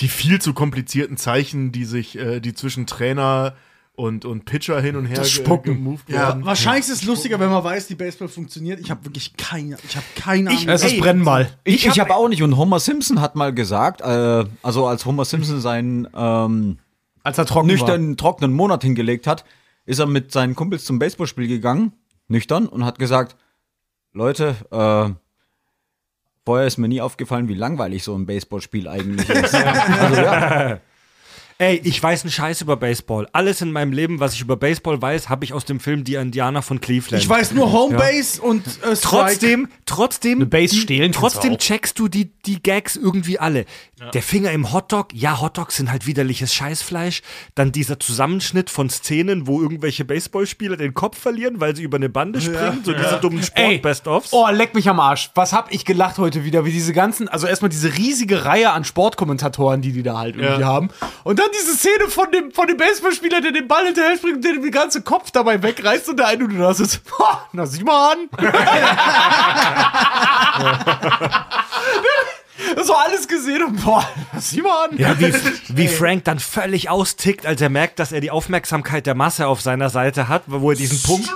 Die viel zu komplizierten Zeichen, die sich, äh, die zwischen Trainer und, und Pitcher hin und her Das Spucken. gemoved Ja. werden. Wahrscheinlich ist es lustiger, wenn man weiß, wie Baseball funktioniert. Ich habe wirklich keine, ich habe keine Ahnung. Es ist Brennmal. Ich, ich habe auch nicht. Und Homer Simpson hat mal gesagt, äh, also als Homer Simpson seinen ähm, Als er trocken war. nüchtern, trockenen Monat hingelegt hat, ist er mit seinen Kumpels zum Baseballspiel gegangen, nüchtern, und hat gesagt, Leute, äh, vorher ist mir nie aufgefallen, wie langweilig so ein Baseballspiel eigentlich ist. also ja, Ey, ich weiß einen Scheiß über Baseball. Alles in meinem Leben, was ich über Baseball weiß, habe ich aus dem Film Die Indianer von Cleveland. Ich weiß nur Homebase und äh, Strike. Trotzdem, trotzdem, Eine Base stehlen trotzdem auch. checkst du die, die Gags irgendwie alle. Der Finger im Hotdog, ja, Hotdogs sind halt widerliches Scheißfleisch. Dann dieser Zusammenschnitt von Szenen, wo irgendwelche Baseballspieler den Kopf verlieren, weil sie über eine Bande springen, so diese dummen Sport-Best-Offs. Oh, leck mich am Arsch. Was hab ich gelacht heute wieder, wie diese ganzen, also erstmal diese riesige Reihe an Sportkommentatoren, die die da halt irgendwie Ja. haben. Und dann diese Szene von dem, von dem Baseballspieler, der den Ball hinterher springt und der den ganzen Kopf dabei wegreißt und der eine, du das ist, "Ha, na sieh mal an. so alles gesehen und boah, sieh mal an. Ja, wie, wie Frank dann völlig austickt, als er merkt, dass er die Aufmerksamkeit der Masse auf seiner Seite hat, wo er diesen Punkt.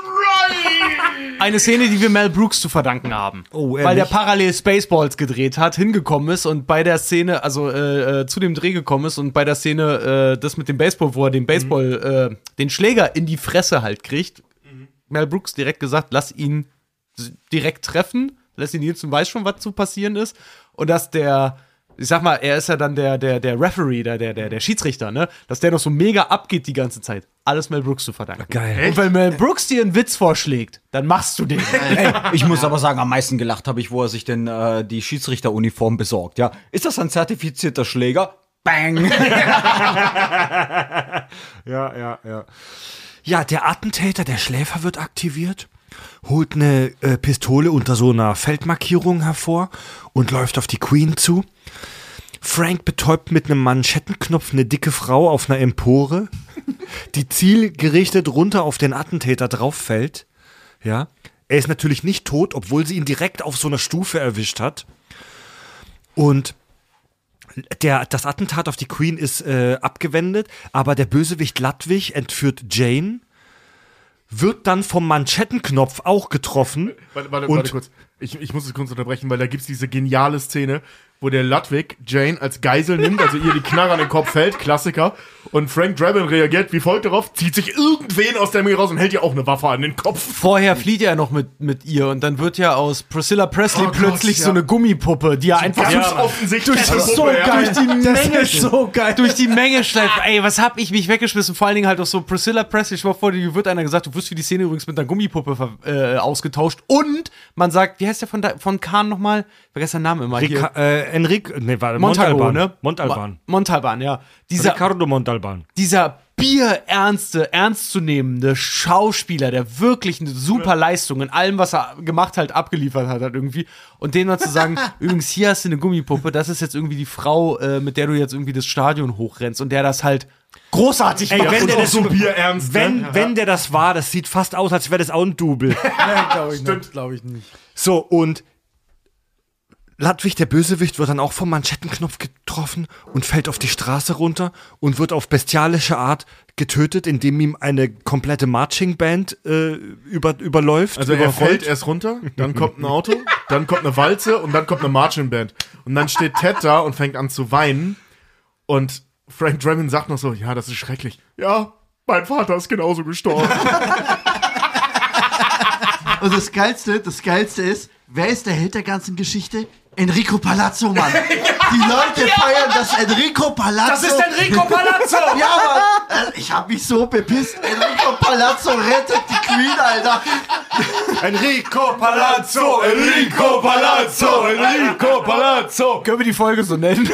Eine Szene, die wir Mel Brooks zu verdanken haben. Oh, Weil der ehrlich? parallel Spaceballs gedreht hat, hingekommen ist und bei der Szene, also äh, äh, zu dem Dreh gekommen ist und bei der Szene, äh, das mit dem Baseball, wo er den Baseball, äh, den Schläger in die Fresse halt kriegt, Mel Brooks direkt gesagt, lass ihn direkt treffen, lass ihn jetzt und weiß schon, was zu passieren ist. Und dass der, ich sag mal, er ist ja dann der, der, der Referee, der, der, der, der Schiedsrichter, ne? Dass der noch so mega abgeht die ganze Zeit. Alles Mel Brooks zu verdanken. Geil. Und wenn Mel Brooks dir einen Witz vorschlägt, dann machst du den. ey, ich muss aber sagen, am meisten gelacht habe ich, wo er sich denn äh, die Schiedsrichteruniform besorgt. Ja, ist das ein zertifizierter Schläger? Bang! Ja, ja, ja. Ja, der Attentäter, der Schläfer wird aktiviert, holt eine äh, Pistole unter so einer Feldmarkierung hervor und läuft auf die Queen zu. Frank betäubt mit einem Manschettenknopf eine dicke Frau auf einer Empore, die zielgerichtet runter auf den Attentäter drauffällt. Ja. Er ist natürlich nicht tot, obwohl sie ihn direkt auf so einer Stufe erwischt hat. Und der, das Attentat auf die Queen ist äh, abgewendet, aber der Bösewicht Ludwig entführt Jane, wird dann vom Manschettenknopf auch getroffen. Warte, warte, Und- warte kurz. Ich, ich muss es kurz unterbrechen, weil da gibt es diese geniale Szene, wo der Ludwig Jane als Geisel nimmt, also ihr die Knarre an den Kopf fällt, Klassiker. Und Frank Drabin reagiert wie folgt darauf, zieht sich irgendwen aus der Menge raus und hält ihr auch eine Waffe an den Kopf. Vorher flieht er noch mit, mit ihr und dann wird ja aus Priscilla Presley Oh Gott, plötzlich ja. so eine Gummipuppe, die er einfach Ganz durch, offensichtlich durch, eine so Puppe, ja. geil, durch die Menge ist so geil. durch die Menge schleift. Ey, was hab ich mich weggeschmissen? Vor allen Dingen halt auch so Priscilla Presley. Ich war vor dir wird einer gesagt, du wirst für die Szene übrigens mit einer Gummipuppe äh, ausgetauscht. Und man sagt, wie heißt der von, da, von Kahn nochmal? Ich vergesse den Namen immer. Rica äh, Enrique, nee, warte, Montalban, Montalban. ne? Montalban. Mo- Montalban, ja. Dieser, Ricardo Montalban. dieser bierernste, ernstzunehmende Schauspieler, der wirklich eine super Leistung in allem, was er gemacht hat, abgeliefert hat, halt irgendwie. Und denen dann zu sagen, übrigens, hier hast du eine Gummipuppe, das ist jetzt irgendwie die Frau, äh, mit der du jetzt irgendwie das Stadion hochrennst und der das halt großartig Ey, wenn der das so bierernst, Wenn, ne? wenn der das war, das sieht fast aus, als wäre das auch ein Double. Nein, glaube ich nicht. Glaube ich nicht. So, und Ludwig, der Bösewicht, wird dann auch vom Manschettenknopf getroffen und fällt auf die Straße runter und wird auf bestialische Art getötet, indem ihm eine komplette Marching Band äh, über, überläuft. Also er fällt erst runter, dann kommt ein Auto, dann kommt eine Walze und dann kommt eine Marching Band. Und dann steht Ted da und fängt an zu weinen. Und Frank Drebin sagt noch so, ja, das ist schrecklich. Ja, mein Vater ist genauso gestorben. Und das Geilste, das Geilste ist, wer ist der Held der ganzen Geschichte? Enrico Palazzo, Mann. Die Leute feiern das Enrico Palazzo. Enrico Palazzo! Ja, Mann. Äh, Ich hab mich so bepisst. Enrico Palazzo rettet die Queen, Alter. Enrico Palazzo! Enrico Palazzo, Enrico Palazzo. Können wir die Folge so nennen?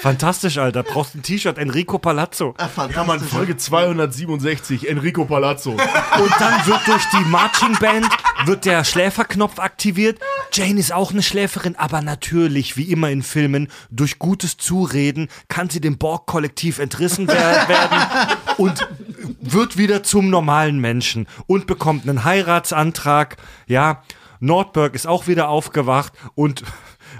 Fantastisch, Alter. Brauchst ein T-Shirt, Enrico Palazzo. Äh, Fantastisch. Ja, Mann, Folge 267, Enrico Palazzo. Und dann wird durch die Marching Band wird der Schläferknopf aktiviert. Jane ist auch eine Schläferin, aber natürlich, wie immer in Filmen, durch gutes Zureden kann sie dem Borg-Kollektiv entrissen wer werden und wird wieder zum normalen Menschen und bekommt einen Heiratsantrag. Ja, Nordberg ist auch wieder aufgewacht und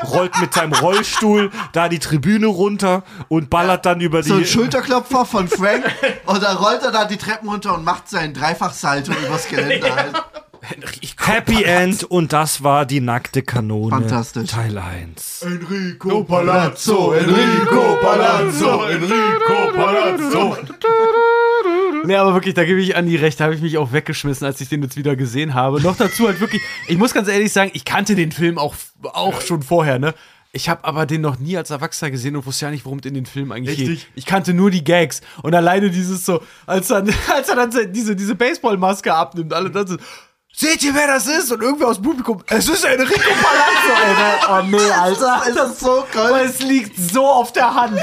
rollt mit seinem Rollstuhl da die Tribüne runter und ballert dann über die So ein Schulterklopfer von Frank und dann rollt er da die Treppen runter und macht seinen Dreifachsalto übers Geländer. Halt. Happy End und das war die nackte Kanone. Fantastisch. Teil 1. Enrico Palazzo, Enrico Palazzo, Enrico Palazzo. Nee, aber wirklich, da gebe ich Andi recht, da habe ich mich auch weggeschmissen, als ich den jetzt wieder gesehen habe. Noch dazu halt wirklich, ich muss ganz ehrlich sagen, ich kannte den Film auch, auch schon vorher, ne? Ich habe aber den noch nie als Erwachsener gesehen und wusste ja nicht, worum es in den Film eigentlich Richtig? geht. Ich kannte nur die Gags. Und alleine dieses so, als, dann, als er dann se- diese, diese Baseballmaske abnimmt, alle dann so, seht ihr, wer das ist? Und irgendwer aus dem Publikum, es ist Enrico Palazzo, Alter. Oh nee, Alter. Das ist so Aber geil. es liegt so auf der Hand.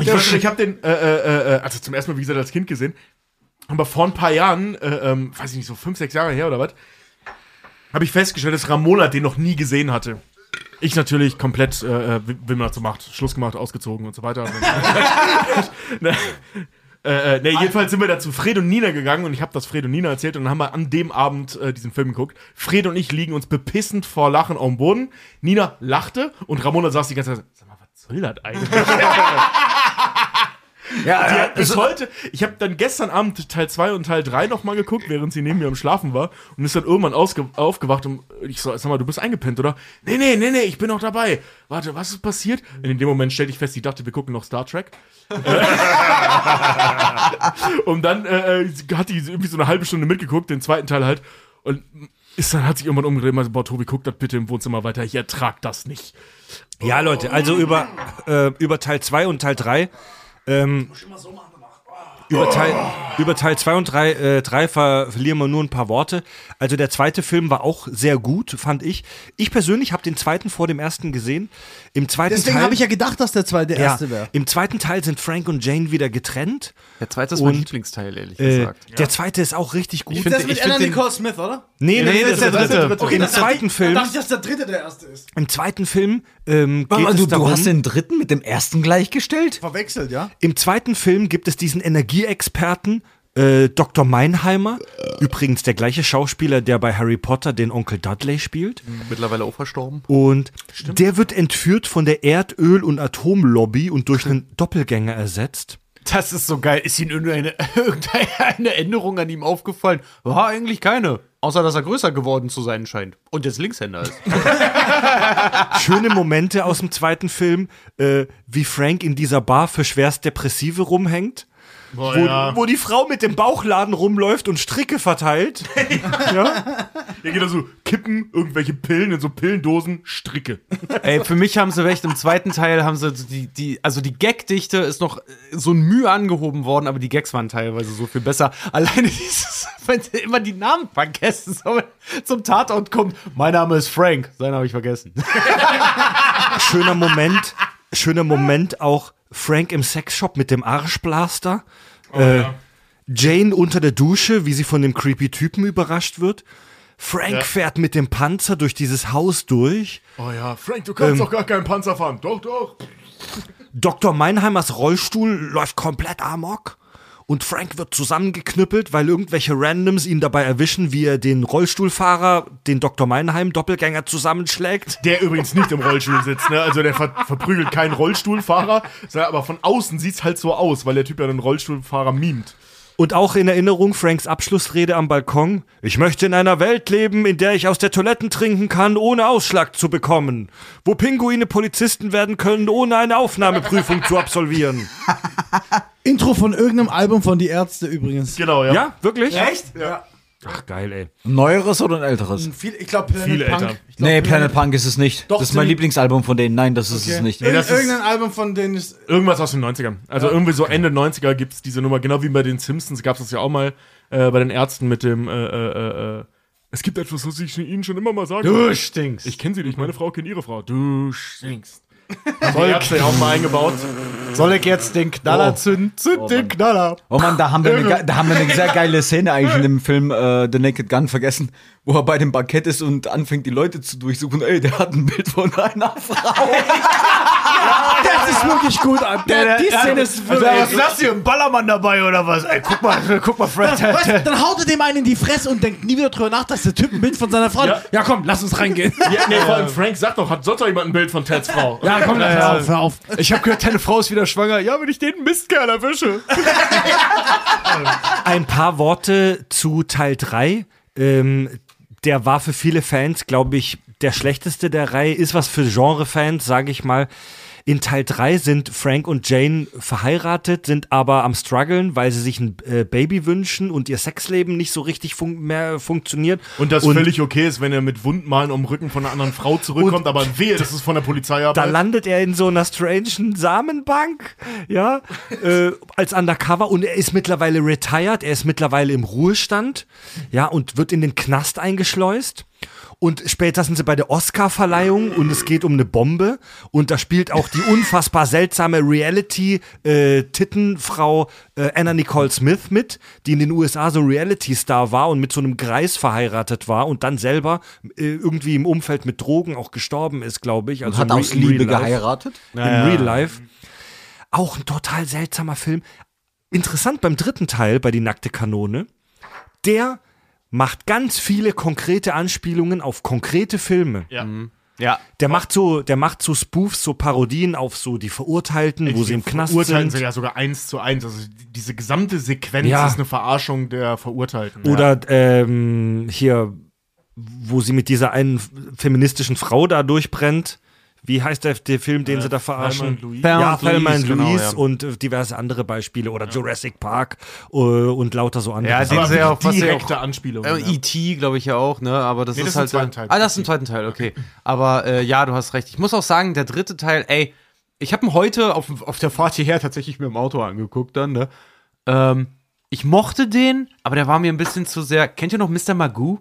Ich, weiß, ich habe den, äh, äh, äh, also zum ersten Mal, wie gesagt, als Kind gesehen, aber vor ein paar Jahren, äh, ähm, weiß ich nicht, so fünf, sechs Jahre her oder was, habe ich festgestellt, dass Ramona den noch nie gesehen hatte. Ich natürlich komplett, äh, äh, wie man das so macht, Schluss gemacht, ausgezogen und so weiter. ne, äh, äh, ne, jedenfalls sind wir da zu Fred und Nina gegangen und ich habe das Fred und Nina erzählt und dann haben wir an dem Abend äh, diesen Film geguckt. Fred und ich liegen uns bepissend vor Lachen auf dem Boden. Nina lachte und Ramona saß die ganze Zeit, sag mal, was soll das eigentlich? Ja, Die hat bis heute, ich habe dann gestern Abend Teil 2 und Teil 3 nochmal geguckt, während sie neben mir am Schlafen war und ist dann irgendwann aufgewacht und ich so, sag mal, du bist eingepennt, oder? Nee, nee, nee, nee, ich bin noch dabei. Warte, was ist passiert? Und in dem Moment stellte ich fest, ich dachte, wir gucken noch Star Trek. und dann äh, äh, hat die irgendwie so eine halbe Stunde mitgeguckt, den zweiten Teil halt. Und ist dann hat sich irgendwann umgedreht und meinte, boah, Tobi, guck das bitte im Wohnzimmer weiter, ich ertrag das nicht. Ja, Leute, also über, äh, über Teil 2 und Teil 3. Ähm, über Teil, über Teil 2 und 3 äh, drei ver verlieren wir nur ein paar Worte. Also der zweite Film war auch sehr gut, fand ich. Ich persönlich habe den zweiten vor dem ersten gesehen. Im zweiten Deswegen Teil habe ich ja gedacht, dass der zweite der ja, erste wäre. Im zweiten Teil sind Frank und Jane wieder getrennt. Der zweite ist mein Und, Lieblingsteil, ehrlich Äh, gesagt. Der zweite ist auch richtig gut. Ich finde- Das mit ich Anna Nicole Smith, oder? nee, Nee, das ist der dritte. Okay, Im zweiten Film, Da dachte ich, dass der dritte der erste ist. im zweiten Film ähm, geht mal, es du, darum, du hast den dritten mit dem ersten gleichgestellt? Verwechselt, ja? Im zweiten Film gibt es diesen Energieexperten, äh, Dr. Meinheimer. Übrigens der gleiche Schauspieler, der bei Harry Potter den Onkel Dudley spielt. Mittlerweile auch verstorben. Und der wird entführt von der Erdöl- und Atomlobby und durch einen Doppelgänger ersetzt. Das ist so geil. Ist Ihnen irgendeine, irgendeine Änderung an ihm aufgefallen? War eigentlich keine. Außer, dass er größer geworden zu sein scheint. Und jetzt Linkshänder ist. Schöne Momente aus dem zweiten Film, äh, wie Frank in dieser Bar für schwerst Depressive rumhängt. Boah, Wo, ja. wo die Frau mit dem Bauchladen rumläuft und Stricke verteilt. Hier geht da so Kippen, irgendwelche Pillen in so Pillendosen, Stricke. Ey, für mich haben sie recht. Im zweiten Teil haben sie die, die also die Gagdichte ist noch äh, so ein Mühe angehoben worden, aber die Gags waren teilweise so viel besser. Alleine dieses, wenn sie immer die Namen vergessen, so zum Tatort kommt. Mein Name ist Frank. Seinen habe ich vergessen. Schöner Moment, schöner Moment auch Frank im Sexshop mit dem Arschblaster. äh, Jane unter der Dusche, wie sie von dem creepy Typen überrascht wird. Frank fährt mit dem Panzer durch dieses Haus durch. Oh ja, Frank, du kannst doch gar keinen Panzer fahren. Doch, doch. Dr. Meinheimers Rollstuhl läuft komplett amok. Und Frank wird zusammengeknüppelt, weil irgendwelche Randoms ihn dabei erwischen, wie er den Rollstuhlfahrer, den Dr. Meinheim Doppelgänger zusammenschlägt. Der übrigens nicht im Rollstuhl sitzt, ne? Also der ver verprügelt keinen Rollstuhlfahrer, aber von außen sieht's halt so aus, weil der Typ ja einen Rollstuhlfahrer mimt. Und auch in Erinnerung Franks Abschlussrede am Balkon. Ich möchte in einer Welt leben, in der ich aus der Toiletten trinken kann, ohne Ausschlag zu bekommen. Wo Pinguine Polizisten werden können, ohne eine Aufnahmeprüfung zu absolvieren. Intro von irgendeinem Album von Die Ärzte übrigens. Genau, ja. Ja, wirklich? Echt? Ach, geil, ey. Ein Neueres oder ein älteres? Viel, ich glaube Planet Viel Punk. älter. Ich glaub, Nee, Planet Punk ist es nicht. Doch, das ist mein Lieblingsalbum von denen. Nein, das ist es nicht. Nee, das ist- irgendein Album von denen ist. Irgendwas aus den 90ern. Also irgendwie so Ende 90er gibt's diese Nummer, genau wie bei den Simpsons gab's das ja auch mal äh, bei den Ärzten mit dem äh, äh, äh, es gibt etwas, was ich Ihnen schon immer mal sagen Du stinkst. Ich kenne sie nicht, meine Frau kennt ihre Frau. Du stinkst. Ärzte ja auch mal eingebaut. Soll ich jetzt den Knaller zünden? Zünd den Knaller. Oh man, da haben wir eine, da haben wir eine sehr geile Szene eigentlich in dem Film äh, The Naked Gun vergessen, wo er bei dem Bankett ist und anfängt, die Leute zu durchsuchen. Ey, der hat ein Bild von einer Frau. Das ist wirklich gut. Der, die Szene ist Also, wirklich. was ist das hier? Ein Ballermann dabei oder was? Ey, guck mal, guck mal, Fred. Weißt du, dann haut er dem einen in die Fresse und denkt nie wieder drüber nach, dass der Typ ein Bild von seiner Frau Ja. hat. Ja, komm, lass uns reingehen. Ja, nee, vor allem Frank sagt doch, hat sonst noch jemand ein Bild von Teds Frau? Ja, komm, lass Ja, auf, hör auf. Ich habe gehört, deine Frau ist wieder schwanger. Ja, wenn ich den Mistkerl erwische. Ein paar Worte zu Teil 3. Ähm, der war für viele Fans, glaube ich, der schlechteste der Reihe. Ist was für Genre-Fans, sage ich mal. In Teil 3 sind Frank und Jane verheiratet, sind aber am struggeln, weil sie sich ein äh, Baby wünschen und ihr Sexleben nicht so richtig fun mehr funktioniert. Und das völlig okay ist, wenn er mit Wundmalen um den Rücken von einer anderen Frau zurückkommt, aber wehe, das ist von der Polizei Da landet er in so einer strangen Samenbank, ja, äh, als Undercover und er ist mittlerweile retired, er ist mittlerweile im Ruhestand, ja, und wird in den Knast eingeschleust. Und später sind sie bei der Oscar-Verleihung und es geht um eine Bombe. Und da spielt auch die unfassbar seltsame Reality-Tittenfrau äh, Anna Nicole Smith mit, die in den USA so Reality-Star war und mit so einem Greis verheiratet war und dann selber äh, irgendwie im Umfeld mit Drogen auch gestorben ist, glaube ich. Also Hat im Re- aus Liebe Real Life. geheiratet. Im Real Life. Auch ein total seltsamer Film. Interessant beim dritten Teil, bei Die nackte Kanone. Der macht ganz viele konkrete Anspielungen auf konkrete Filme. Ja. Ja. Der macht so, der macht so Spoofs, so Parodien auf so die Verurteilten, wo sie im Knast Verurteilten sind. sie ja sogar eins zu eins. Also die- diese gesamte Sequenz Ja. ist eine Verarschung der Verurteilten. Oder ähm, hier, wo sie mit dieser einen feministischen Frau da durchbrennt. Wie heißt der, der Film, den sie da verarschen? Louise. Ja, und Thelma Louise, genau, ja. und äh, diverse andere Beispiele. Oder Jurassic Park äh, und lauter so andere Ja, den sie ja auch, was direkte auch Anspielung. Äh, ja. E.T. glaube ich ja auch, ne? Aber das Nee, ist das ist halt. im zweiten Teil. Ah, das ist im zweiten Teil, okay. Aber äh, ja, du hast recht. Ich muss auch sagen, der dritte Teil, ey, ich habe ihn heute auf, auf der Fahrt hierher tatsächlich mir im Auto angeguckt dann, ne? Ähm, ich mochte den, aber der war mir ein bisschen zu sehr. Kennt ihr noch Mr. Magoo?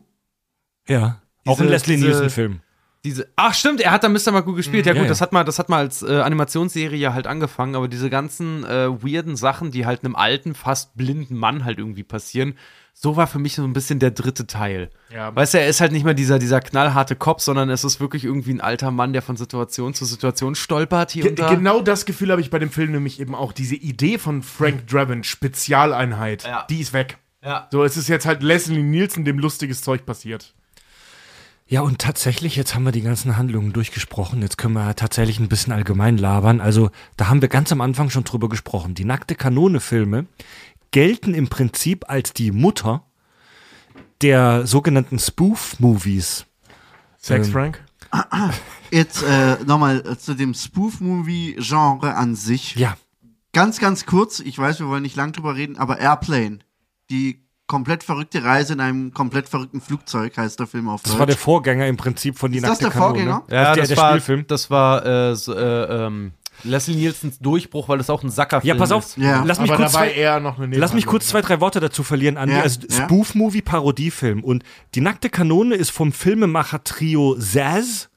Ja, auch Diese- ein Leslie diese- Nielsen-Film. Diese, ach stimmt, er hat da Mr. Magoo gespielt. Ja, ja, gut, ja. das hat mal, das hat mal als äh, Animationsserie halt angefangen, aber diese ganzen äh, weirden Sachen, die halt einem alten, fast blinden Mann halt irgendwie passieren, so war für mich so ein bisschen der dritte Teil. Ja. Weißt du, er ist halt nicht mehr dieser, dieser knallharte Kopf, sondern es ist wirklich irgendwie ein alter Mann, der von Situation zu Situation stolpert hier Ge und da. genau das Gefühl habe ich bei dem Film nämlich eben auch. Diese Idee von Frank Draven, Spezialeinheit, Ja. die ist weg. Ja. So, es ist jetzt halt Leslie Nielsen, dem lustiges Zeug passiert. Ja, und tatsächlich, jetzt haben wir die ganzen Handlungen durchgesprochen. Jetzt können wir tatsächlich ein bisschen allgemein labern. Also, da haben wir ganz am Anfang schon drüber gesprochen. Die nackte Kanone-Filme gelten im Prinzip als die Mutter der sogenannten Spoof-Movies. Sex Ähm, Frank? Jetzt äh, nochmal äh, zu dem Spoof-Movie-Genre an sich. Ja. Ganz, ganz kurz, ich weiß, wir wollen nicht lang drüber reden, aber Airplane, die komplett verrückte Reise in einem komplett verrückten Flugzeug, heißt der Film auf Das Deutsch. war der Vorgänger im Prinzip von Die Ist das nackte der Kanone. Vorgänger? Ja, der, das, der war, Spielfilm. das war äh, so, äh, ähm, Leslie Nielsens Durchbruch, weil das auch ein Sackerfilm Ja, pass auf. ist. Ja. Lass mich kurz zwei, eher noch eine Lass mich kurz zwei, drei Worte dazu verlieren, Andi. Ja, also ja. Spoof-Movie-Parodiefilm. Und die nackte Kanone ist vom Filmemacher-Trio Zaz,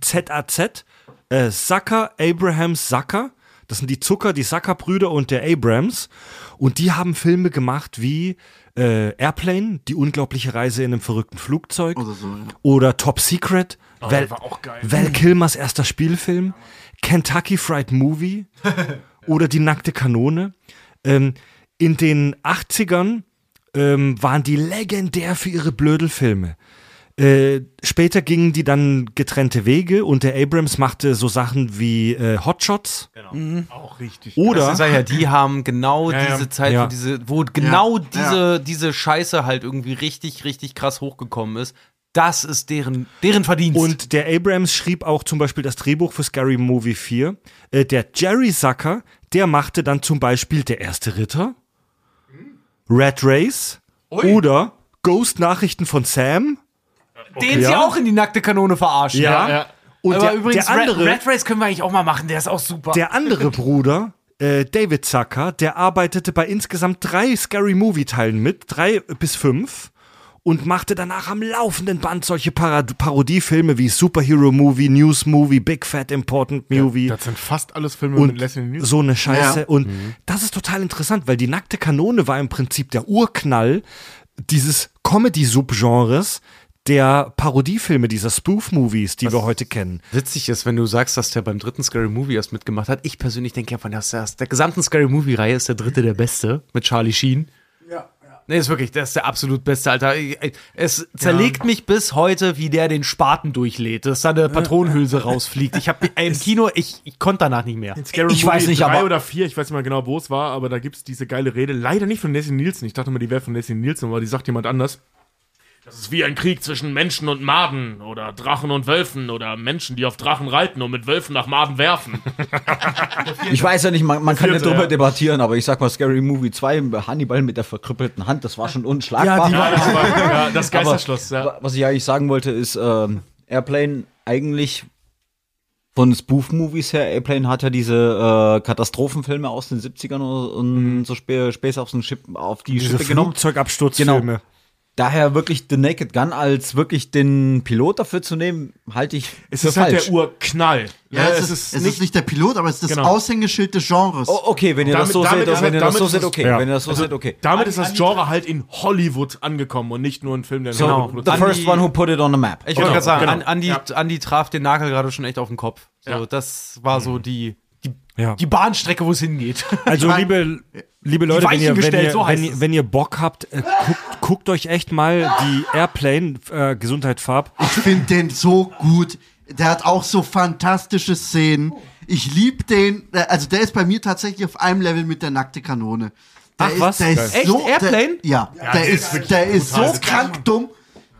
Z-A-Z, äh, Zucker, Abrahams, Zucker. Das sind die Zucker, die Zucker-Brüder und der Abrams. Und die haben Filme gemacht wie äh, Airplane, die unglaubliche Reise in einem verrückten Flugzeug. Oder so, ja. Oder Top Secret, Val, war auch geil. Val Kilmers erster Spielfilm, Kentucky Fried Movie oder Die nackte Kanone. Ähm, in den 80ern ähm, waren die legendär für ihre Blödelfilme. Äh, später gingen die dann getrennte Wege und der Abrams machte so Sachen wie äh, Hotshots Auch richtig. oder Das ist ja, die haben genau Ja, diese Zeit, Ja. wo, diese, wo genau Ja, diese, diese Scheiße halt irgendwie richtig, richtig krass hochgekommen ist. Das ist deren, deren Verdienst. Und der Abrams schrieb auch zum Beispiel das Drehbuch für Scary Movie 4. Äh, der Jerry Zucker, der machte dann zum Beispiel Der erste Ritter, Red Race oder Ghost Nachrichten von Sam. Den sie ja. auch in die nackte Kanone verarschen. Ja. ja. Und Aber der, übrigens, der andere, Red, Red Race können wir eigentlich auch mal machen, der ist auch super. der andere Bruder, äh, David Zucker, der arbeitete bei insgesamt drei Scary Movie Teilen mit, drei bis fünf. Und machte danach am laufenden Band solche Parad Parodiefilme wie Superhero Movie, News Movie, Big Fat Important Movie. Das sind fast alles Filme und mit Leslie Nielsen. so eine Scheiße. Ja. Und das ist total interessant, weil die nackte Kanone war im Prinzip der Urknall dieses Comedy-Subgenres der Parodiefilme, dieser Spoof-Movies, die wir heute kennen. Witzig ist, wenn du sagst, dass der beim dritten Scary Movie erst mitgemacht hat. Ich persönlich denke ja von der, der gesamten Scary Movie-Reihe ist der dritte der beste mit Charlie Sheen. Ja, ja. Nee, ist wirklich, der ist der absolut beste, Alter. Es zerlegt mich bis heute, wie der den Spaten durchlädt, dass da eine Patronenhülse rausfliegt. Ich habe im Kino, ich, ich konnte danach nicht mehr. Scary Ich weiß nicht, drei aber- oder vier, ich weiß nicht mal genau, wo es war, aber da gibt es diese geile Rede. Leider nicht von Leslie Nielsen. Ich dachte mal, die wäre von Leslie Nielsen, aber die sagt jemand anders. Das ist wie ein Krieg zwischen Menschen und Maden oder Drachen und Wölfen oder Menschen, die auf Drachen reiten und mit Wölfen nach Maden werfen. Ich weiß ja nicht, man, man kann ja drüber ja. debattieren, aber ich sag mal, Scary Movie 2, Hannibal mit der verkrüppelten Hand, das war schon unschlagbar. ja, das war ja, das Aber Geisterschloss. Ja. wa- Was ich eigentlich sagen wollte, ist, ähm, Airplane eigentlich von Spoof-Movies her, Airplane hat ja diese äh, Katastrophenfilme aus den 70ern und, und so spä später auf, so ein Chip, auf die Diese Schippe genommen. Flugzeugabsturzfilme. Daher wirklich The Naked Gun als wirklich den Pilot dafür zu nehmen, halte ich Es für ist halt falsch. der Urknall. Ja, es, ist, es ist nicht der Pilot, aber es ist das Genau. Aushängeschild des Genres. Oh, okay, wenn ihr das Damit- so damit seht, ist wenn ihr das so seht, ist es- okay. ja. Wenn ihr das so seht, okay. Damit ist das Genre halt in Hollywood angekommen und nicht nur ein Film, der in So, Hollywood the first one who put it on the map. Ich Genau, wollte gerade sagen, genau. An- Andi, Ja. Andi traf den Nagel gerade schon echt auf den Kopf. So, Ja. Das war so die, die, Ja. die Bahnstrecke, wo es hingeht. Also, mein- liebe, liebe Leute, wenn ihr, wenn, gestellt, ihr, so wenn, ihr, wenn ihr Bock habt, äh, guckt, guckt euch echt mal die Airplane, äh, Gesundheit Farb. Ich finde den so gut. Der hat auch so fantastische Szenen. Ich lieb den. äh, Also der ist bei mir tatsächlich auf einem Level mit der nackte Kanone. Der Ach, ist, was? Der ist Echt? so, Airplane? Der, ja, der, der ist ist, der ist so krank dumm.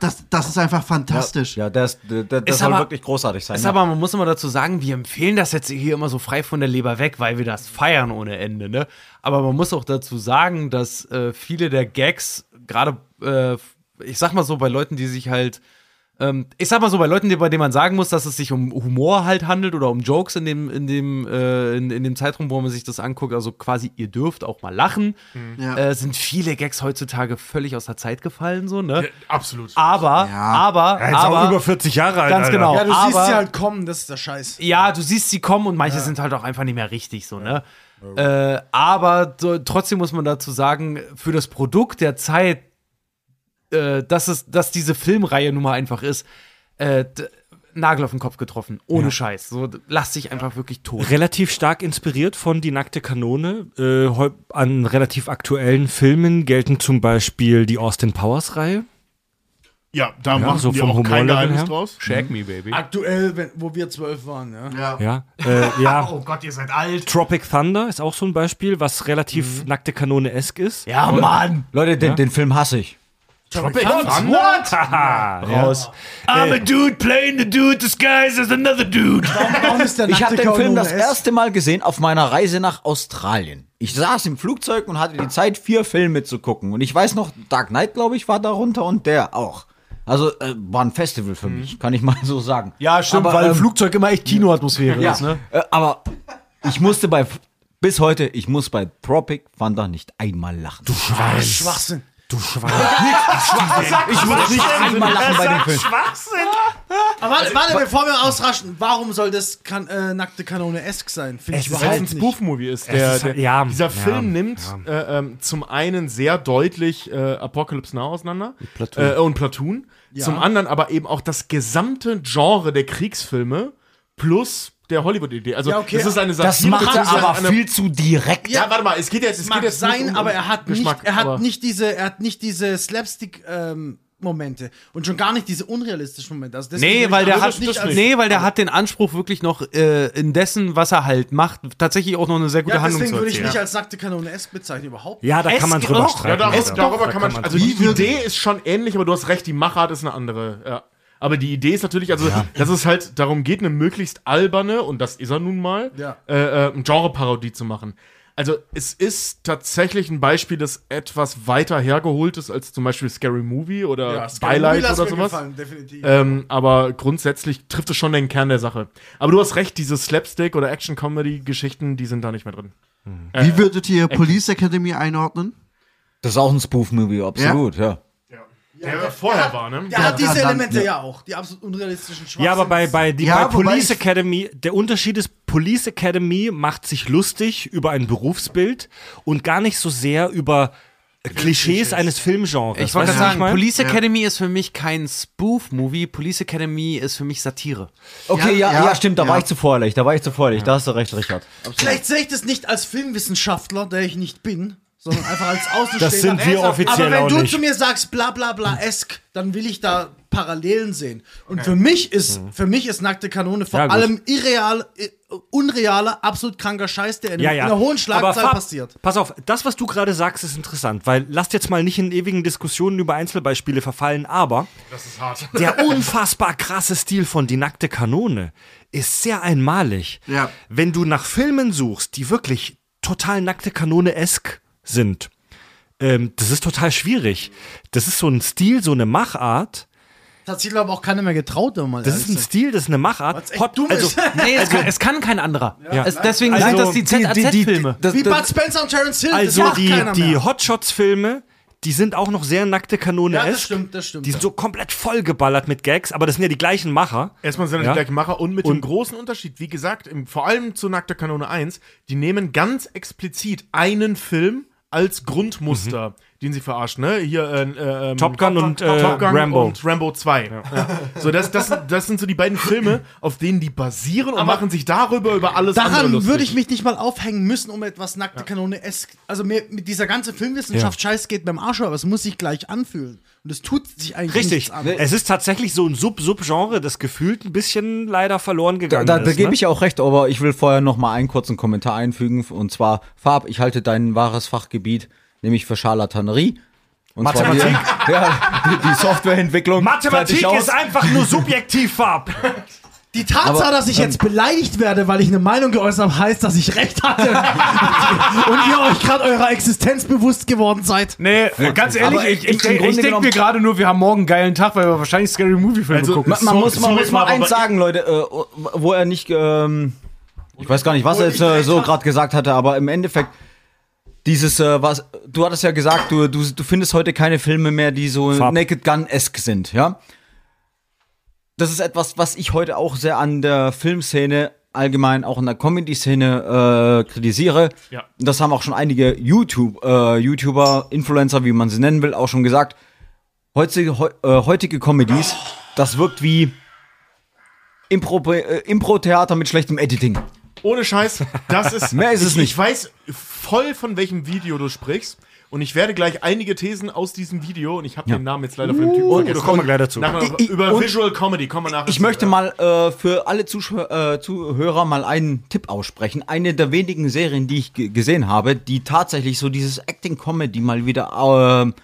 Das, das ist einfach fantastisch. Ja, der, der, der Ist soll aber- wirklich großartig sein. Ist ja. aber, man muss immer dazu sagen, wir empfehlen das jetzt hier immer so frei von der Leber weg, weil wir das feiern ohne Ende, ne? Aber man muss auch dazu sagen, dass äh, viele der Gags, gerade, äh, ich sag mal so, bei Leuten, die sich halt, ähm, ich sag mal so, bei Leuten, die, bei denen man sagen muss, dass es sich um Humor halt handelt oder um Jokes in dem, in dem, äh, in, in dem Zeitraum, wo man sich das anguckt, also quasi, ihr dürft auch mal lachen, Ja. äh, sind viele Gags heutzutage völlig aus der Zeit gefallen, so, ne? Ja, absolut. Aber, Ja. aber, Er ist auch aber, über 40 Jahre alt. ganz Alter. genau. Ja, du aber, siehst sie halt kommen, das ist der Scheiß. ja, du siehst sie kommen und manche sind halt auch einfach nicht mehr richtig so, ne? Äh, aber so, trotzdem muss man dazu sagen, für das Produkt der Zeit, äh, dass, es, dass diese Filmreihe nun mal einfach ist, äh, Nagel auf den Kopf getroffen. Ohne Scheiß. So, lass dich einfach wirklich tot. Relativ stark inspiriert von Die nackte Kanone. Äh, an relativ aktuellen Filmen gelten zum Beispiel die Austin Powers Reihe. Ja, da machen so vom auch kein Geheimnis her. draus. Shag me, baby. Aktuell, wenn, wo wir zwölf waren, ja. Ja. Ja, äh, ja. Oh Gott, ihr seid alt. Tropic Thunder ist auch so ein Beispiel, was relativ nackte Kanone-esk ist. Ja, Mann. Leute, den, den Film hasse ich. Tropic Thunder? What? Raus. I'm a dude playing the dude disguised as another dude. Warum ist der Ich habe den Film das erste Mal gesehen auf meiner Reise nach Australien. Ich saß im Flugzeug und hatte die Zeit, vier Filme zu gucken. Und ich weiß noch, Dark Knight, glaube ich, war darunter und der auch. Also äh, war ein Festival für mich, kann ich mal so sagen. Ja, stimmt, Aber, weil im ähm, Flugzeug immer echt Kinoatmosphäre Ja, ist, ne? äh, aber ich musste bei, bis heute, ich muss bei Tropic Thunder nicht einmal lachen. Du Schwachsinn. Du Schwein. ich muss nicht einmal lachen bei dem Film. Schwachsinn. Aber warte, warte bevor wir ausraschen, warum soll das kan äh, nackte Kanone esk sein? Finde ich überhaupt ein nicht. Spoof-Movie ist. Der, ist- der, ja, dieser ja, Film nimmt Äh, ähm, zum einen sehr deutlich äh, Apocalypse Now auseinander Äh, und Platoon. Zum anderen aber eben auch das gesamte Genre der Kriegsfilme plus der Hollywood-Idee. Also Ja, okay. das ist eine Satire. Das macht er aber eine- viel zu direkt. Ja, warte mal, es geht jetzt, es Mag geht jetzt sein, nicht um, aber er hat Geschmack, nicht, er aber- hat nicht diese, er hat nicht diese Slapstick ähm, Momente und schon gar nicht diese unrealistischen Momente. Also Nee, weil der hat, nicht nee, weil der hat den Anspruch wirklich noch äh, in dessen, was er halt macht, tatsächlich auch noch eine sehr gute ja, Handlung deswegen würde ich nicht als nackte Kanone esk bezeichnen überhaupt. Ja, da kann man drüber doch. Ja, streiten. darüber, darüber kann man, also die Idee ist schon ähnlich, aber du hast recht, die Machart ist eine andere. Ja. Aber die Idee ist natürlich, also, dass es halt darum geht, eine möglichst alberne, und das ist er nun mal, Ja. äh, äh, Genre-Parodie zu machen. Also, es ist tatsächlich ein Beispiel, das etwas weiter hergeholt ist als zum Beispiel Scary Movie oder Ja, Scary Beileid Movie lass oder sowas. gefallen, definitiv. Ähm, aber grundsätzlich trifft es schon den Kern der Sache. Aber du hast recht, diese Slapstick- oder Action-Comedy-Geschichten, die sind da nicht mehr drin. Wie würdet ihr Police Academy einordnen? Das ist auch ein Spoof-Movie, absolut, ja. Der vorher war, ne? Der hat diese ja, dann- Elemente ja. ja. auch, die absolut unrealistischen Schwachsinn. Ja, aber bei, bei, die, Ja, bei Police ich- Academy, der Unterschied ist, Police Academy macht sich lustig über ein Berufsbild und gar nicht so sehr über Klischees eines Filmgenres. Ich wollte sagen, mein? Police Academy ist für mich kein Spoof-Movie, Police Academy ist für mich Satire. Okay, Ja, ja, ja, ja, stimmt, da ja. war ich zu vorlächig, da war ich zu vorlächig, da hast du recht, Richard. Vielleicht sehe ich das nicht als Filmwissenschaftler, der ich nicht bin, sondern einfach als Außenstehender. Das sind wir offiziell Aber wenn auch du nicht. zu mir sagst, bla bla bla esk, dann will ich da Parallelen sehen. Und für mich ist, für mich ist nackte Kanone vor Ja, allem irreal, unrealer, absolut kranker Scheiß, der in, ja, ja. in einer hohen Aber Schlagzahl Fab, passiert. Pass auf, das, was du gerade sagst, ist interessant, weil lasst jetzt mal nicht in ewigen Diskussionen über Einzelbeispiele verfallen, aber der unfassbar krasse Stil von Die nackte Kanone ist sehr einmalig. Ja. Wenn du nach Filmen suchst, die wirklich total nackte Kanone-esk sind, ähm, das ist total schwierig. Das ist so ein Stil, so eine Machart. Das hat sich, glaube ich, auch keiner mehr getraut, wenn man mal Das ist ein ist. Stil, das ist eine Machart. Hot- dumm also. Nee, es, kann, es kann kein anderer. Ja. Es, deswegen Also, sind das die ZAZ-Filme. Wie Bud Spencer und Terence Hill, Also das macht die, die. Hotshots-Filme, die sind auch noch sehr nackte Kanone Ja, das stimmt, das stimmt. Die sind so komplett vollgeballert mit Gags, aber das sind ja die gleichen Macher. Erstmal sind das Ja. die gleichen Macher und mit dem großen Unterschied, wie gesagt, im, vor allem zu Nackter Kanone 1, die nehmen ganz explizit einen Film als Grundmuster, den sie verarschen, ne? Hier äh, äh, ähm, Top Gun und, äh, Top Gun Rambo. und Rambo 2. Ja. So, das, das, das sind so die beiden Filme, auf denen die basieren und machen sich darüber über alles andere Daran würde ich mich nicht mal aufhängen müssen, um etwas nackte Kanone es Also mir, mit dieser ganze Filmwissenschaft Scheiß geht beim Arsch, aber es muss sich gleich anfühlen. Und es tut sich eigentlich Richtig. nichts an. Es ist tatsächlich so ein Sub-Sub-Genre, das gefühlt ein bisschen leider verloren Da, gegangen da, ist. da gebe ne? ich ja auch recht, aber ich will vorher noch mal einen kurzen Kommentar einfügen. Und zwar, Farb, ich halte dein wahres Fachgebiet, nämlich für Charlatanerie. Und Mathematik? Zwar die, ja, die, Softwareentwicklung. Mathematik ist einfach nur subjektiv, Farb. Die Tatsache, Aber, dass ich jetzt beleidigt werde, weil ich eine Meinung geäußert habe, heißt, dass ich recht hatte. und ihr euch gerade eurer Existenz bewusst geworden seid. Nee, ganz ehrlich, Aber ich, ich- ich, ich, denke mir gerade nur, wir haben morgen einen geilen Tag, weil wir wahrscheinlich Scary Movie-Filme Also, gucken. Man, man So- muss, man so muss mal eins sagen, Leute, äh, wo er nicht, ähm, ich weiß gar nicht, was er jetzt äh, so gerade gesagt hatte, aber im Endeffekt, dieses, äh, was, du hattest ja gesagt, du, du, du findest heute keine Filme mehr, die so Farb. Naked Gun-esque sind, ja? Das ist etwas, was ich heute auch sehr an der Filmszene, allgemein auch in der Comedy-Szene äh, kritisiere. Ja. Das haben auch schon einige YouTube, äh, YouTuber, Influencer, wie man sie nennen will, auch schon gesagt. Heutige, heu, äh, heutige Comedies, das wirkt wie Impro- äh, Impro-Theater mit schlechtem Editing. Ohne Scheiß, das ist. Mehr ist es ich, nicht. Ich weiß voll, von welchem Video du sprichst. Und ich werde gleich einige Thesen aus diesem Video, und ich habe den Namen jetzt leider von dem Typen Und vergessen. kommen wir gleich dazu. Ich- über Visual Comedy kommen wir nachher. Ich möchte mal äh, für alle Zuschau äh, Zuhörer mal einen Tipp aussprechen. Eine der wenigen Serien, die ich ge- gesehen habe, die tatsächlich so dieses Acting-Comedy mal wieder ähm,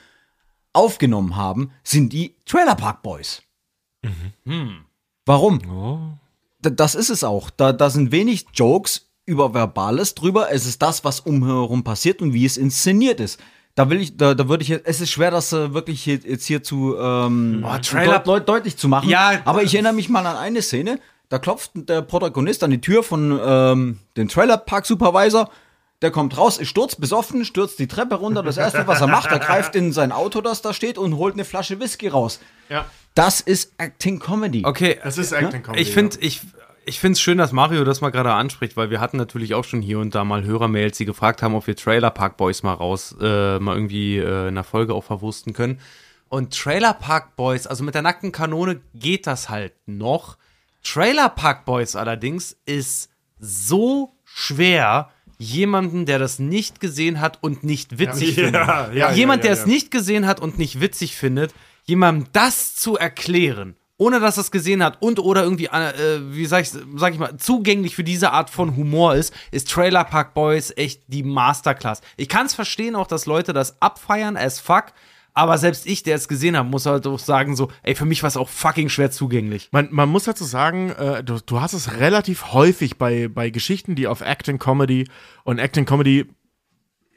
aufgenommen haben, sind die Trailer Park Boys. Warum? D- Das ist es auch. Da, da sind wenig Jokes über Verbales drüber. Es ist das, was umherum passiert und wie es inszeniert ist. Da will ich, da, da würde ich, jetzt- es ist schwer, das äh, wirklich hier, jetzt hier zu ähm, Trailer- deut, deut, deutlich zu machen. Ja, aber ich erinnere mich mal an eine Szene. Da klopft der Protagonist an die Tür von ähm, dem Trailerpark Supervisor. Der kommt raus, ist sturzbesoffen, stürzt die Treppe runter. Das erste, was er macht, er greift in sein Auto, das da steht, und holt eine Flasche Whisky raus. Ja. Das ist Acting Comedy. Okay, Das ist Acting Comedy. ich finde ich, ich finde es schön, dass Mario das mal gerade anspricht, weil wir hatten natürlich auch schon hier und da mal Hörermails, die gefragt haben, ob wir Trailer Park Boys mal raus, äh, mal irgendwie äh, in der Folge auch verwursten können. Und Trailer Park Boys, also mit der nackten Kanone geht das halt noch. Trailer Park Boys allerdings ist so schwer, jemanden, der das nicht gesehen hat und nicht witzig Ja, findet. ja, ja, Jemand, ja, der ja. es nicht gesehen hat und nicht witzig findet, jemandem das zu erklären, ohne dass er es gesehen hat und oder irgendwie, äh, wie sag ich, sag ich mal, zugänglich für diese Art von Humor ist, ist Trailer Park Boys echt die Masterclass. Ich kann es verstehen auch, dass Leute das abfeiern as fuck, aber selbst ich, der es gesehen hat, muss halt auch sagen so, ey, für mich war es auch fucking schwer zugänglich. Man, man muss dazu sagen, äh, du, du hast es relativ häufig bei, bei Geschichten, die auf Acting Comedy und Acting Comedy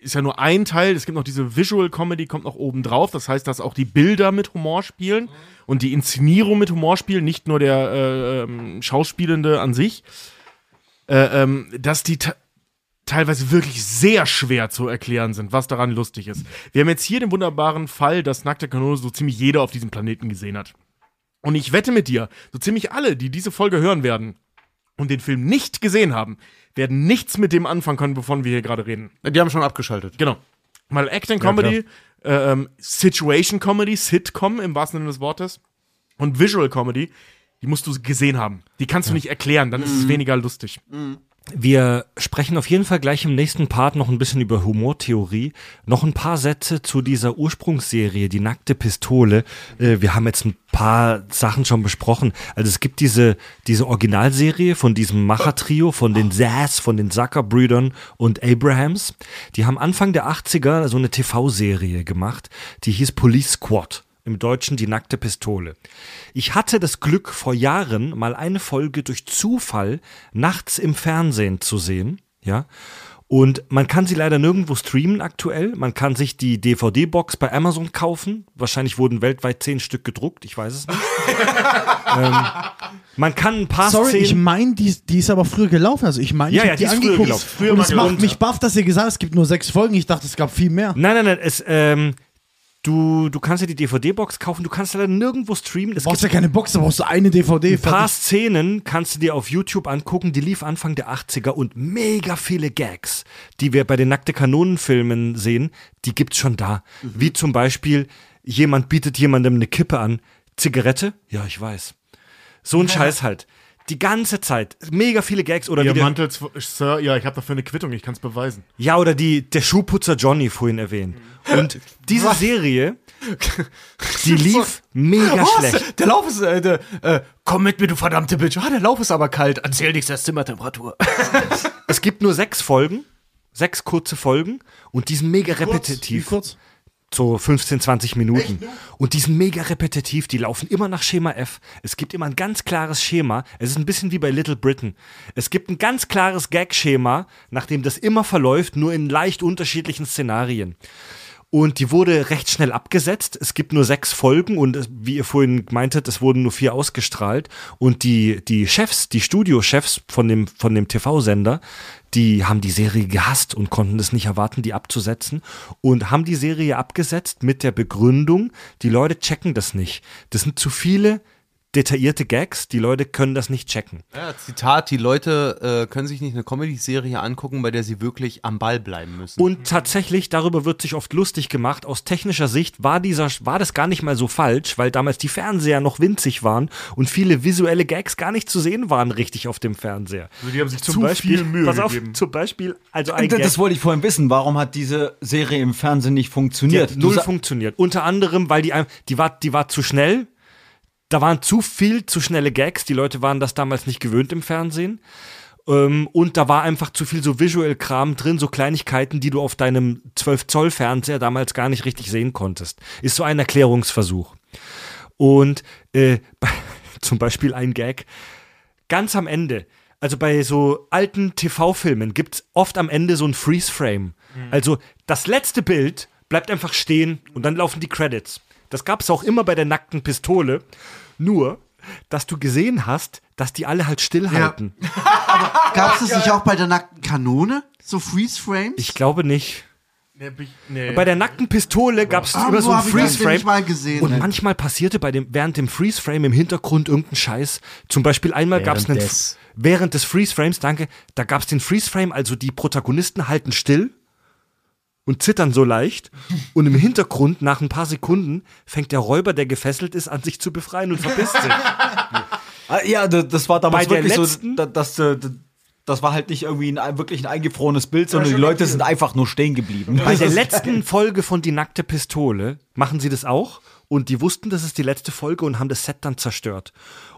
ist ja nur ein Teil. Es gibt noch diese Visual Comedy, kommt noch oben drauf. Das heißt, dass auch die Bilder mit Humor spielen und die Inszenierung mit Humor spielen, nicht nur der äh, ähm, Schauspielende an sich. Äh, ähm, dass die te- teilweise wirklich sehr schwer zu erklären sind, was daran lustig ist. Wir haben jetzt hier den wunderbaren Fall, dass Nackte Kanone so ziemlich jeder auf diesem Planeten gesehen hat. Und ich wette mit dir, so ziemlich alle, die diese Folge hören werden und den Film nicht gesehen haben, werden nichts mit dem anfangen können, wovon wir hier gerade reden. Die haben schon abgeschaltet. Genau. Weil Acting Comedy, äh, ähm, Situation Comedy, Sitcom im wahrsten Sinne des Wortes und Visual Comedy, die musst du gesehen haben. Die kannst du nicht erklären, dann ist es weniger lustig. Wir sprechen auf jeden Fall gleich im nächsten Part noch ein bisschen über Humortheorie. Noch ein paar Sätze zu dieser Ursprungsserie, die nackte Pistole. Äh, wir haben jetzt ein paar Sachen schon besprochen. Also es gibt diese, diese Originalserie von diesem Macher-Trio, von den Sass, von den Zucker-Brüdern und Abrahams. Die haben Anfang der 80er so eine TV-Serie gemacht, die hieß Police Squad. Im Deutschen die nackte Pistole. Ich hatte das Glück, vor Jahren mal eine Folge durch Zufall nachts im Fernsehen zu sehen, ja. Und man kann sie leider nirgendwo streamen aktuell. Man kann sich die DVD-Box bei Amazon kaufen. Wahrscheinlich wurden weltweit zehn Stück gedruckt. Ich weiß es nicht. ähm, man kann ein paar Sorry, ich Szenen. meine, die, die ist aber früher gelaufen. Also ich meine, Ja, ich ja, hab die ist früher gelaufen. Früher und es macht mich baff, dass ihr gesagt habt, es gibt nur sechs Folgen. Ich dachte, es gab viel mehr. Nein, nein, nein. Es, ähm, du, du kannst dir die DVD-Box kaufen. Du kannst leider nirgendwo streamen. Es Du brauchst ja keine Box, da brauchst du eine DVD. Ein paar. Szenen kannst du dir auf YouTube angucken, die lief Anfang der 80er und mega viele Gags, die wir bei den Nackte Kanonenfilmen sehen, die gibt's schon da. Wie zum Beispiel, jemand bietet jemandem eine Kippe an. Zigarette? Ja, ich weiß. So ein Scheiß halt. Die ganze Zeit. Mega viele Gags oder wie Ihr der, Mantel, Sir, ja, ich habe dafür eine Quittung, ich kann es beweisen. ja, oder die, der Schuhputzer Johnny vorhin erwähnt. Und diese Serie, die lief mega schlecht. Der Lauf ist, äh, der, äh, komm mit mir, du verdammte Bitch. Ah, der Lauf ist aber kalt. Erzähl nichts, der ist Zimmertemperatur. Es gibt nur sechs Folgen, sechs kurze Folgen und die sind mega Wie repetitiv. kurz? So 15, 20 Minuten. Und die sind mega repetitiv, die laufen immer nach Schema F. Es gibt immer ein ganz klares Schema. Es ist ein bisschen wie bei Little Britain. Es gibt ein ganz klares Gag-Schema, nach dem das immer verläuft, nur in leicht unterschiedlichen Szenarien. Und die wurde recht schnell abgesetzt. Es gibt nur sechs Folgen und es- wie ihr vorhin meintet, es wurden nur vier ausgestrahlt. Und die, die Chefs, die Studiochefs von dem, von dem TV-Sender, die haben die Serie gehasst und konnten es nicht erwarten, die abzusetzen. Und haben die Serie abgesetzt mit der Begründung, die Leute checken das nicht. Das sind zu viele detaillierte Gags, die Leute können das nicht checken. Ja, Zitat, die Leute äh, können sich nicht eine Comedy-Serie angucken, bei der sie wirklich am Ball bleiben müssen. Und tatsächlich, darüber wird sich oft lustig gemacht. Aus technischer Sicht war dieser, war das gar nicht mal so falsch, weil damals die Fernseher noch winzig waren und viele visuelle Gags gar nicht zu sehen waren richtig auf dem Fernseher. Also die haben sich Zum zu Beispiel, viel Mühe pass auf, gegeben. zum Beispiel, also ein Das, Gag, das wollte ich vorhin wissen. Warum hat diese Serie im Fernsehen nicht die funktioniert? null funktioniert. Unter anderem, weil die, die war, die war zu schnell. Da waren zu viel zu schnelle Gags. Die Leute waren das damals nicht gewöhnt im Fernsehen. Ähm, und da war einfach zu viel so Visual-Kram drin, so Kleinigkeiten, die du auf deinem 12-Zoll-Fernseher damals gar nicht richtig sehen konntest. Ist so ein Erklärungsversuch. Und äh, zum Beispiel ein Gag, ganz am Ende, also bei so alten TV-Filmen gibt's oft am Ende so ein Freeze-Frame. Also das letzte Bild bleibt einfach stehen und dann laufen die Credits. Das gab's auch immer bei der nackten Pistole. Nur, dass du gesehen hast, dass die alle halt stillhalten. Gab es das nicht auch bei der nackten Kanone? So Freeze-Frames? Ich glaube nicht. Nee, nee. Bei der nackten Pistole gab's Ah, immer so wo ein hab ich das denn Freeze-Frame. nicht mal gesehen? Und manchmal passierte bei dem, während dem Freeze-Frame im Hintergrund irgendein Scheiß. Zum Beispiel einmal gab es einen. Während des- Während des Freeze-Frames, danke, da gab es den Freeze-Frame, also die Protagonisten halten still und zittern so leicht. Und im Hintergrund, nach ein paar Sekunden, fängt der Räuber, der gefesselt ist, an sich zu befreien und verpisst sich. Ah, ja, da- das war damals wirklich so, letzten- da- dass äh, d- das war halt nicht irgendwie ein, wirklich ein eingefrorenes Bild, sondern die Leute sind einfach nur stehen geblieben. Bei der letzten Folge von Die nackte Pistole machen sie das auch. Und die wussten, das ist die letzte Folge und haben das Set dann zerstört.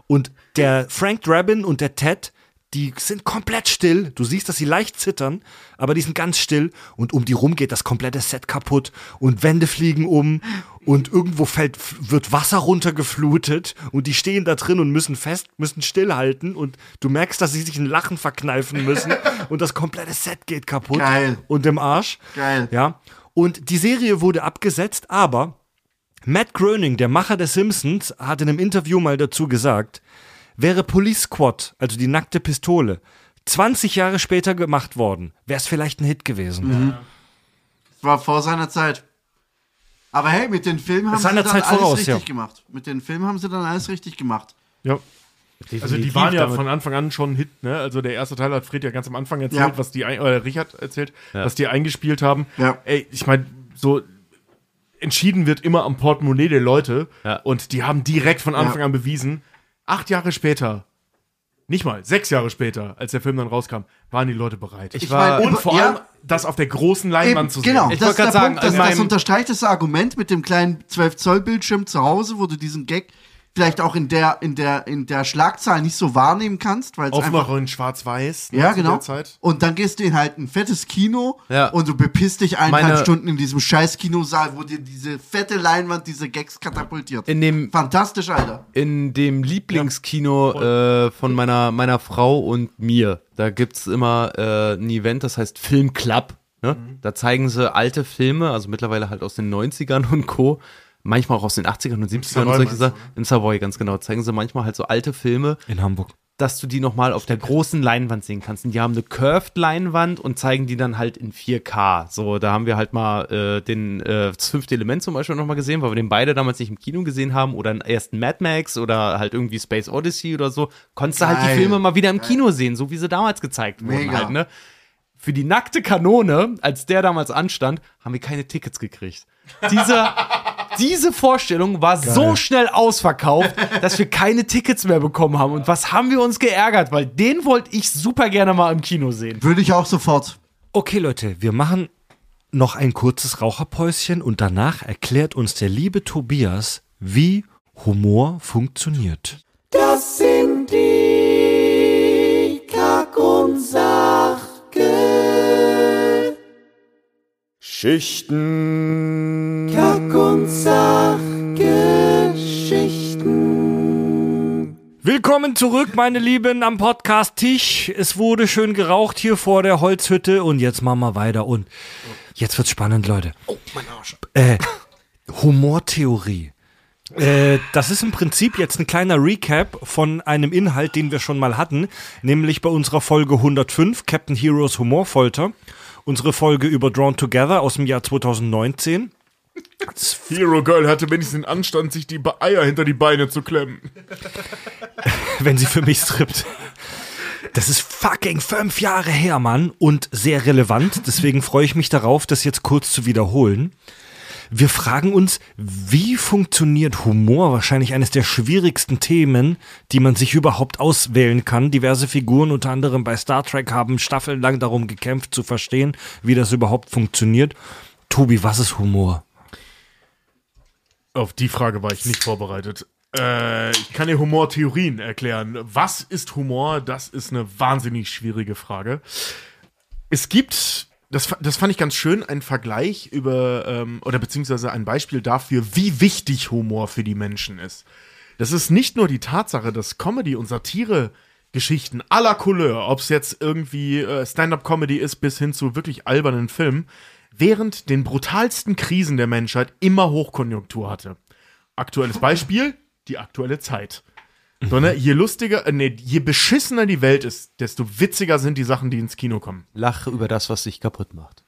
Und der Frank Drabin und der Ted, die sind komplett still. Du siehst, dass sie leicht zittern, aber die sind ganz still. Und um die rum geht das komplette Set kaputt. Und Wände fliegen um. Und irgendwo fällt, wird Wasser runtergeflutet. Und die stehen da drin und müssen fest, müssen stillhalten. Und du merkst, dass sie sich ein Lachen verkneifen müssen. Und das komplette Set geht kaputt. Geil. Und im Arsch. Geil. Ja. Und die Serie wurde abgesetzt, aber Matt Groening, der Macher der Simpsons, hat in einem Interview mal dazu gesagt, wäre Police Squad, also die nackte Pistole, 20 Jahre später gemacht worden, wäre es vielleicht ein Hit gewesen. War vor seiner Zeit. Aber hey, mit den Filmen haben sie dann Zeit alles voraus, richtig ja. gemacht. Mit den Filmen haben sie dann alles richtig gemacht. Ja. Also die Definitiv waren ja damit. von Anfang an schon ein Hit, ne? Also der erste Teil hat Fred ja ganz am Anfang erzählt, Ja. was die ein, oder Richard erzählt, was die eingespielt haben. Ja. Ey, ich meine, so entschieden wird immer am Portemonnaie der Leute Ja. und die haben direkt von Anfang Ja. an bewiesen, acht Jahre später, nicht mal, sechs Jahre später, als der Film dann rauskam, waren die Leute bereit. Ich Ich war, und vor Ja. allem das auf der großen Leinwand Eben, zu sehen. genau, Ich das ist der sagen, Punkt, das, das unterstreicht das Argument mit dem kleinen 12-Zoll-Bildschirm zu Hause, wo du diesen Gag vielleicht auch in der, in der, in der Schlagzahl nicht so wahrnehmen kannst, weil es einfach in Schwarz-Weiß. ne, Ja, genau. Und dann gehst du in halt ein fettes Kino Ja. und du bepisst dich eineinhalb Meine- Stunden in diesem scheiß Kinosaal, wo dir diese fette Leinwand diese Gags katapultiert. in dem Fantastisch, Alter. in dem Lieblingskino äh, von meiner, meiner Frau und mir. Da gibt's immer äh, ein Event, das heißt Film Club. Ne? Da zeigen sie alte Filme, also mittlerweile halt aus den 90ern und Co. Manchmal auch aus den 80ern und 70ern und solche Sachen. In Savoy, ganz genau. Zeigen sie manchmal halt so alte Filme, In Hamburg. dass du die nochmal auf der großen Leinwand sehen kannst. Und die haben eine Curved-Leinwand und zeigen die dann halt in 4K. So, da haben wir halt mal äh, den äh, das fünfte Element zum Beispiel nochmal gesehen, weil wir den beide damals nicht im Kino gesehen haben oder einen ersten Mad Max oder halt irgendwie Space Odyssey oder so. Konntest du halt die. Filme mal wieder im Kino sehen, so wie sie damals gezeigt wurden Mega. halt, ne? Für die nackte Kanone, als der damals anstand, haben wir keine Tickets gekriegt. Diese, diese Vorstellung war so schnell ausverkauft, dass wir keine Tickets mehr bekommen haben. Und was haben wir uns geärgert? Weil den wollte ich super gerne mal im Kino sehen. Würde ich auch sofort. Okay, Leute, wir machen noch ein kurzes Raucherpäuschen und danach erklärt uns der liebe Tobias, wie Humor funktioniert. Das sind die Kack- und Sachgeschichten. Kack- und Sachgeschichten. Willkommen zurück, meine Lieben, am Podcast Tisch. Es wurde schön geraucht hier vor der Holzhütte und jetzt machen wir weiter und jetzt wird's spannend, Leute. Oh, mein Arsch. Äh, Humortheorie. Äh, das ist im Prinzip jetzt ein kleiner Recap von einem Inhalt, den wir schon mal hatten, nämlich bei unserer Folge 105, Captain Heroes Humorfolter. Unsere Folge über Drawn Together aus dem Jahr 2019. Hero Girl hatte wenigstens den Anstand, sich die Eier hinter die Beine zu klemmen. wenn sie für mich strippt. Das ist fucking fünf Jahre her, Mann. Und sehr relevant. Deswegen freue ich mich darauf, das jetzt kurz zu wiederholen. Wir fragen uns, wie funktioniert Humor? Wahrscheinlich eines der schwierigsten Themen, die man sich überhaupt auswählen kann. Diverse Figuren, unter anderem bei Star Trek, haben staffellang darum gekämpft, zu verstehen, wie das überhaupt funktioniert. Tobi, was ist Humor? Auf die Frage war ich nicht vorbereitet. Äh, ich kann dir Humortheorien erklären. Was ist Humor? Das ist eine wahnsinnig schwierige Frage. Es gibt, das, das fand ich ganz schön, einen Vergleich über, ähm, oder beziehungsweise ein Beispiel dafür, wie wichtig Humor für die Menschen ist. Das ist nicht nur die Tatsache, dass Comedy und Satire Geschichten aller Couleur, ob es jetzt irgendwie äh, Stand-up-Comedy ist bis hin zu wirklich albernen Filmen, während den brutalsten Krisen der Menschheit immer Hochkonjunktur hatte. Aktuelles Beispiel, die aktuelle Zeit. So, ne, je lustiger, äh, nee, je beschissener die Welt ist, desto witziger sind die Sachen, die ins Kino kommen. Lache über das, was dich kaputt macht.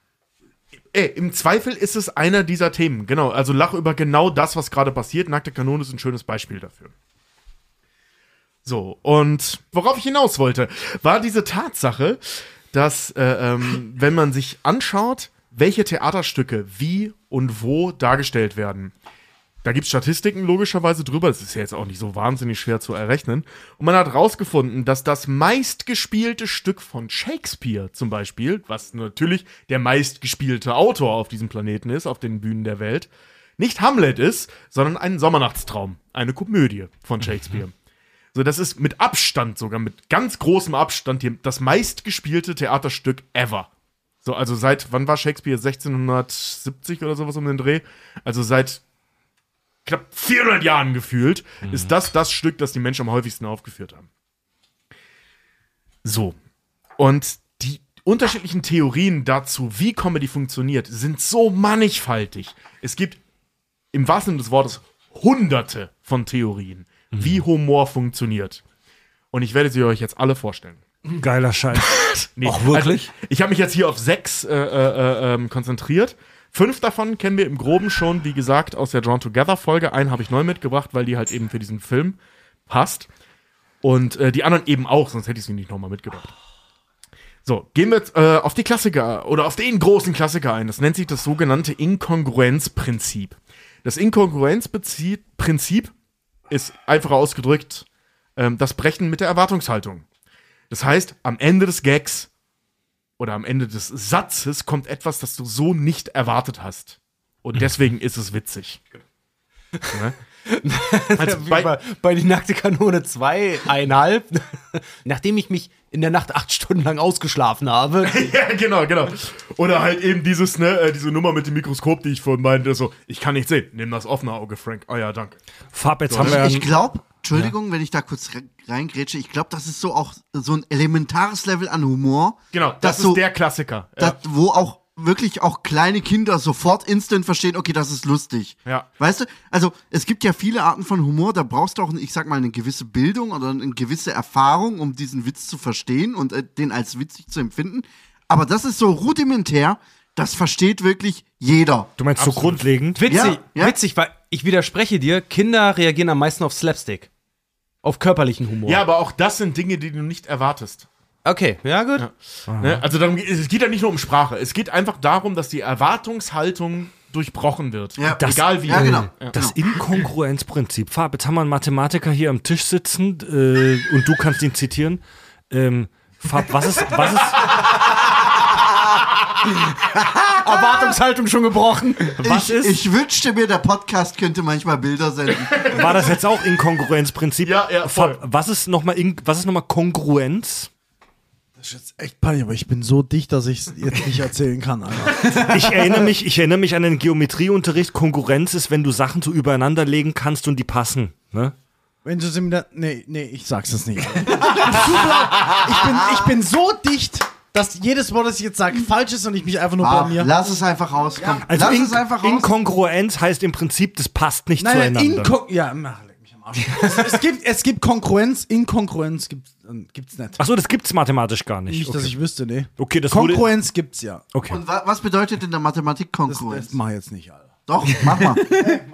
Ey, im Zweifel ist es einer dieser Themen. Genau, also lach über genau das, was gerade passiert. Nackte Kanone ist ein schönes Beispiel dafür. So, und worauf ich hinaus wollte, war diese Tatsache, dass, äh, ähm, wenn man sich anschaut, welche Theaterstücke wie und wo dargestellt werden, da gibt es Statistiken logischerweise drüber, das ist ja jetzt auch nicht so wahnsinnig schwer zu errechnen. Und man hat rausgefunden, dass das meistgespielte Stück von Shakespeare zum Beispiel, was natürlich der meistgespielte Autor auf diesem Planeten ist, auf den Bühnen der Welt, nicht Hamlet ist, sondern ein Sommernachtstraum, eine Komödie von Shakespeare. So, das ist mit Abstand, sogar mit ganz großem Abstand, die, das meistgespielte Theaterstück ever. So, also seit, wann war Shakespeare? 1670 oder sowas um den Dreh? Also seit knapp 400 Jahren gefühlt, ist das das Stück, das die Menschen am häufigsten aufgeführt haben. So. Und die unterschiedlichen Theorien dazu, wie Comedy funktioniert, sind so mannigfaltig. Es gibt im wahrsten Sinne des Wortes hunderte von Theorien, wie Humor funktioniert. Und ich werde sie euch jetzt alle vorstellen. Geiler Scheiß. Nee, Ach, wirklich? Also, ich habe mich jetzt hier auf sechs äh, äh, äh, ähm, konzentriert. Fünf davon kennen wir im Groben schon, wie gesagt, aus der Drawn Together Folge. Einen habe ich neu mitgebracht, weil die halt eben für diesen Film passt. Und äh, die anderen eben auch, sonst hätte ich sie nicht nochmal mitgebracht. So, gehen wir äh, auf die Klassiker oder auf den großen Klassiker ein. Das nennt sich das sogenannte Inkongruenzprinzip. Das Inkongruenzprinzip ist einfacher ausgedrückt ähm, das Brechen mit der Erwartungshaltung. Das heißt, am Ende des Gags oder am Ende des Satzes kommt etwas, das du so nicht erwartet hast. Und deswegen ist es witzig. Ne? Also bei, bei, bei die nackte Kanone zweieinhalb. Nachdem ich mich in der Nacht acht Stunden lang ausgeschlafen habe. ja, genau, genau. Oder halt eben dieses, ne, äh, diese Nummer mit dem Mikroskop, die ich vorhin meinte, so, ich kann nicht sehen. Nimm das offene Auge, Frank. Oh ja, danke. Fab, jetzt haben wir Ich glaube, Entschuldigung, wenn ich da kurz re- reingrätsche, ich glaube, das ist so auch so ein elementares Level an Humor. Genau, das, Das ist so- der Klassiker. das, Ja. wo auch wirklich auch kleine Kinder sofort instant verstehen, okay, das ist lustig. Ja. Weißt du, also es gibt ja viele Arten von Humor, da brauchst du auch, ich sag mal, eine gewisse Bildung oder eine gewisse Erfahrung, um diesen Witz zu verstehen und äh, den als witzig zu empfinden. Aber das ist so rudimentär, das versteht wirklich jeder. du meinst so grundlegend? Witzig, Ja, ja. witzig, weil ich widerspreche dir, Kinder reagieren am meisten auf Slapstick. Auf körperlichen Humor. ja, aber auch das sind Dinge, die du nicht erwartest. Okay, ja, gut. Ne? Also darum, es geht ja nicht nur um Sprache. Es geht einfach darum, dass die Erwartungshaltung durchbrochen wird. Ja. Das- Egal wie. Ja, genau. Das. Inkongruenzprinzip. Fab, jetzt haben wir einen Mathematiker hier am Tisch sitzen äh, und du kannst ihn zitieren. Ähm, Fab, was ist, was ist, Erwartungshaltung schon gebrochen. was ich, ist, ich wünschte mir, der Podcast könnte manchmal Bilder senden. war das jetzt auch Inkongruenzprinzip? Ja, ja, voll. Was ist nochmal, was ist nochmal Kongruenz? Das ist jetzt echt peinlich, aber ich bin so dicht, dass ich es jetzt nicht erzählen kann. Alter. Ich erinnere mich, ich erinnere mich an den Geometrieunterricht. Konkurrenz ist, wenn du Sachen so übereinander legen kannst und die passen. Ne? Wenn du sie mir. Nee, nee, ich sag's es nicht. Ich, bin, ich bin so dicht, dass jedes Wort, das ich jetzt sage, falsch ist und ich mich einfach nur Ah, blamier. lass es einfach raus. Komm, Also lass In es einfach raus. Inkongruenz heißt im Prinzip, das passt nicht Nein, zueinander. Inkon ja, ach, leck mich am Arsch. es, es, gibt, es gibt Konkurrenz, Inkongruenz gibt's, äh, gibt's nicht. Achso, das gibt's mathematisch gar nicht. Nicht, okay. dass ich wüsste, nee. okay, das wurde. Konkurrenz gibt's ja. Okay. Und wa was bedeutet in der Mathematik Das, Konkurrenz? das mach ich jetzt nicht, Alter. Doch, mach mal.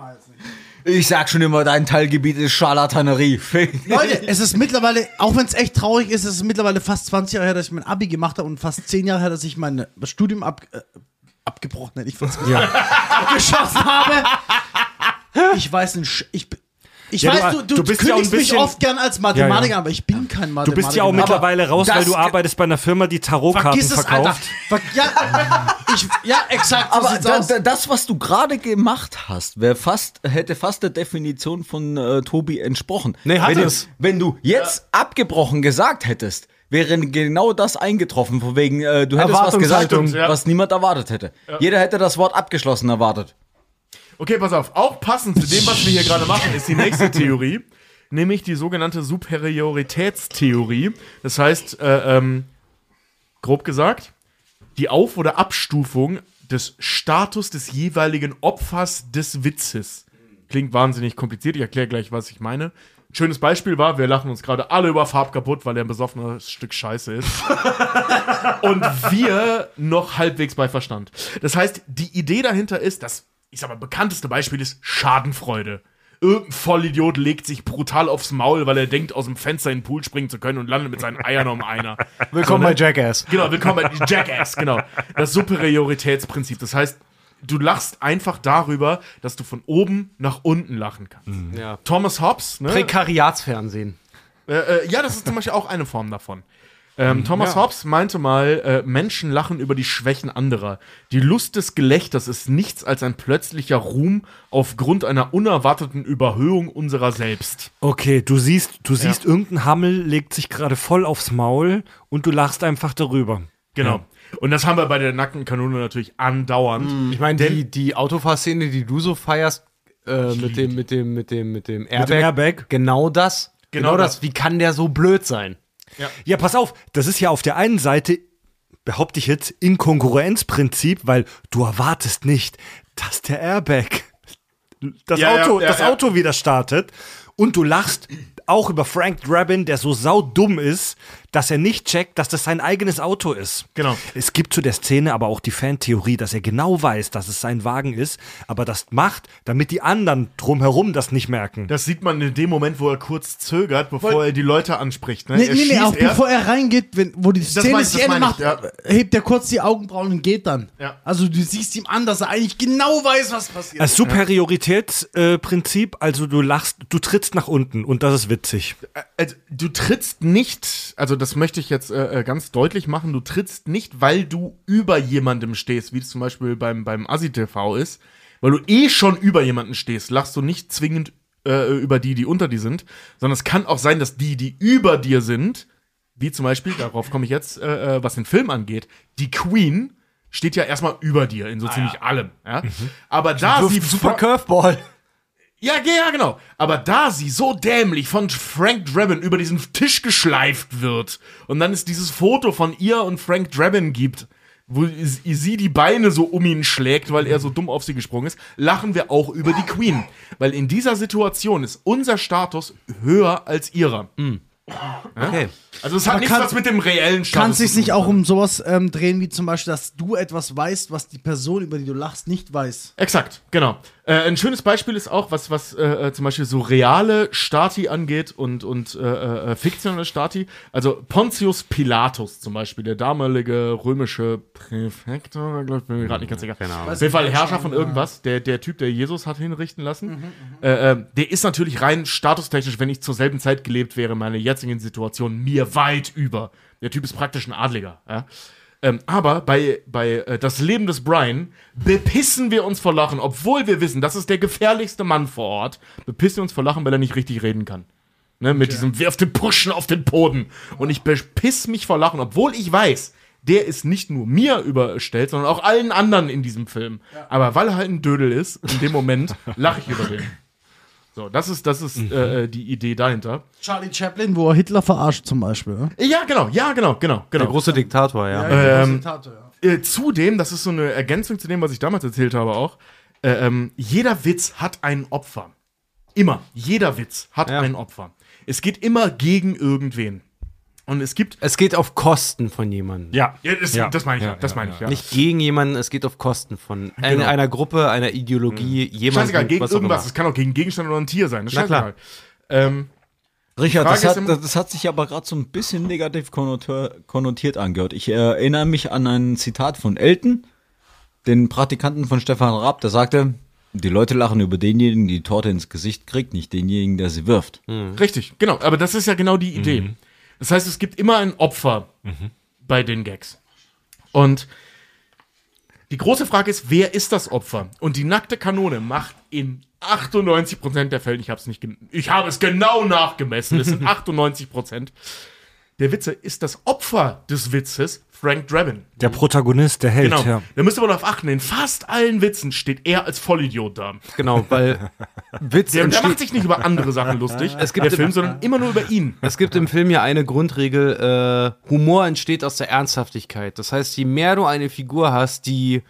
Ich sag schon immer, dein Teilgebiet ist Charlatanerie. Leute, es ist mittlerweile, auch wenn es echt traurig ist, es ist mittlerweile fast 20 Jahre her, dass ich mein Abi gemacht habe und fast 10 Jahre her, dass ich mein Studium ab, äh, abgebrochen hätte. Ich fand's Ja. abgeschafft habe. Ich weiß nicht, ich bin- Ich Ja, weiß, du- du, du, du bist ja auch ein kündigst mich bisschen- oft gern als Mathematiker, Ja, ja. aber ich bin kein Mathematiker. Du bist ja auch mittlerweile raus, weil du arbeitest bei einer Firma, die Tarotkarten Alter. verkauft. Ver ja, ich, ja, exakt. So Aber da, da, das, was du gerade gemacht hast, fast, hätte fast der Definition von äh, Tobi entsprochen. Nee, hat wenn, du- es. wenn du jetzt abgebrochen gesagt hättest, wäre genau das eingetroffen, von wegen, äh, du hättest was gesagt, was niemand erwartet hätte. Jeder hätte das Wort abgeschlossen erwartet. Okay, pass auf. Auch passend zu dem, was wir hier gerade machen, ist die nächste Theorie, nämlich die sogenannte Superioritätstheorie. Das heißt, äh, ähm, grob gesagt, die Auf- oder Abstufung des Status des jeweiligen Opfers des Witzes. Klingt wahnsinnig kompliziert, ich erkläre gleich, was ich meine. Schönes Beispiel war, wir lachen uns gerade alle über Farb kaputt, weil er ein besoffenes Stück Scheiße ist. Und wir noch halbwegs bei Verstand. Das heißt, die Idee dahinter ist, das, ich sag mal, bekannteste Beispiel ist Schadenfreude. Irgendein Vollidiot legt sich brutal aufs Maul, weil er denkt, aus dem Fenster in den Pool springen zu können und landet mit seinen Eiern um einer. Willkommen So, bei ne? Jackass. Genau, willkommen bei Jackass, genau. Das Superioritätsprinzip. Das heißt, du lachst einfach darüber, dass du von oben nach unten lachen kannst. Ja. Thomas Hobbes, ne? Prekariatsfernsehen. Äh, äh, ja, das ist zum Beispiel auch eine Form davon. Ähm, Thomas Hobbes meinte mal, äh, Menschen lachen über die Schwächen anderer. Die Lust des Gelächters ist nichts als ein plötzlicher Ruhm aufgrund einer unerwarteten Überhöhung unserer selbst. Okay, du siehst, du siehst, irgendein Hammel legt sich gerade voll aufs Maul und du lachst einfach darüber. Genau. Und das haben wir bei der nackten Kanone natürlich andauernd. Ich meine, die, die Autofahrszene, die du so feierst, äh, mit, dem, mit dem, mit dem, mit dem Airbag. dem Airbag? Genau das. Genau Genau, das. das. Wie kann der so blöd sein? Ja, pass auf, das ist ja auf der einen Seite, behaupte ich jetzt, Inkongruenzprinzip, weil du erwartest nicht, dass der Airbag das, Ja, ja, Auto, ja, das ja. Auto wieder startet und du lachst auch über Frank Drabin, der so saudumm ist, dass er nicht checkt, dass das sein eigenes Auto ist. Genau. Es gibt zu der Szene aber auch die Fantheorie, dass er genau weiß, dass es sein Wagen ist, aber das macht, damit die anderen drumherum das nicht merken. Das sieht man in dem Moment, wo er kurz zögert, bevor er die Leute anspricht. Ne? Nee, er nee, nee, auch erst- bevor er reingeht, wenn, wo die Szene mein- sich das Ende macht, ich, ja. hebt er kurz die Augenbrauen und geht dann. Ja. Also du siehst ihm an, dass er eigentlich genau weiß, was passiert. Das Superioritätsprinzip, also du lachst, du trittst nach unten und das ist witzig. also, du trittst nicht, also das möchte ich jetzt äh, äh, ganz deutlich machen, du trittst nicht, weil du über jemandem stehst, wie es zum Beispiel beim, beim Asi-TV ist, weil du eh schon über jemanden stehst, lachst du nicht zwingend äh, über die, die unter dir sind, sondern es kann auch sein, dass die, die über dir sind, wie zum Beispiel, darauf komme ich jetzt, äh, äh, was den Film angeht, die Queen steht ja erstmal über dir in so ziemlich allem. Ja? Aber da sie Super Curveball. Ja, ja, genau. Aber da sie so dämlich von Frank Drabin über diesen Tisch geschleift wird und dann es dieses Foto von ihr und Frank Drabin gibt, wo sie die Beine so um ihn schlägt, weil er so dumm auf sie gesprungen ist, lachen wir auch über die Queen. Weil in dieser Situation ist unser Status höher als ihrer. Okay. Also es hat Aber nichts kann- was mit dem reellen Status Kann es sich nicht auch um sowas ähm, drehen, wie zum Beispiel, dass du etwas weißt, was die Person, über die du lachst, nicht weiß? Exakt, genau. Äh, ein schönes Beispiel ist auch, was, was äh, äh, zum Beispiel so reale Stati angeht und, und äh, äh, fiktionale Stati. Also Pontius Pilatus zum Beispiel, der damalige römische Präfekt, oder, glaub ich, bin mir gerade nicht ganz sicher. Auf jeden Fall Herrscher von irgendwas, der, der Typ, der Jesus hat hinrichten lassen. Äh, äh, der ist natürlich rein statustechnisch, wenn ich zur selben Zeit gelebt wäre, meine jetzigen Situation, mir weit über. Der Typ ist praktisch ein Adliger. Ja? Ähm, aber bei, bei äh, Das Leben des Brian bepissen wir uns vor Lachen, obwohl wir wissen, das ist der gefährlichste Mann vor Ort. Bepissen wir uns vor Lachen, weil er nicht richtig reden kann. Ne, mit diesem Wirf den Pushen auf den Boden. Und ich bepiss mich vor Lachen, obwohl ich weiß, der ist nicht nur mir überstellt, sondern auch allen anderen in diesem Film. Aber weil er halt ein Dödel ist, in dem Moment lache ich über den. So, das ist, das ist äh, die Idee dahinter. Charlie Chaplin, wo er Hitler verarscht zum Beispiel. Ne? Ja, genau, ja, genau, genau, genau. Der große Diktator, ja. Ähm, äh, zudem, das ist so eine Ergänzung zu dem, was ich damals erzählt habe auch, äh, ähm, jeder Witz hat ein Opfer. Immer. Jeder Witz hat Ja. ein Opfer. Es geht immer gegen irgendwen. Und es gibt. Es geht auf Kosten von jemandem. Ja. Ja, das, Ja. das meine ich, Ja, ja, das ja, meine ich, ja. Nicht gegen jemanden, es geht auf Kosten von einer, Genau. einer Gruppe, einer Ideologie, jemandem. Scheißegal, gegen irgendwas. Es kann auch gegen Gegenstand oder ein Tier sein. Das ist Na klar. scheißegal. Ähm, Richard, das hat, das hat sich aber gerade so ein bisschen negativ konnotiert angehört. Ich erinnere mich an ein Zitat von Elton, den Praktikanten von Stefan Raab, der sagte, Die Leute lachen über denjenigen, die die Torte ins Gesicht kriegt, nicht denjenigen, der sie wirft. Richtig, genau. Aber das ist ja genau die Idee. Das heißt, es gibt immer ein Opfer bei den Gags. Und die große Frage ist, wer ist das Opfer? Und die nackte Kanone macht in 98% der Fälle, ich habe es nicht, ich habe es genau nachgemessen, es sind 98% der Witze, ist das Opfer des Witzes Frank Drebin. Der Protagonist, der Held, Genau. ja. Da müsst ihr aber darauf achten, in fast allen Witzen steht er als Vollidiot da. Genau, weil Witz Der, der macht sich nicht über andere Sachen lustig, Es gibt der Film, sondern immer nur über ihn. Es gibt im Film ja eine Grundregel, äh, Humor entsteht aus der Ernsthaftigkeit. Das heißt, je mehr du eine Figur hast, die,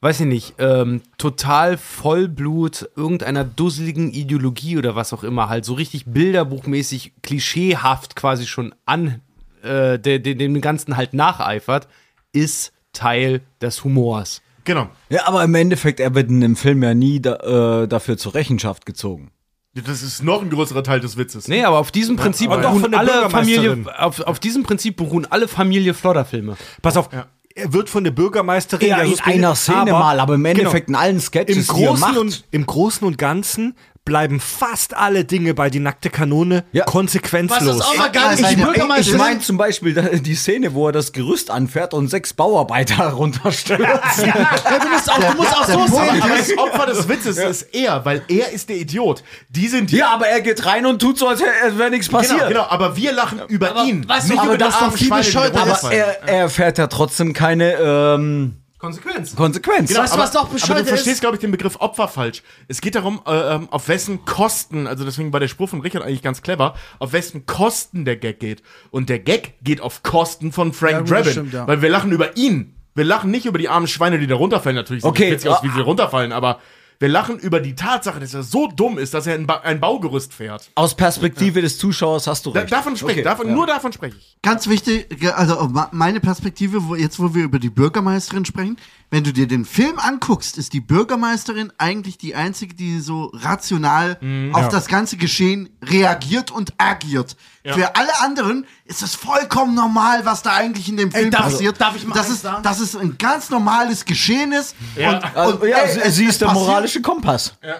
weiß ich nicht, ähm, total Vollblut irgendeiner dusseligen Ideologie oder was auch immer, halt so richtig bilderbuchmäßig klischeehaft quasi schon an äh, de, de, dem Ganzen halt nacheifert, ist Teil des Humors. Genau. Ja, aber im Endeffekt, er wird in dem Film ja nie da, äh, dafür zur Rechenschaft gezogen. Das ist noch ein größerer Teil des Witzes. Nee, aber auf diesem Prinzip aber von beruhen der alle Familie, auf, auf diesem Prinzip beruhen alle Familie Flodder-Filme. Pass auf, er wird von der Bürgermeisterin Ja, ja in einer Szene mal, aber im Endeffekt in allen Sketches, im die er Großen, macht. und, Im Großen und Ganzen bleiben fast alle Dinge bei die nackte Kanone Ja. konsequenzlos. Was ist auch mal geil ist, Ich- die ich- Ich meine zum Beispiel die Szene, wo er das Gerüst anfährt und sechs Bauarbeiter runterstürzt. Ja, du musst auch, du musst auch so sagen. Aber das Opfer des Witzes ist er, weil er ist der Idiot. Die sind ja, aber er geht rein und tut so, als wäre nichts passiert. Genau, genau, aber wir lachen über ihn. weißt du, nicht aber über die das ist doch viel die da Aber er, er erfährt ja trotzdem keine ähm, Konsequenz. Konsequenz. Genau, Weißt du, aber, was doch aber bescheuert du verstehst, glaube ich, den Begriff Opfer falsch. Es geht darum, äh, ähm, auf wessen Kosten, also deswegen war der Spruch von Richard eigentlich ganz clever, auf wessen Kosten der Gag geht. Und der Gag geht auf Kosten von Frank Ja, gut, Drebin. das stimmt, ja. Weil wir lachen über ihn. Wir lachen nicht über die armen Schweine, die da runterfallen. Natürlich sieht Okay, es witzig aus, wie ah, sie runterfallen, aber wir lachen über die Tatsache, dass er so dumm ist, dass er ein, ba ein Baugerüst fährt. Aus Perspektive des Zuschauers hast du Da, recht. davon spreche ich, davon, nur davon spreche ich. Ganz wichtig, also meine Perspektive, wo, jetzt wo wir über die Bürgermeisterin sprechen, wenn du dir den Film anguckst, ist die Bürgermeisterin eigentlich die einzige, die so rational auf das ganze Geschehen reagiert und agiert. Für alle anderen ist es vollkommen normal, was da eigentlich in dem Film darf- passiert. darf ich mal das ist, sagen? dass es ein ganz normales Geschehen ist. Ja. Und, Also, und, ja, ey, sie, es- sie ist der moralische Kompass. Ja,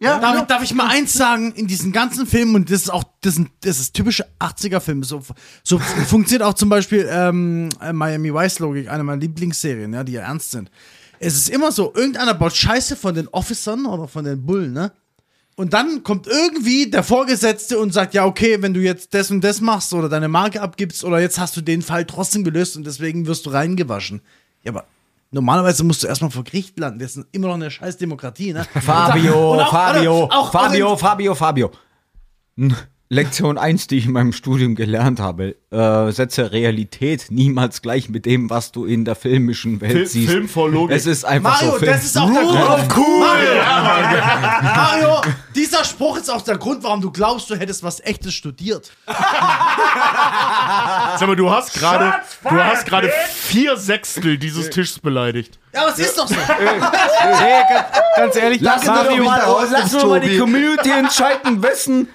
ja. Darf, ich, darf ich mal eins sagen, in diesen ganzen Filmen, und das ist auch, das, sind, das ist typische 80er-Film, so, so funktioniert auch zum Beispiel ähm, äh, Miami Vice-Logik, eine meiner Lieblingsserien, ja, die ja ernst sind. Es ist immer so, irgendeiner baut Scheiße von den Officern oder von den Bullen, ne? Und dann kommt irgendwie der Vorgesetzte und sagt, ja, okay, wenn du jetzt das und das machst oder deine Marke abgibst oder jetzt hast du den Fall trotzdem gelöst und deswegen wirst du reingewaschen. Ja, aber normalerweise musst du erstmal vor Gericht landen. Wir sind immer noch eine scheiß Demokratie, ne? Fabio, Und auch- Fabio, auch- auch Fabio, in- Fabio, Fabio. Lektion 1, die ich in meinem Studium gelernt habe. Äh, setze Realität niemals gleich mit dem, was du in der filmischen Welt Film- siehst. Film vor Logik. Es ist einfach Mario, so Film. das ist auch der Grund. cool. Mario, Mario, dieser Spruch ist auch der Grund, warum du glaubst, du hättest was Echtes studiert. Sag mal, du hast gerade, du hast gerade vier Sechstel dieses Tischs beleidigt. Ja, aber es ist doch so. Nee, ganz, ganz ehrlich, doch Mario, mal, wir mal die. Community entscheiden, wessen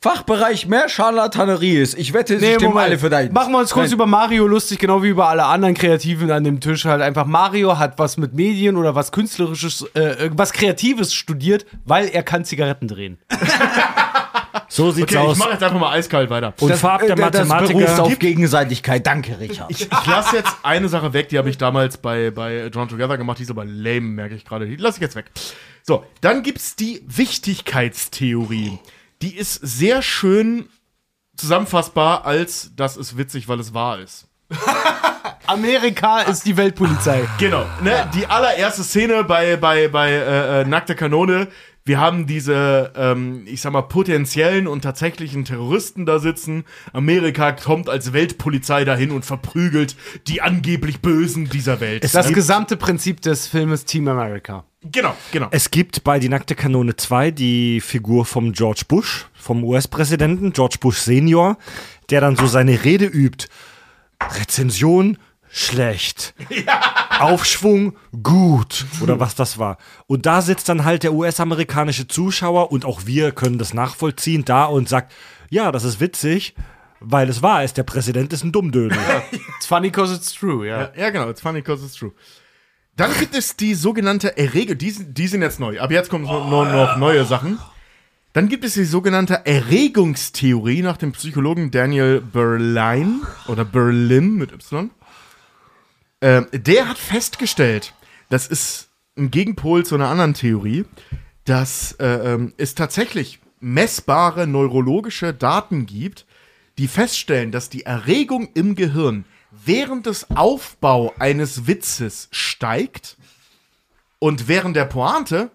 Fachbereich mehr Scharlatanerie ist. Ich wette, sie Nee, stimmen Moment. alle für deinen. Machen wir uns kurz Nein. über Mario lustig, genau wie über alle anderen Kreativen an dem Tisch. Halt einfach, Mario hat was mit Medien oder was Künstlerisches, äh, was Kreatives studiert, weil er kann Zigaretten drehen. So sieht's Okay, ich aus. mache jetzt einfach mal eiskalt weiter. Und Farb der Äh, das beruft Mathematiker. auf Gegenseitigkeit. Danke, Richard. Ich lasse jetzt eine Sache weg, die habe ich damals bei, bei Drawn Together gemacht, die ist aber lame, merke ich gerade. Die lasse ich jetzt weg. So, dann gibt's die Wichtigkeitstheorie. Die ist sehr schön zusammenfassbar als das ist witzig, weil es wahr ist. Amerika ist die Weltpolizei. Genau, ne? Die allererste Szene bei, bei, bei äh, äh, Nackte Kanone. Wir haben diese, ähm, ich sag mal, potenziellen und tatsächlichen Terroristen da sitzen. Amerika kommt als Weltpolizei dahin und verprügelt die angeblich Bösen dieser Welt. Das gesamte Prinzip des Filmes Team America. genau, genau. Es gibt bei Die nackte Kanone 2 die Figur vom George Bush, vom US-Präsidenten, George Bush Senior, der dann so seine Rede übt. Rezension schlecht. Aufschwung gut. Oder was das war. Und da sitzt dann halt der US-amerikanische Zuschauer und auch wir können das nachvollziehen da und sagt, ja, das ist witzig, weil es wahr ist, der Präsident ist ein Dummdödel. It's funny cause it's true, ja. Ja, ja, genau, it's funny because it's true. Dann gibt es die sogenannte Erregung, die, sind- die sind jetzt neu, aber jetzt kommen noch, noch, noch neue Sachen. Dann gibt es die sogenannte Erregungstheorie nach dem Psychologen Daniel Berlin oder Berlin mit Y. Ähm, der hat festgestellt, das ist ein Gegenpol zu einer anderen Theorie, dass äh, ähm, es tatsächlich messbare neurologische Daten gibt, die feststellen, dass die Erregung im Gehirn während des Aufbau eines Witzes steigt und während der Pointe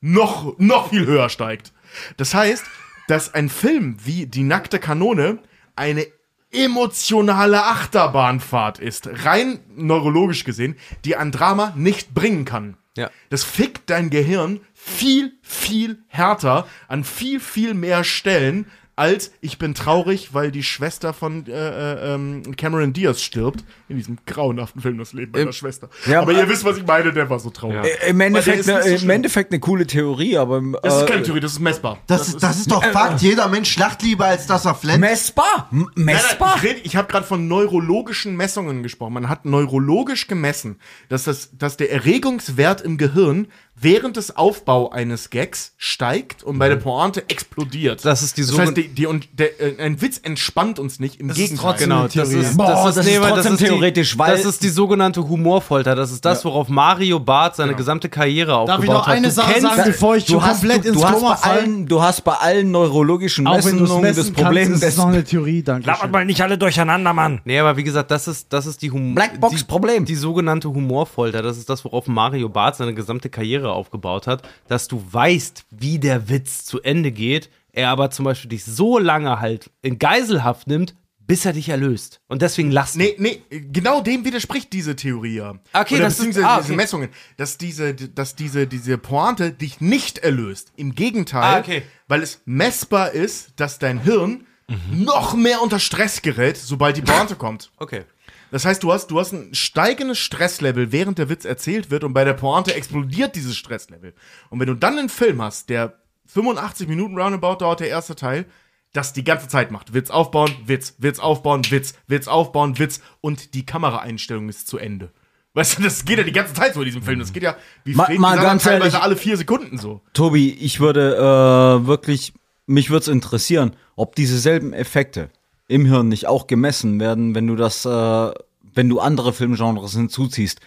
noch, noch viel höher steigt. Das heißt, dass ein Film wie Die nackte Kanone eine emotionale Achterbahnfahrt ist, rein neurologisch gesehen, die ein Drama nicht bringen kann. Ja. Das fickt dein Gehirn viel, viel härter an viel, viel mehr Stellen, als ich bin traurig, weil die Schwester von äh, äh, ähm, Cameron Diaz stirbt. In diesem grauenhaften Film Das Leben meiner Schwester. ja, aber aber- ihr wisst, was ich meine, der war so traurig. Äh, Im Endeffekt, nicht so ne, im. Endeffekt eine coole Theorie, aber Das ist äh, keine Theorie, das ist messbar. Das, ist, das ist doch Fakt. Jeder Mensch lacht lieber, als dass er flennt. messbar. M- Nein, Messbar. nein, ich red- ich habe gerade von neurologischen Messungen gesprochen. Man hat neurologisch gemessen, dass, das, dass der Erregungswert im Gehirn während des Aufbau eines Gags steigt und bei der Pointe explodiert. Das ist die das sogen- heißt, die, die, und der, äh, ein Witz entspannt uns nicht, im ist Gegenteil. trotzdem Genau, das ist, Boah, das ist, nee, weil trotzdem die- theoretisch, weil- das ist die sogenannte Humorfolter. Das ist das, worauf Mario Barth seine gesamte Karriere Darf aufgebaut ich noch hat. eine Sache kennst- sagen, bevor ich Du hast, komplett du, ins du, hast bei allen, du hast bei allen neurologischen Auch Messungen messen das kannst, Problem, ist es dass noch eine Theorie, danke Labert mal nicht alle durcheinander, Mann. Nee, aber wie gesagt, das ist, das ist die Hum Blackbox-Problem. Die, die sogenannte Humorfolter. Das ist das, worauf Mario Barth seine gesamte Karriere aufgebaut hat. Dass du weißt, wie der Witz zu Ende geht, er aber zum Beispiel dich so lange halt in Geiselhaft nimmt, bis er dich erlöst. Und deswegen du. Nee, nee, genau dem widerspricht diese Theorie ja. Okay, Oder das ist- beziehungsweise ah, diese okay. Messungen, dass diese, dass diese, diese Pointe dich nicht erlöst. Im Gegenteil, Ah, okay. weil es messbar ist, dass dein Hirn noch mehr unter Stress gerät, sobald die Pointe kommt. Okay. Das heißt, du hast, du hast ein steigendes Stresslevel, während der Witz erzählt wird und bei der Pointe explodiert dieses Stresslevel. Und wenn du dann einen Film hast, der 85 Minuten roundabout dauert, der erste Teil, das die ganze Zeit macht. Witz aufbauen, Witz, Witz aufbauen, Witz, Witz aufbauen, Witz und die Kameraeinstellung ist zu Ende. Weißt du, das geht ja die ganze Zeit so in diesem Film. Das geht ja, wie Mal- Fred mal ganz teilweise ehrlich- alle vier Sekunden so. Tobi, ich würde äh, wirklich, mich würde es interessieren, ob diese selben Effekte im Hirn nicht auch gemessen werden, wenn du das, äh, wenn du andere Filmgenres hinzuziehst.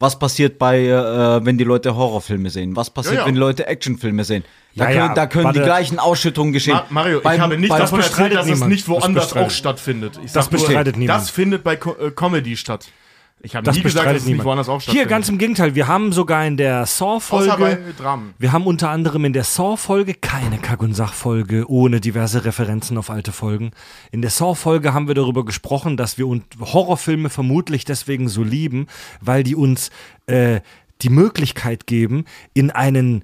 Was passiert bei, äh, wenn die Leute Horrorfilme sehen? Was passiert, Ja, ja. wenn die Leute Actionfilme sehen? Da Ja, können, ja, da können die gleichen Ausschüttungen geschehen. Ma Mario, Beim- ich habe nicht davon erzählt, bestreitet dass es niemand. nicht Das woanders auch stattfindet. Ich Das bestreitet niemand. Das findet bei Co äh, Comedy statt. Ich habe Das nie gesagt, dass es nicht niemand. woanders auch Hier, ganz im Gegenteil. Wir haben sogar in der Saw-Folge. Wir haben unter anderem in der Saw-Folge keine Kack- und Sach-Folge ohne diverse Referenzen auf alte Folgen. In der Saw-Folge haben wir darüber gesprochen, dass wir und Horrorfilme vermutlich deswegen so lieben, weil die uns äh, die Möglichkeit geben, in einen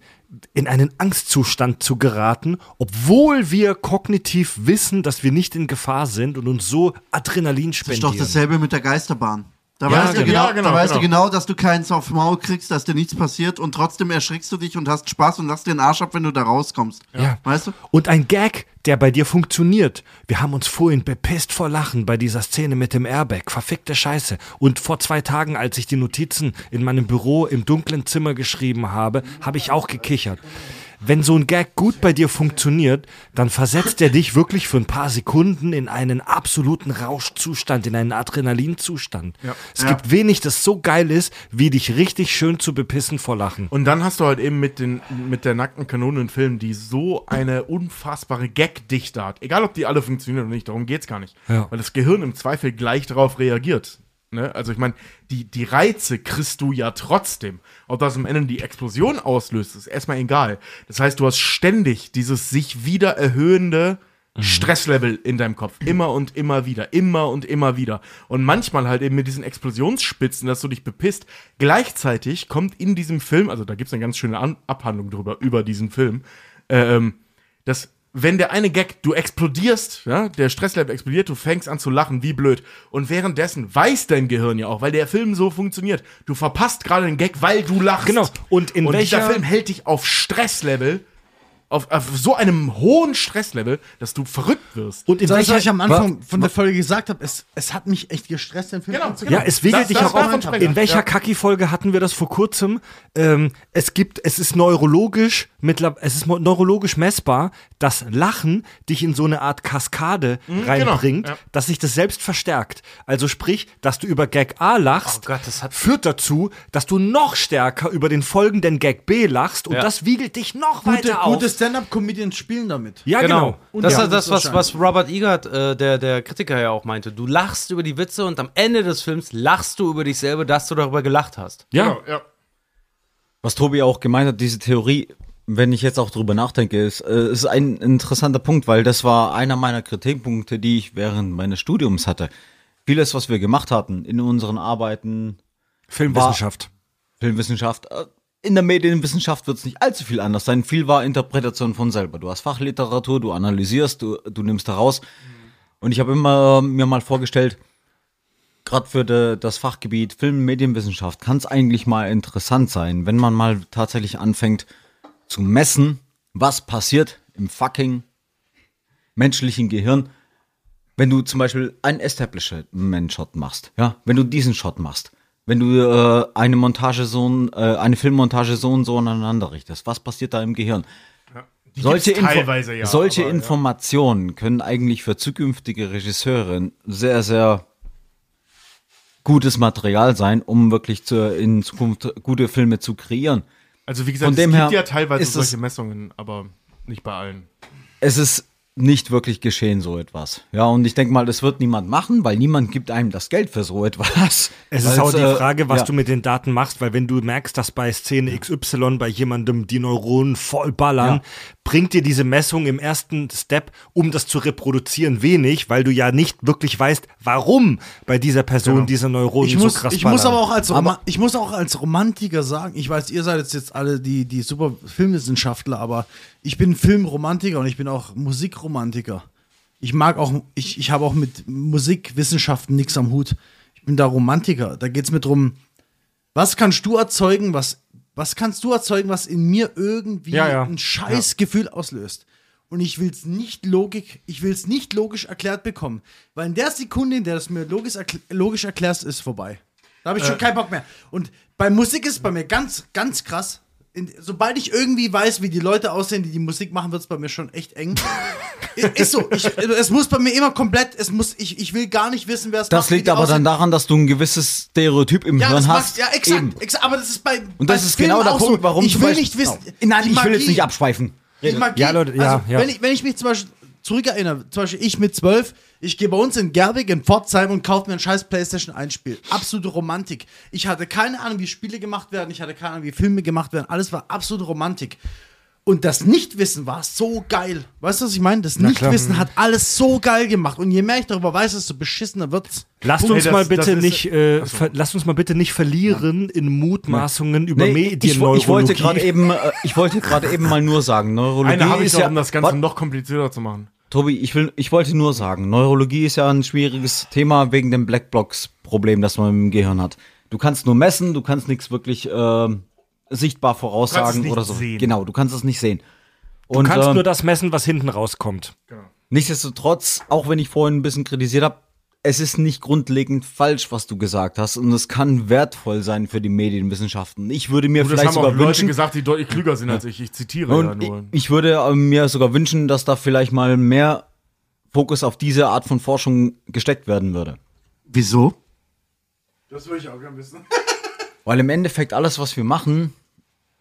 in einen Angstzustand zu geraten, obwohl wir kognitiv wissen, dass wir nicht in Gefahr sind und uns so Adrenalin Das ist spendieren. doch dasselbe mit der Geisterbahn. Da, Ja, weißt, du genau. genau, Ja, genau, da weißt du genau. genau, dass du keins aufs Maul kriegst, dass dir nichts passiert und trotzdem erschrickst du dich und hast Spaß und lachst dir den Arsch ab, wenn du da rauskommst. Ja. Weißt du? Und ein Gag, der bei dir funktioniert. Wir haben uns vorhin bepisst vor Lachen bei dieser Szene mit dem Airbag. Verfickte Scheiße. Und vor zwei Tagen, als ich die Notizen in meinem Büro im dunklen Zimmer geschrieben habe, habe ich auch gekichert. Wenn so ein Gag gut bei dir funktioniert, dann versetzt er dich wirklich für ein paar Sekunden in einen absoluten Rauschzustand, in einen Adrenalinzustand. Es Ja. gibt wenig, das so geil ist, wie dich richtig schön zu bepissen vor Lachen. Und dann hast du halt eben mit, den, mit der nackten Kanone einen Film, die so eine unfassbare Gagdichte hat. Egal, ob die alle funktionieren oder nicht, darum geht's gar nicht. Ja. Weil das Gehirn im Zweifel gleich darauf reagiert. Ne? Also ich meine, die, die Reize kriegst du ja trotzdem. Ob das am Ende die Explosion auslöst, ist erstmal egal. Das heißt, du hast ständig dieses sich wieder erhöhende Stresslevel in deinem Kopf. Immer und immer wieder. Immer und immer wieder. Und manchmal halt eben mit diesen Explosionsspitzen, dass du dich bepisst. Gleichzeitig kommt in diesem Film, also da gibt es eine ganz schöne An Abhandlung drüber, über diesen Film, ähm, dass wenn der eine Gag, du explodierst, ja, der Stresslevel explodiert, du fängst an zu lachen, wie blöd. Und währenddessen weiß dein Gehirn ja auch, weil der Film so funktioniert, du verpasst gerade den Gag, weil du lachst. Genau. Und in Und dieser welcher- Film hält dich auf Stresslevel auf, auf so einem hohen Stresslevel, dass du verrückt wirst. Und in Das, was welcher, ich am Anfang von der Folge gesagt habe, es, es hat mich echt gestresst, den Film Genau, anzugucken. Ja, es wiegelt dich auch war auf. In welcher Ja. Kacki-Folge hatten wir das vor kurzem? Ähm, es gibt, es ist neurologisch, es ist neurologisch messbar, dass Lachen dich in so eine Art Kaskade reinbringt, genau, ja. dass sich das selbst verstärkt. Also sprich, dass du über Gag A lachst, Oh Gott, das hat- führt dazu, dass du noch stärker über den folgenden Gag B lachst und Ja. das wiegelt dich noch Gute, weiter auf. gute Stand-Up-Comedians spielen damit. ja, genau. Und Das ja, ist das, was, was Robert Egert, äh, der, der Kritiker ja auch meinte. Du lachst über die Witze und am Ende des Films lachst du über dich selber, dass du darüber gelacht hast. Ja. Genau, ja. Was Tobi auch gemeint hat, diese Theorie, wenn ich jetzt auch drüber nachdenke, ist, äh, ist ein interessanter Punkt, weil das war einer meiner Kritikpunkte, die ich während meines Studiums hatte. Vieles, was wir gemacht hatten in unseren Arbeiten, Filmwissenschaft. Filmwissenschaft, äh, in der Medienwissenschaft wird es nicht allzu viel anders sein. Viel war Interpretation von selber. Du hast Fachliteratur, du analysierst, du, du nimmst daraus. Und ich habe immer mir mal vorgestellt, gerade für de, das Fachgebiet Film- und Medienwissenschaft kann es eigentlich mal interessant sein, wenn man mal tatsächlich anfängt zu messen, was passiert im fucking menschlichen Gehirn, wenn du zum Beispiel einen Establishment-Shot machst, ja, wenn du diesen Shot machst, wenn du äh, eine Montage so, äh, eine Filmmontage so und so aneinander richtest, was passiert da im Gehirn? Die solche Info ja, solche aber, ja. Informationen können eigentlich für zukünftige Regisseure sehr, sehr gutes Material sein, um wirklich zu, in Zukunft gute Filme zu kreieren. Also wie gesagt, Von dem es gibt her ja teilweise solche Messungen, aber nicht bei allen. Es ist nicht wirklich geschehen, so etwas. Ja, und ich denke mal, das wird niemand machen, weil niemand gibt einem das Geld für so etwas. Es ist auch die äh, Frage, was ja. du mit den Daten machst, weil wenn du merkst, dass bei Szene XY bei jemandem die Neuronen voll ballern, Ja. Bringt dir diese Messung im ersten Step, um das zu reproduzieren, wenig, weil du ja nicht wirklich weißt, warum bei dieser Person diese Neuronen Ich muss, so krass ich ballern. muss aber auch als Roma ich muss auch als Romantiker sagen, ich weiß, ihr seid jetzt, jetzt alle die, die super Filmwissenschaftler, aber ich bin Filmromantiker und ich bin auch Musikromantiker. Ich mag auch, ich, ich habe auch mit Musikwissenschaften nichts am Hut. Ich bin da Romantiker. Da geht es mir drum, was kannst du erzeugen, was, was kannst du erzeugen, was in mir irgendwie Ja, ja. ein scheiß Gefühl auslöst. Und ich will es nicht logik, ich will es nicht logisch erklärt bekommen. Weil in der Sekunde, in der das mir logisch, erkl logisch erklärst, ist vorbei. Da habe ich schon keinen Bock mehr. Und bei Musik ist es bei mir ganz, ganz krass. In, sobald ich irgendwie weiß, wie die Leute aussehen, die die Musik machen, wird es bei mir schon echt eng. Ist so. Ich, es muss bei mir immer komplett, es muss, ich, ich will gar nicht wissen, wer es macht. Das liegt aber dann aussehen. daran, dass du ein gewisses Stereotyp im Ja, Hirn hast. ja, exakt, Eben. exakt. Aber das ist bei. Und bei das ist Filmen genau der Punkt, so. warum Ich will Beispiel- nicht wissen. Nein, ich will jetzt Magie- nicht abschweifen. Die Magie, Ja, Leute, ja, also, ja. Wenn, ich, wenn ich mich zum Beispiel zurückerinnere, zum Beispiel ich mit zwölf, ich gehe bei uns in Gerbig in Pforzheim und kaufe mir ein scheiß Playstation 1 Spiel. Absolute Romantik. Ich hatte keine Ahnung, wie Spiele gemacht werden, ich hatte keine Ahnung, wie Filme gemacht werden. Alles war absolute Romantik. Und das Nichtwissen war so geil. Weißt du, was ich meine? Das Nichtwissen hat alles so geil gemacht. Und je mehr ich darüber weiß, desto beschissener wird's. Lasst Hey, uns das- mal das bitte ist- nicht, äh, ver- lasst uns mal bitte nicht verlieren in Mutmaßungen über Nee, ich, wo- Medienneurologie. ich wollte gerade eben, äh, ich wollte gerade eben mal nur sagen, Neurologie Eine habe ich ist noch, ja, um das Ganze Warte, noch komplizierter zu machen. Tobi, ich will, ich wollte nur sagen, Neurologie ist ja ein schwieriges Thema wegen dem Blackbox-Problem, das man im Gehirn hat. Du kannst nur messen, du kannst nichts wirklich ähm, sichtbar voraussagen nicht oder so. sehen. Genau, du kannst es nicht sehen. du Und kannst ähm, nur das messen, was hinten rauskommt. nichtsdestotrotz, auch wenn ich vorhin ein bisschen kritisiert habe, es ist nicht grundlegend falsch, was du gesagt hast, und es kann wertvoll sein für die Medienwissenschaften. Ich würde mir das vielleicht haben auch sogar Leute wünschen, gesagt, die deutlich klüger sind als ich. Ich zitiere ja Und nur. ich, ich würde äh, mir sogar wünschen, dass da vielleicht mal mehr Fokus auf diese Art von Forschung gesteckt werden würde. Wieso? Das würde ich auch gerne wissen. Weil im Endeffekt alles, was wir machen,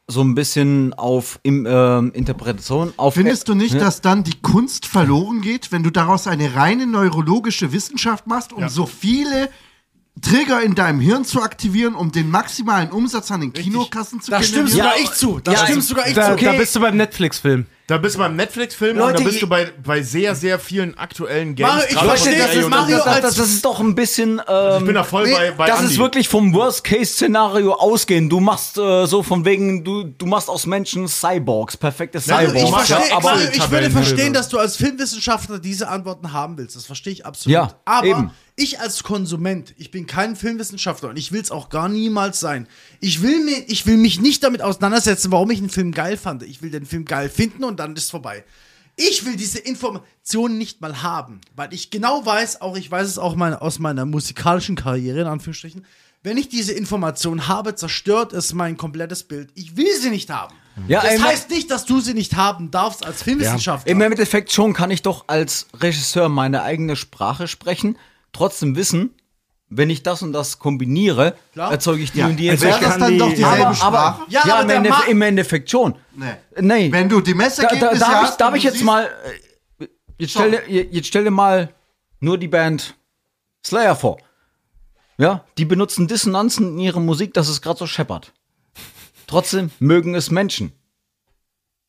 so ein bisschen auf im, ähm, Interpretation, auf Findest du nicht, Ja. dass dann die Kunst verloren geht, wenn du daraus eine reine neurologische Wissenschaft machst, um so viele Trigger in deinem Hirn zu aktivieren, um den maximalen Umsatz an den Kinokassen zu Da stimmt generieren? sogar ich zu. Da Ja, stimmt sogar ich Da, zu. da bist du beim Netflix-Film. Da bist du beim Netflix-Film und da bist du bei, bei sehr, sehr vielen aktuellen Games. Mario, ich verstehe, das ist Mario das, das, das ist doch ein bisschen. Ähm, Ich bin da voll bei, bei das Andi. ist wirklich vom Worst-Case-Szenario ausgehen. Du machst äh, so von wegen, du, du machst aus Menschen Cyborgs, perfekte Mario, Cyborgs. Ich, machst ja verstehe, aber ich würde verstehen, dass du als Filmwissenschaftler diese Antworten haben willst. Das verstehe ich absolut. Ja, Aber eben. ich als Konsument, ich bin kein Filmwissenschaftler und ich will es auch gar niemals sein. Ich will, mir, ich will mich nicht damit auseinandersetzen, warum ich einen Film geil fand. Ich will den Film geil finden und dann ist es vorbei. Ich will diese Information nicht mal haben, weil ich genau weiß, auch ich weiß es auch mein, aus meiner musikalischen Karriere, in Anführungsstrichen, wenn ich diese Information habe, zerstört es mein komplettes Bild. Ich will sie nicht haben. Ja, das heißt nicht, dass du sie nicht haben darfst als Filmwissenschaftler. Im Endeffekt schon kann ich doch als Regisseur meine eigene Sprache sprechen, trotzdem wissen, wenn ich das und das kombiniere, Klar. erzeuge ich die Ja, und die also Wäre ich das kann dann die- doch dieselbe aber, Sprache? aber, Ja, ja, aber im, Ma- im Endeffekt schon. Nee. Nee. Wenn du die da, da, Messergebnisse darf ich, hast darf und ich jetzt mal, äh, jetzt stell, dir, jetzt stell dir mal nur die Band Slayer vor. Ja, die benutzen Dissonanzen in ihrer Musik, dass es gerade so scheppert. Trotzdem mögen es Menschen.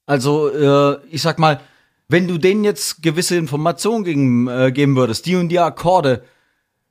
Also, äh, ich sag mal, wenn du denen jetzt gewisse Informationen gegen, äh, geben würdest, die und die Akkorde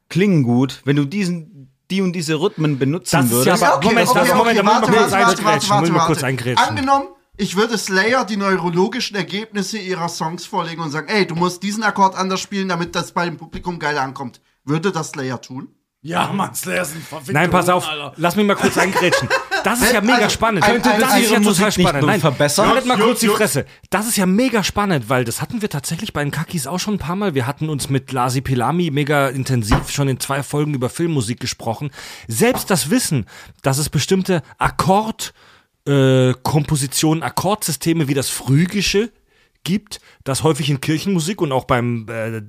klingen gut, wenn du diesen, die und diese Rhythmen benutzen Das ist würdest. ja aber- Moment, Moment, Moment, Moment, warte, kurz warte, warte, eingrätschen, warte, warte. eingrätschen. Angenommen, ich würde Slayer die neurologischen Ergebnisse ihrer Songs vorlegen und sagen, ey, du musst diesen Akkord anders spielen, damit das bei dem Publikum geil ankommt. Würde das Slayer tun? ja, Mann, Slayer sind verfickt. Nein, pass auf, lass mich mal kurz eingrätschen. Das ist ja mega also, spannend. ein- das ist ja total spannend. Nein, verbessern? Haltet mal kurz die. Fresse. Das ist ja mega spannend, weil das hatten wir tatsächlich bei den Kakis auch schon ein paar Mal. Wir hatten uns mit Lasi Pilami mega intensiv schon in zwei Folgen über Filmmusik gesprochen. Selbst das Wissen, dass es bestimmte Akkord, äh, Kompositionen, Akkordsysteme wie das Phrygische gibt, das häufig in Kirchenmusik und auch beim, äh,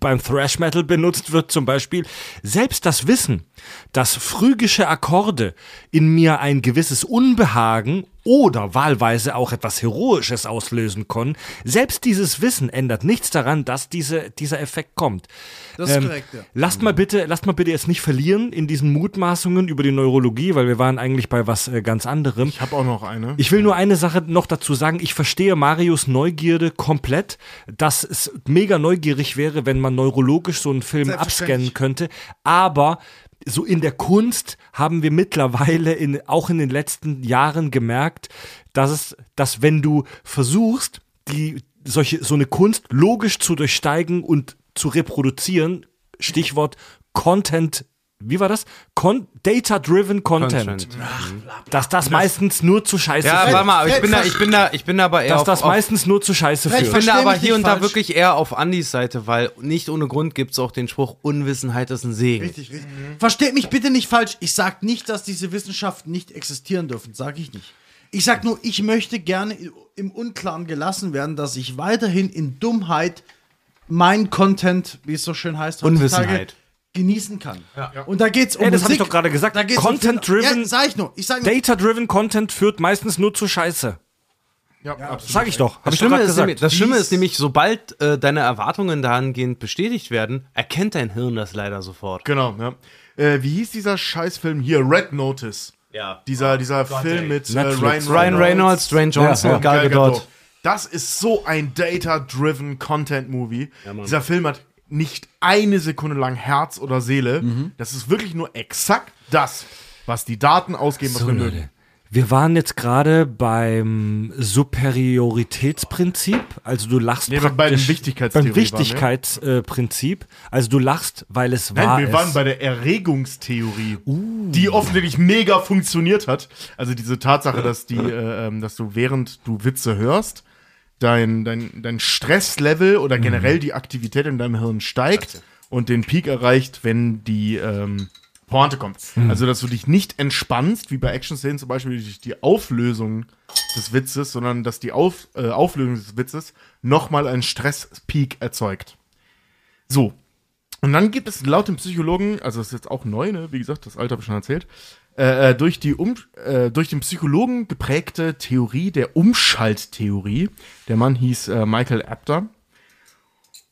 beim Thrash Metal benutzt wird zum Beispiel. Selbst das Wissen, dass phrygische Akkorde in mir ein gewisses Unbehagen oder wahlweise auch etwas Heroisches auslösen können, selbst dieses Wissen ändert nichts daran, dass diese, dieser Effekt kommt. Das ist Ähm, korrekt, ja. Lasst mal bitte, lasst mal bitte jetzt nicht verlieren in diesen Mutmaßungen über die Neurologie, weil wir waren eigentlich bei was äh, ganz anderem. Ich habe auch noch eine. Ich will nur eine Sache noch dazu sagen. Ich verstehe Marius Neugierde komplett, dass es mega neugierig wäre, wenn man neurologisch so einen Film abscannen könnte. Aber so in der Kunst haben wir mittlerweile in, auch in den letzten Jahren gemerkt, dass es, dass wenn du versuchst, die, solche, so eine Kunst logisch zu durchsteigen und zu reproduzieren, Stichwort Content, wie war das? Con Data-driven Content. Content. Dass das meistens nur zu scheiße Ja, führt. warte mal, aber ich bin da, ich bin da, ich bin da aber eher dass auf, das meistens nur zu scheiße ich führt. bin da Versteh aber hier und da falsch. wirklich eher auf Andys Seite, weil nicht ohne Grund gibt es auch den Spruch, Unwissenheit ist ein Segen. Richtig, richtig. Versteht mich bitte nicht falsch. Ich sag nicht, dass diese Wissenschaften nicht existieren dürfen. Sag ich nicht. Ich sag nur, ich möchte gerne im Unklaren gelassen werden, dass ich weiterhin in Dummheit mein Content, wie es so schön heißt, heutzutage, Unwissenheit. Genießen kann. Und da geht's um Ey, das hab ich doch gerade gesagt. Um Content-driven- Ja, sag ich nur. Ich sag nur, Data-driven Content führt meistens nur zu scheiße. ja, absolut. Sag ich doch. Das ich doch Schlimme, grad ist nämlich, das Schlimme ist nämlich, sobald äh, deine Erwartungen dahingehend bestätigt werden, erkennt dein Hirn das leider sofort. Genau, ja. Äh, wie hieß dieser Scheißfilm hier? Red Notice. Ja. Dieser, dieser Film mit äh. Ryan, Ryan Reynolds, Dwayne Johnson, Ja, ja. Gal Gadot. Das ist so ein data-driven Content-Movie. Dieser Film hat nicht eine Sekunde lang Herz oder Seele. Das ist wirklich nur exakt das, was die Daten ausgeben, was So, wir Leute. Wir waren jetzt gerade beim Superioritätsprinzip. Also du lachst Nee, bei- bei dem praktisch- Wichtigkeitstheorie Beim Wichtigkeitsprinzip. Also du lachst, weil es Nein, wahr wir ist. waren bei der Erregungstheorie, die offensichtlich mega funktioniert hat. Also diese Tatsache, dass die, äh, ähm, dass du während du Witze hörst, dein, dein, dein Stresslevel oder generell die Aktivität in deinem Hirn steigt und den Peak erreicht, wenn die ähm, Pointe kommt. Also, dass du dich nicht entspannst, wie bei Action-Szenen zum Beispiel durch die Auflösung des Witzes, sondern dass die Auf, äh, Auflösung des Witzes nochmal einen Stresspeak erzeugt. So, und dann gibt es laut dem Psychologen, also das ist jetzt auch neu, ne? wie gesagt, das Alter habe ich schon erzählt, äh, äh, durch, die um, äh, durch den Psychologen geprägte Theorie der Umschalttheorie. Der Mann hieß äh, Michael Apter.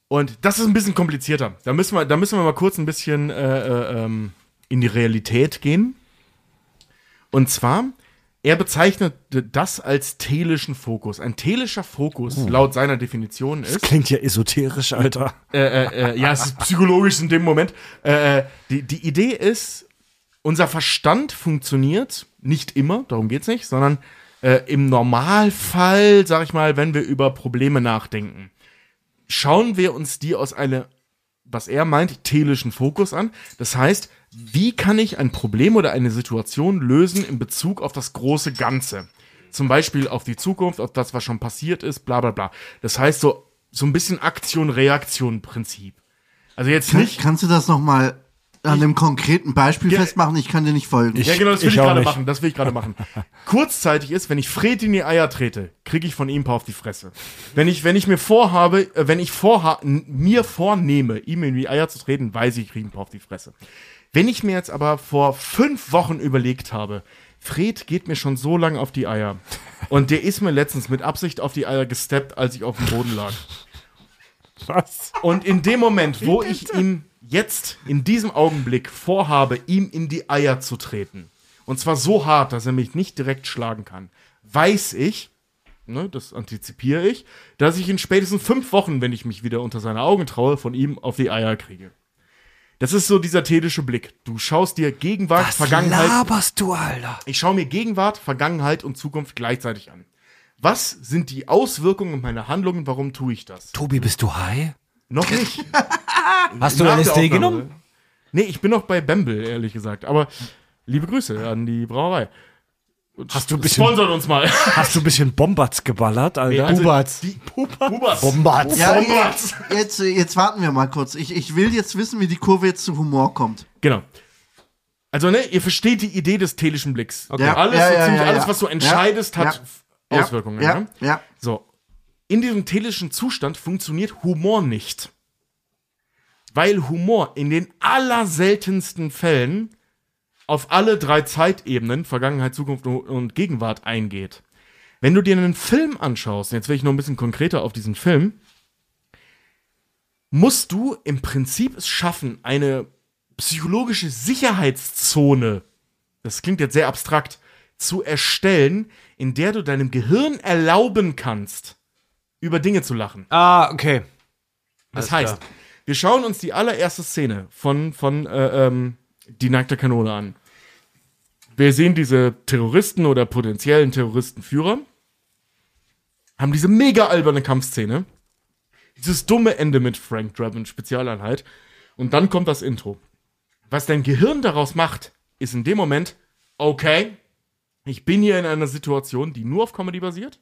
Und das ist ein bisschen komplizierter. Da müssen wir, da müssen wir mal kurz ein bisschen äh, äh, ähm, in die Realität gehen. Und zwar, er bezeichnet das als telischen Fokus. Ein telischer Fokus, laut seiner Definition, ist. Klingt ja esoterisch, Alter. äh, äh, äh, ja, es ist psychologisch in dem Moment. Die, die Idee ist, unser Verstand funktioniert nicht immer, darum geht's nicht, sondern äh, im Normalfall, sag ich mal, wenn wir über Probleme nachdenken, schauen wir uns die aus einer, was er meint, telischen Fokus an. Das heißt, wie kann ich ein Problem oder eine Situation lösen in Bezug auf das große Ganze? zum Beispiel auf die Zukunft, auf das, was schon passiert ist, bla bla bla. Das heißt so, so ein bisschen Aktion-Reaktion-Prinzip. Also jetzt Kann, nicht. kannst du das noch mal an einem konkreten Beispiel festmachen? Ich kann dir nicht folgen. Ja, genau, das will Ich ich, gerade machen. Das will ich gerade machen. Kurzzeitig ist, wenn ich Fred in die Eier trete, kriege ich von ihm ein paar auf die Fresse. Wenn ich, wenn ich mir vorhabe, äh, wenn ich vorha mir vornehme, ihm in die Eier zu treten, weiß ich, ich kriege ein paar auf die Fresse. Wenn ich mir jetzt aber vor fünf Wochen überlegt habe, Fred geht mir schon so lange auf die Eier. Und der ist mir letztens mit Absicht auf die Eier gesteppt, als ich auf dem Boden lag. Was? Und in dem Moment, wo ich ihm jetzt in diesem Augenblick vorhabe, ihm in die Eier zu treten, und zwar so hart, dass er mich nicht direkt schlagen kann, weiß ich, ne, das antizipiere ich, dass ich in spätestens fünf Wochen, wenn ich mich wieder unter seine Augen traue, von ihm auf die Eier kriege. Das ist so dieser telische Blick. Du schaust dir Gegenwart, Vergangenheit. laberst du, Alter? Ich schaue mir Gegenwart, Vergangenheit und Zukunft gleichzeitig an. Was sind die Auswirkungen meiner Handlungen? Warum tue ich das? Tobi, bist du high? Noch nicht. Hast du LSD genommen? Nee, ich bin noch bei Bamble, ehrlich gesagt. Aber liebe Grüße an die Brauerei. Hast du ein bisschen, Sponsert uns mal. hast du ein bisschen Bombatz geballert, Alter? Also, Bubatz. Die Puberts. Bombatz. Ja, Bombatz. jetzt, jetzt, warten wir mal kurz. Ich, ich will jetzt wissen, wie die Kurve jetzt zu Humor kommt. Genau. Also, ne, ihr versteht die Idee des telischen Blicks. Okay. Ja, Alles, ja, so ja, ziemlich ja, alles, was du entscheidest, Ja, hat Auswirkungen. Ja, ne? ja. So. In diesem telischen Zustand funktioniert Humor nicht. Weil Humor in den allerseltensten Fällen auf alle drei Zeitebenen, Vergangenheit, Zukunft und Gegenwart eingeht. Wenn du dir einen Film anschaust, jetzt will ich noch ein bisschen konkreter auf diesen Film, musst du im Prinzip es schaffen, eine psychologische Sicherheitszone, das klingt jetzt sehr abstrakt, zu erstellen, in der du deinem Gehirn erlauben kannst, über Dinge zu lachen. Ah, okay. Das Alles heißt, klar. Wir schauen uns die allererste Szene von, von äh, ähm, Die nackte Kanone an. Wir sehen diese Terroristen oder potenziellen Terroristenführer, haben diese mega alberne Kampfszene, dieses dumme Ende mit Frank Draven Spezialeinheit und dann kommt das Intro. Was dein Gehirn daraus macht, ist in dem Moment, okay, ich bin hier in einer Situation, die nur auf Comedy basiert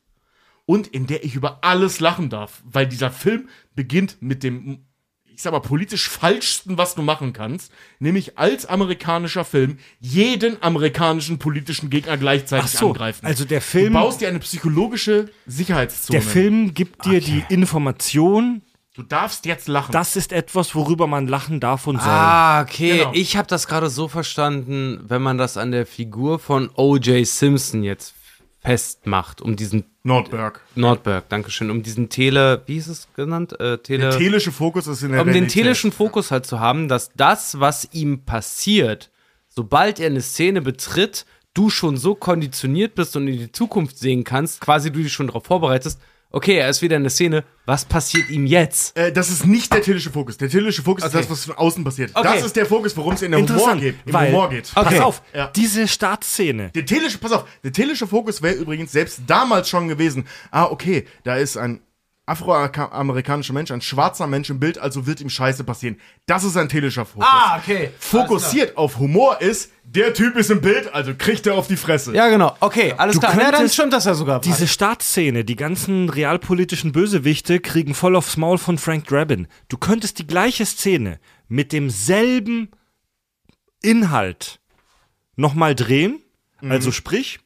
und in der ich über alles lachen darf, weil dieser Film beginnt mit dem, ich sag mal, politisch falschsten, was du machen kannst, nämlich als amerikanischer Film jeden amerikanischen politischen Gegner gleichzeitig Ach so, angreifen. also der Film- Du baust dir eine psychologische Sicherheitszone. Der Film gibt dir die Information, Du darfst jetzt lachen. das ist etwas, worüber man lachen darf und soll. Ah, okay. Genau. Ich habe das gerade so verstanden, wenn man das an der Figur von O.J. Simpson jetzt festmacht, um diesen Nordberg. Nordberg, Dankeschön, um diesen Tele, wie ist es genannt? Äh, Tele, Der telische Fokus ist in der um den telischen Fokus halt zu haben, dass das, was ihm passiert, sobald er eine Szene betritt, du schon so konditioniert bist und in die Zukunft sehen kannst, quasi du dich schon darauf vorbereitest, okay, er ist wieder in der Szene, was passiert ihm jetzt? Äh, das ist nicht der telische Fokus. Der telische Fokus Okay. ist das, was von außen passiert. Okay. Das ist der Fokus, worum es in der Humor geht. Im weil, Humor geht. pass Okay. auf, Ja. diese Startszene, Der telische, pass auf, der telische Fokus wäre übrigens selbst damals schon gewesen. Ah, okay, da ist ein afroamerikanischer Mensch, ein schwarzer Mensch im Bild, also wird ihm Scheiße passieren. Das ist ein telischer Fokus. Ah, okay. Fokussiert auf Humor ist, der Typ ist im Bild, also kriegt er auf die Fresse. Ja, genau. Okay, alles Du klar. Ja, dann stimmt das ja sogar. diese Startszene, die ganzen realpolitischen Bösewichte kriegen voll aufs Maul von Frank Drabin. Du könntest die gleiche Szene mit demselben Inhalt nochmal drehen. Also sprich,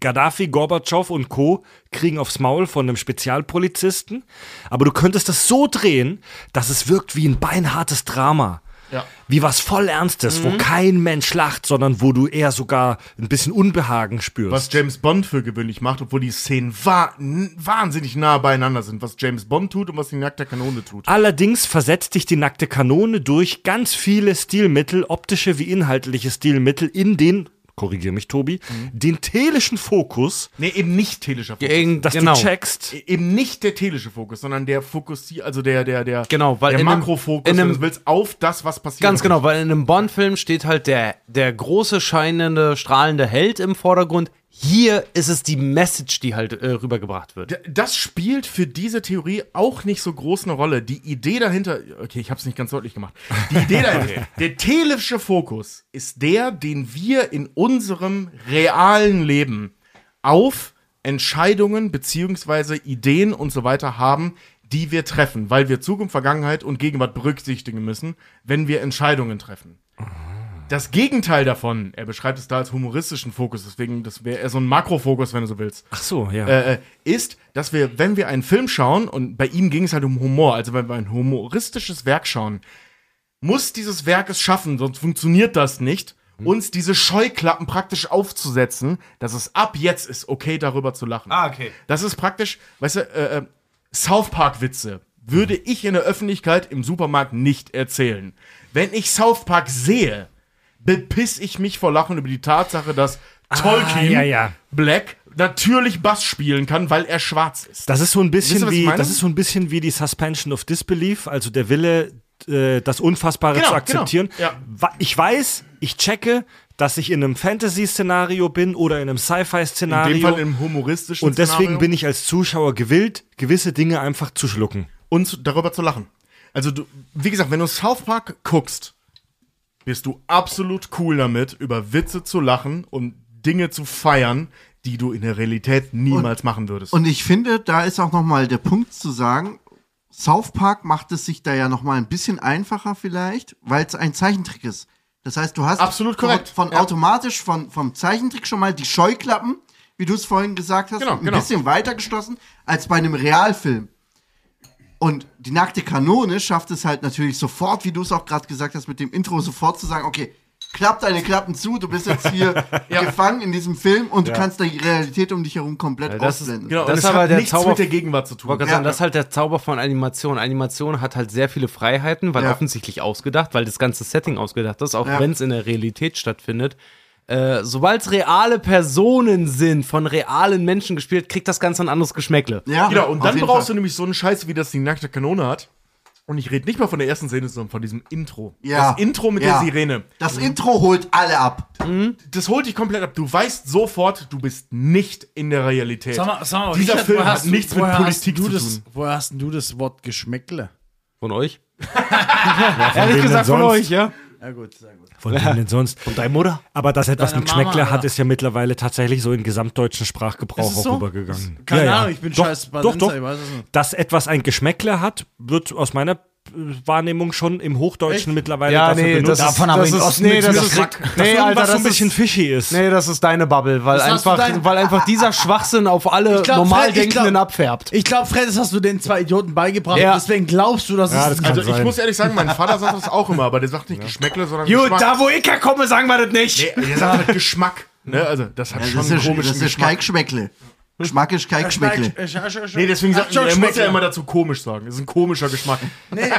Gaddafi, Gorbatschow und Co. kriegen aufs Maul von einem Spezialpolizisten. Aber du könntest das so drehen, dass es wirkt wie ein beinhartes Drama. Ja. Wie was voll Ernstes, Mhm. wo kein Mensch lacht, sondern wo du eher sogar ein bisschen Unbehagen spürst. Was James Bond für gewöhnlich macht, obwohl die Szenen wa wahnsinnig nah beieinander sind. Was James Bond tut und was die nackte Kanone tut. Allerdings versetzt dich die nackte Kanone durch ganz viele Stilmittel, optische wie inhaltliche Stilmittel, in den, korrigier mich Tobi, den telischen Fokus, Nee, eben nicht telischer Fokus. Gegen, dass genau. du checkst. E- eben nicht der telische Fokus, sondern der Fokussier, also der, der, der, Genau, weil der in einem- Makrofokus, in einem- wenn du willst, auf das, was passiert. Ganz genau, weil in einem Bond-Film steht halt der, der große, scheinende, strahlende Held im Vordergrund. Hier ist es die Message, die halt äh, rübergebracht wird. Das spielt für diese Theorie auch nicht so groß eine Rolle. Die Idee dahinter, okay, ich habe es nicht ganz deutlich gemacht. Die Idee dahinter, der telische Fokus ist der, den wir in unserem realen Leben auf Entscheidungen beziehungsweise Ideen und so weiter haben, die wir treffen, weil wir Zukunft, Vergangenheit und Gegenwart berücksichtigen müssen, wenn wir Entscheidungen treffen. Das Gegenteil davon, er beschreibt es da als humoristischen Fokus, deswegen, das wäre eher so ein Makrofokus, wenn du so willst, Ach so, ja. äh, äh, ist, dass wir, wenn wir einen Film schauen, und bei ihm ging es halt um Humor, also wenn wir ein humoristisches Werk schauen, muss dieses Werk es schaffen, sonst funktioniert das nicht, uns diese Scheuklappen praktisch aufzusetzen, dass es ab jetzt ist, okay, darüber zu lachen. Ah, okay. Das ist praktisch, weißt du, äh, äh, South Park Witze würde ich in der Öffentlichkeit im Supermarkt nicht erzählen. Wenn ich South Park sehe, bepiss ich mich vor Lachen über die Tatsache, dass Tolkien ja, ja. Black natürlich Bass spielen kann, weil er schwarz ist. Das ist so ein Wisst bisschen ich wie, das ist so ein bisschen wie die Suspension of Disbelief, also der Wille, äh, das Unfassbare Genau, zu akzeptieren. genau, ja. Ich weiß, ich checke, dass ich in einem Fantasy-Szenario bin oder in einem In Sci-Fi-Szenario. dem Fall im humoristischen und deswegen Szenario. bin ich als Zuschauer gewillt, gewisse Dinge einfach zu schlucken. und darüber zu lachen. Also du, wie gesagt, wenn du South Park guckst, bist du absolut cool damit, über Witze zu lachen und Dinge zu feiern, die du in der Realität niemals machen würdest. Und ich finde, da ist auch noch mal der Punkt zu sagen, South Park macht es sich da ja noch mal ein bisschen einfacher vielleicht, weil es ein Zeichentrick ist. Das heißt, du hast Absolut korrekt. von, von Ja. automatisch von, vom Zeichentrick schon mal die Scheuklappen, wie du es vorhin gesagt hast, Genau, ein genau. bisschen weiter geschlossen als bei einem Realfilm. Und die nackte Kanone schafft es halt natürlich sofort, wie du es auch gerade gesagt hast, mit dem Intro sofort zu sagen, okay, klapp deine Klappen zu, du bist jetzt hier gefangen in diesem Film und du kannst die Realität um dich herum komplett das ist- ausblenden. genau, das und ist es aber hat der nichts Zauber- mit der Gegenwart zu tun. Ja. sagen, das ist halt der Zauber von Animation. Animation hat halt sehr viele Freiheiten, weil Ja. offensichtlich ausgedacht, weil das ganze Setting ausgedacht ist, auch Ja. wenn es in der Realität stattfindet. Äh, Sobald es reale Personen sind, von realen Menschen gespielt, kriegt das Ganze ein anderes Geschmäckle. Ja, Genau, und dann brauchst Fall. du nämlich so einen Scheiß, wie das die nackte Kanone hat. Und ich rede nicht mal von der ersten Szene, sondern von diesem Intro. Ja. Das Intro mit Ja. der Sirene. Das Intro holt alle ab. Das holt dich komplett ab. Du weißt sofort, du bist nicht in der Realität. Sag mal, sag mal, Dieser Richard, Film hat hast du- nichts mit Politik zu das, tun. Woher hast denn du das Wort Geschmäckle? Von euch? Ehrlich gesagt von euch, ja? Ja gut, sehr gut. Von wem denn sonst? Von Deine Mutter? Aber dass etwas Deine mit Geschmäckle hat, ist ja mittlerweile tatsächlich so in gesamtdeutschen Sprachgebrauch auch so? rübergegangen. Keine Ja, ja. Ahnung, ich bin doch, scheiß Doch, Badenser, doch. ich weiß es nicht. Dass etwas ein Geschmäckle hat, wird aus meiner Wahrnehmung schon im Hochdeutschen Echt? mittlerweile Ja, dafür nee, benutzt. das ist, Davon das ist, nee, das ist, dass nee, Alter, so ein bisschen ist, fishy ist. nee, das ist deine Bubble, weil einfach, dein- weil einfach dieser Schwachsinn auf alle Ich glaub, normal Fred, ich Denkenden glaub- abfärbt. Ich glaube, Fred, das hast du den zwei Idioten beigebracht. Ja. Deswegen glaubst du, dass Ja, es das Also ich sein. muss ehrlich sagen, mein Vater sagt das auch immer, aber der sagt nicht Geschmäckle, sondern Gut, Geschmack. da wo ich herkomme, sagen wir das nicht. Nee, der sagt halt Geschmack. Ne? Also das hat Ja, schon das ist, komischen das ist Geschmack. Geschmäckle. Geschmack ist kein Geschmäckle. Nee, deswegen sagt er, muss ja immer dazu komisch sagen. Das ist ein komischer Geschmack.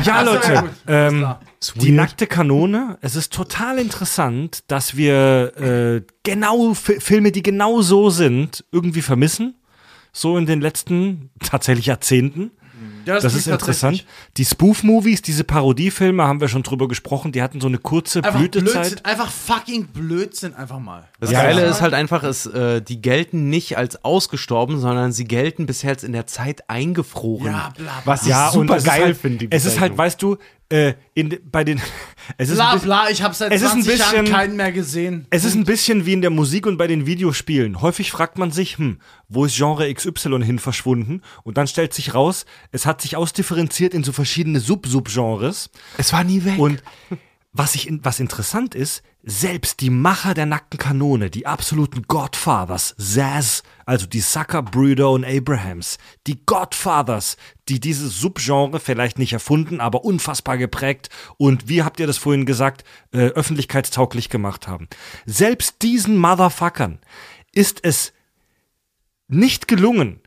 Ja, Leute, ähm, die nackte Kanone. Es ist total interessant, dass wir äh, genau Fi- Filme, die genau so sind, irgendwie vermissen. So in den letzten tatsächlich Jahrzehnten. Ja, Das ist interessant. Die Spoof-Movies, diese Parodiefilme, haben wir schon drüber gesprochen, die hatten so eine kurze Einfach Blütezeit. Blödsinn, einfach fucking Blödsinn, einfach mal. Das Ja, Geile ja. ist halt einfach, ist, äh, die gelten nicht als ausgestorben, sondern sie gelten bisher jetzt in der Zeit eingefroren. Ja, bla, bla. Was ich Ja, super es ist geil halt, finde. die Es ist halt, weißt du, äh, in, bei den. Es ist ein Bla bisschen- bla, ich habe seit Es ist ein 20 Jahren bisschen- keinen mehr gesehen. Es ist ein bisschen wie in der Musik und bei den Videospielen. Häufig fragt man sich, hm, wo ist Genre XY hin verschwunden? Und dann stellt sich raus, es hat sich ausdifferenziert in so verschiedene Sub-Sub-Genres. es war nie weg. Und was, ich, was interessant ist, selbst die Macher der nackten Kanone, die absoluten Godfathers, Zaz, also die Sucker-Brüder und Abrahams, die Godfathers, die dieses Subgenre vielleicht nicht erfunden, aber unfassbar geprägt und, wie habt ihr das vorhin gesagt, äh, öffentlichkeitstauglich gemacht haben. Selbst diesen Motherfuckern ist es nicht gelungen,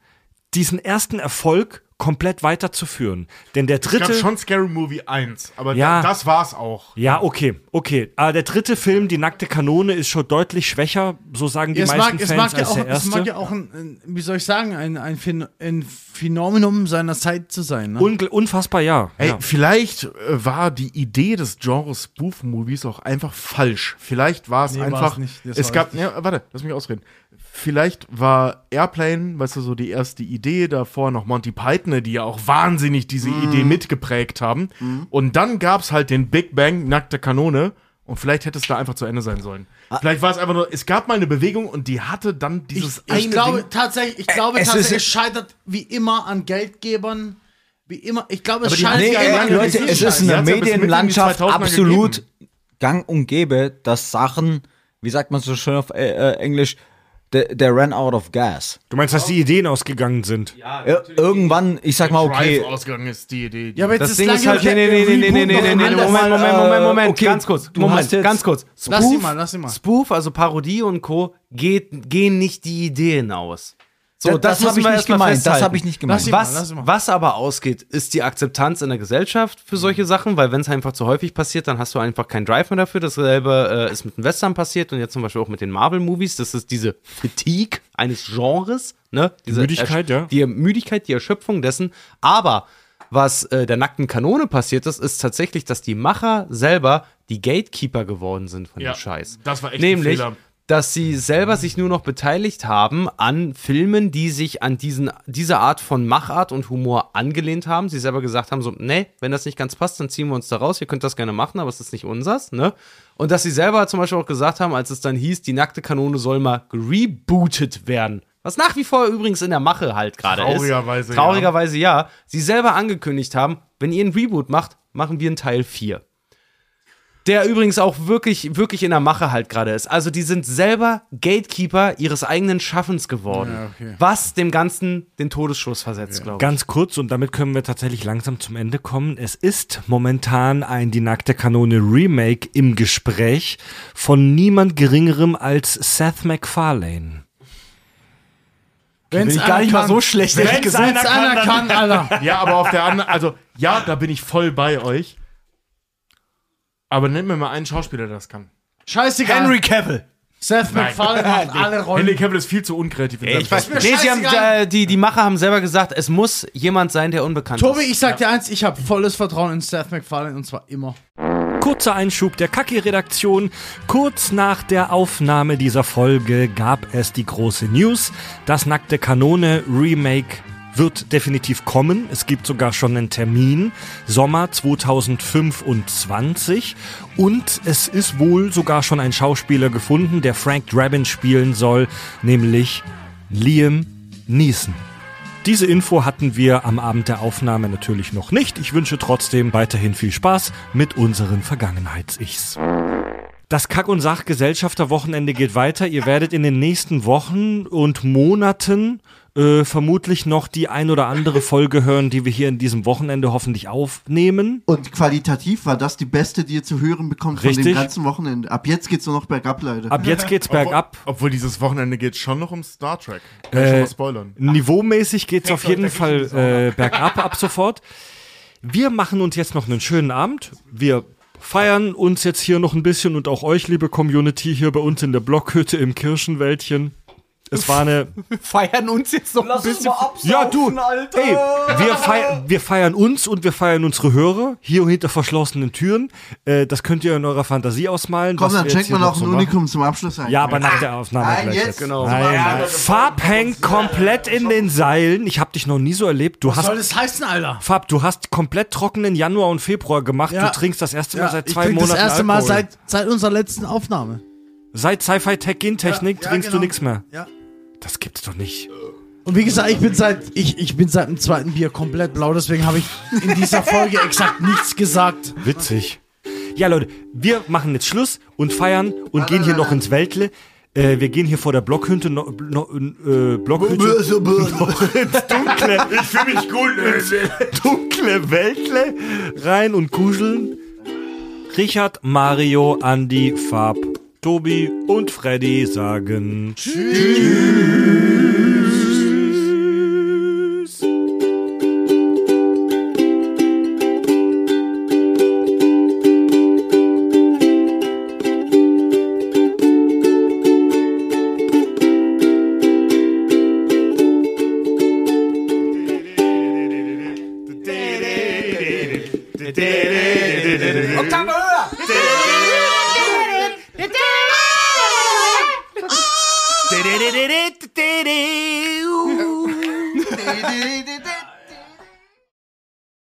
diesen ersten Erfolg komplett weiterzuführen. Denn der Ich dritte. gab schon Scary Movie 1, aber Ja. da, das war's auch. Ja, okay, okay. Aber der dritte Film, Die nackte Kanone, ist schon deutlich schwächer, so sagen die es, meisten mag, es, Fans, mag ja als auch, der es erste. mag ja auch ein, wie soll ich sagen, ein, ein, ein Phänomenum seiner Zeit zu sein. Ne? Ungl- unfassbar, ja. Ey, ja. vielleicht äh, war die Idee des Genres Spoof-Movies auch einfach falsch. Vielleicht war es Nee, einfach. war's nicht. Das Es gab, richtig. ja, warte, lass mich ausreden. Vielleicht war Airplane, weißt du, so die erste Idee davor noch Monty Python, die ja auch wahnsinnig diese Idee mitgeprägt haben. Und dann gab's halt den Big Bang, nackte Kanone. Und vielleicht hätte es da einfach zu Ende sein sollen. Ah. Vielleicht war es einfach nur, es gab mal eine Bewegung und die hatte dann dieses Ich, ich glaube Ding. tatsächlich, ich glaube es tatsächlich, es scheitert wie immer an Geldgebern. Wie immer, ich glaube, es scheitert Nee, ja immer äh, an Leute, es ist in der Medienlandschaft 2000er absolut gegeben. gang und gäbe, dass Sachen, wie sagt man so schön auf äh, äh, Englisch, der, der ran out of gas. Du meinst, dass die Ideen ausgegangen sind? Ja, irgendwann, ich sag mal, okay. ausgegangen ist die Idee. Ja, aber jetzt das ist Ding ist halt, nee, nee, nee, nee, nee, nee, nee, Moment, Moment, äh, Moment, Moment, okay. ganz kurz, du Moment, jetzt, ganz kurz. Spoof, lass sie mal, lass sie mal. Spoof, also Parodie und Co., geht, gehen nicht die Ideen aus. So, das, das müssen habe ich nicht gemeint. Das habe ich nicht gemeint. Was, was aber ausgeht, ist die Akzeptanz in der Gesellschaft für solche Sachen, weil wenn es einfach zu häufig passiert, dann hast du einfach keinen Drive mehr dafür. Dasselbe äh, ist mit dem Western passiert und jetzt zum Beispiel auch mit den Marvel-Movies. Das ist diese Fatigue eines Genres, ne? Diese Müdigkeit, Ersch- ja. Die Müdigkeit, die Erschöpfung dessen. Aber was äh, der nackten Kanone passiert ist, ist tatsächlich, dass die Macher selber die Gatekeeper geworden sind von Ja, dem Scheiß. das war echt ein Nämlich, Fehler. Dass sie selber sich nur noch beteiligt haben an Filmen, die sich an diesen, diese Art von Machart und Humor angelehnt haben. Sie selber gesagt haben, so, nee, wenn das nicht ganz passt, dann ziehen wir uns da raus. Ihr könnt das gerne machen, aber es ist nicht unsers, ne? Und dass sie selber zum Beispiel auch gesagt haben, als es dann hieß, die nackte Kanone soll mal rebootet werden. Was nach wie vor übrigens in der Mache halt gerade ist. Traurigerweise, ja. Traurigerweise ja. Sie selber angekündigt haben, wenn ihr einen Reboot macht, machen wir einen Teil 4 der übrigens auch wirklich, wirklich in der Mache halt gerade ist. Also die sind selber Gatekeeper ihres eigenen Schaffens geworden. Was dem Ganzen den Todesschuss versetzt, glaube ich. Ganz kurz und damit können wir tatsächlich langsam zum Ende kommen. Es ist momentan ein Die nackte Kanone Remake im Gespräch von niemand geringerem als Seth MacFarlane. Wenn's Bin ich gar nicht mal kann. so schlecht, ehrlich Wenn's gesagt. einer kann, einer kann, Alter. Ja, aber auf der anderen, also ja, da bin ich voll bei euch. Aber nenn mir mal einen Schauspieler, der das kann. Scheißegal. Henry Cavill. Seth MacFarlane macht alle Rollen. Henry Cavill ist viel zu unkreativ. in Ich weiß, nee, sie haben, äh, die, die Macher haben selber gesagt, es muss jemand sein, der unbekannt Tobi, ist. ich sag dir eins, ich habe volles Vertrauen in Seth MacFarlane und zwar immer. Kurzer Einschub der Kaki-Redaktion. Kurz nach der Aufnahme dieser Folge gab es die große News. Das Nackte Kanone Remake wird definitiv kommen. Es gibt sogar schon einen Termin. Sommer 2025. Und es ist wohl sogar schon ein Schauspieler gefunden, der Frank Drabin spielen soll, nämlich Liam Neeson. Diese Info hatten wir am Abend der Aufnahme natürlich noch nicht. Ich wünsche trotzdem weiterhin viel Spaß mit unseren Vergangenheits-Ichs. Das Kack- und Sachgesellschafterwochenende geht weiter. Ihr werdet in den nächsten Wochen und Monaten äh, vermutlich noch die ein oder andere Folge hören, die wir hier in diesem Wochenende hoffentlich aufnehmen. Und qualitativ war das die beste, die ihr zu hören bekommt von Richtig. dem ganzen Wochenende. Ab jetzt geht's nur noch bergab, Leute. Ab jetzt geht's bergab. Obwohl dieses Wochenende geht schon noch um Star Trek. Kann ich schon Äh, mal spoilern. Niveaumäßig geht's auf jeden Fall äh, bergab ab sofort. Wir machen uns jetzt noch einen schönen Abend. Wir feiern uns jetzt hier noch ein bisschen und auch euch, liebe Community, hier bei uns in der Blockhütte im Kirschenwäldchen. Es war eine. feiern uns jetzt noch ein bisschen. Ja, du! Ey, wir, feiern, wir feiern uns und wir feiern unsere Hörer hier hinter verschlossenen Türen. Äh, das könnt ihr in eurer Fantasie ausmalen. Komm, dann wir hier man noch so ein machen. Unikum zum Abschluss ein. Ja, aber nach der Aufnahme Nein, gleich jetzt. jetzt. Genau. Nein, nein. Farb hängt komplett in den Seilen. Ich habe dich noch nie so erlebt. Du Was soll hast das heißen, Alter? Fab, du hast komplett trockenen Januar und Februar gemacht. Ja. Du trinkst das erste Mal seit ich zwei trink Monaten das erste Mal Alkohol. seit, seit unserer letzten Aufnahme. seit Sci-Fi Tech Gentechnik Ja, trinkst genau. du nichts mehr. Ja. Das gibt's doch nicht. Und wie gesagt, ich bin seit ich, ich bin seit dem zweiten Bier komplett blau, deswegen habe ich in dieser Folge exakt nichts gesagt. Witzig. Ja, Leute, wir machen jetzt Schluss und feiern und gehen hier noch ins Weltle. Äh, wir gehen hier vor der Blockhütte, no, no, äh, Blockhütte noch ins dunkle, ich fühle mich gut, ins dunkle Weltle rein und kuscheln. Richard, Mario, Andy, Fab, Tobi und Freddy sagen Tschüss. Dä,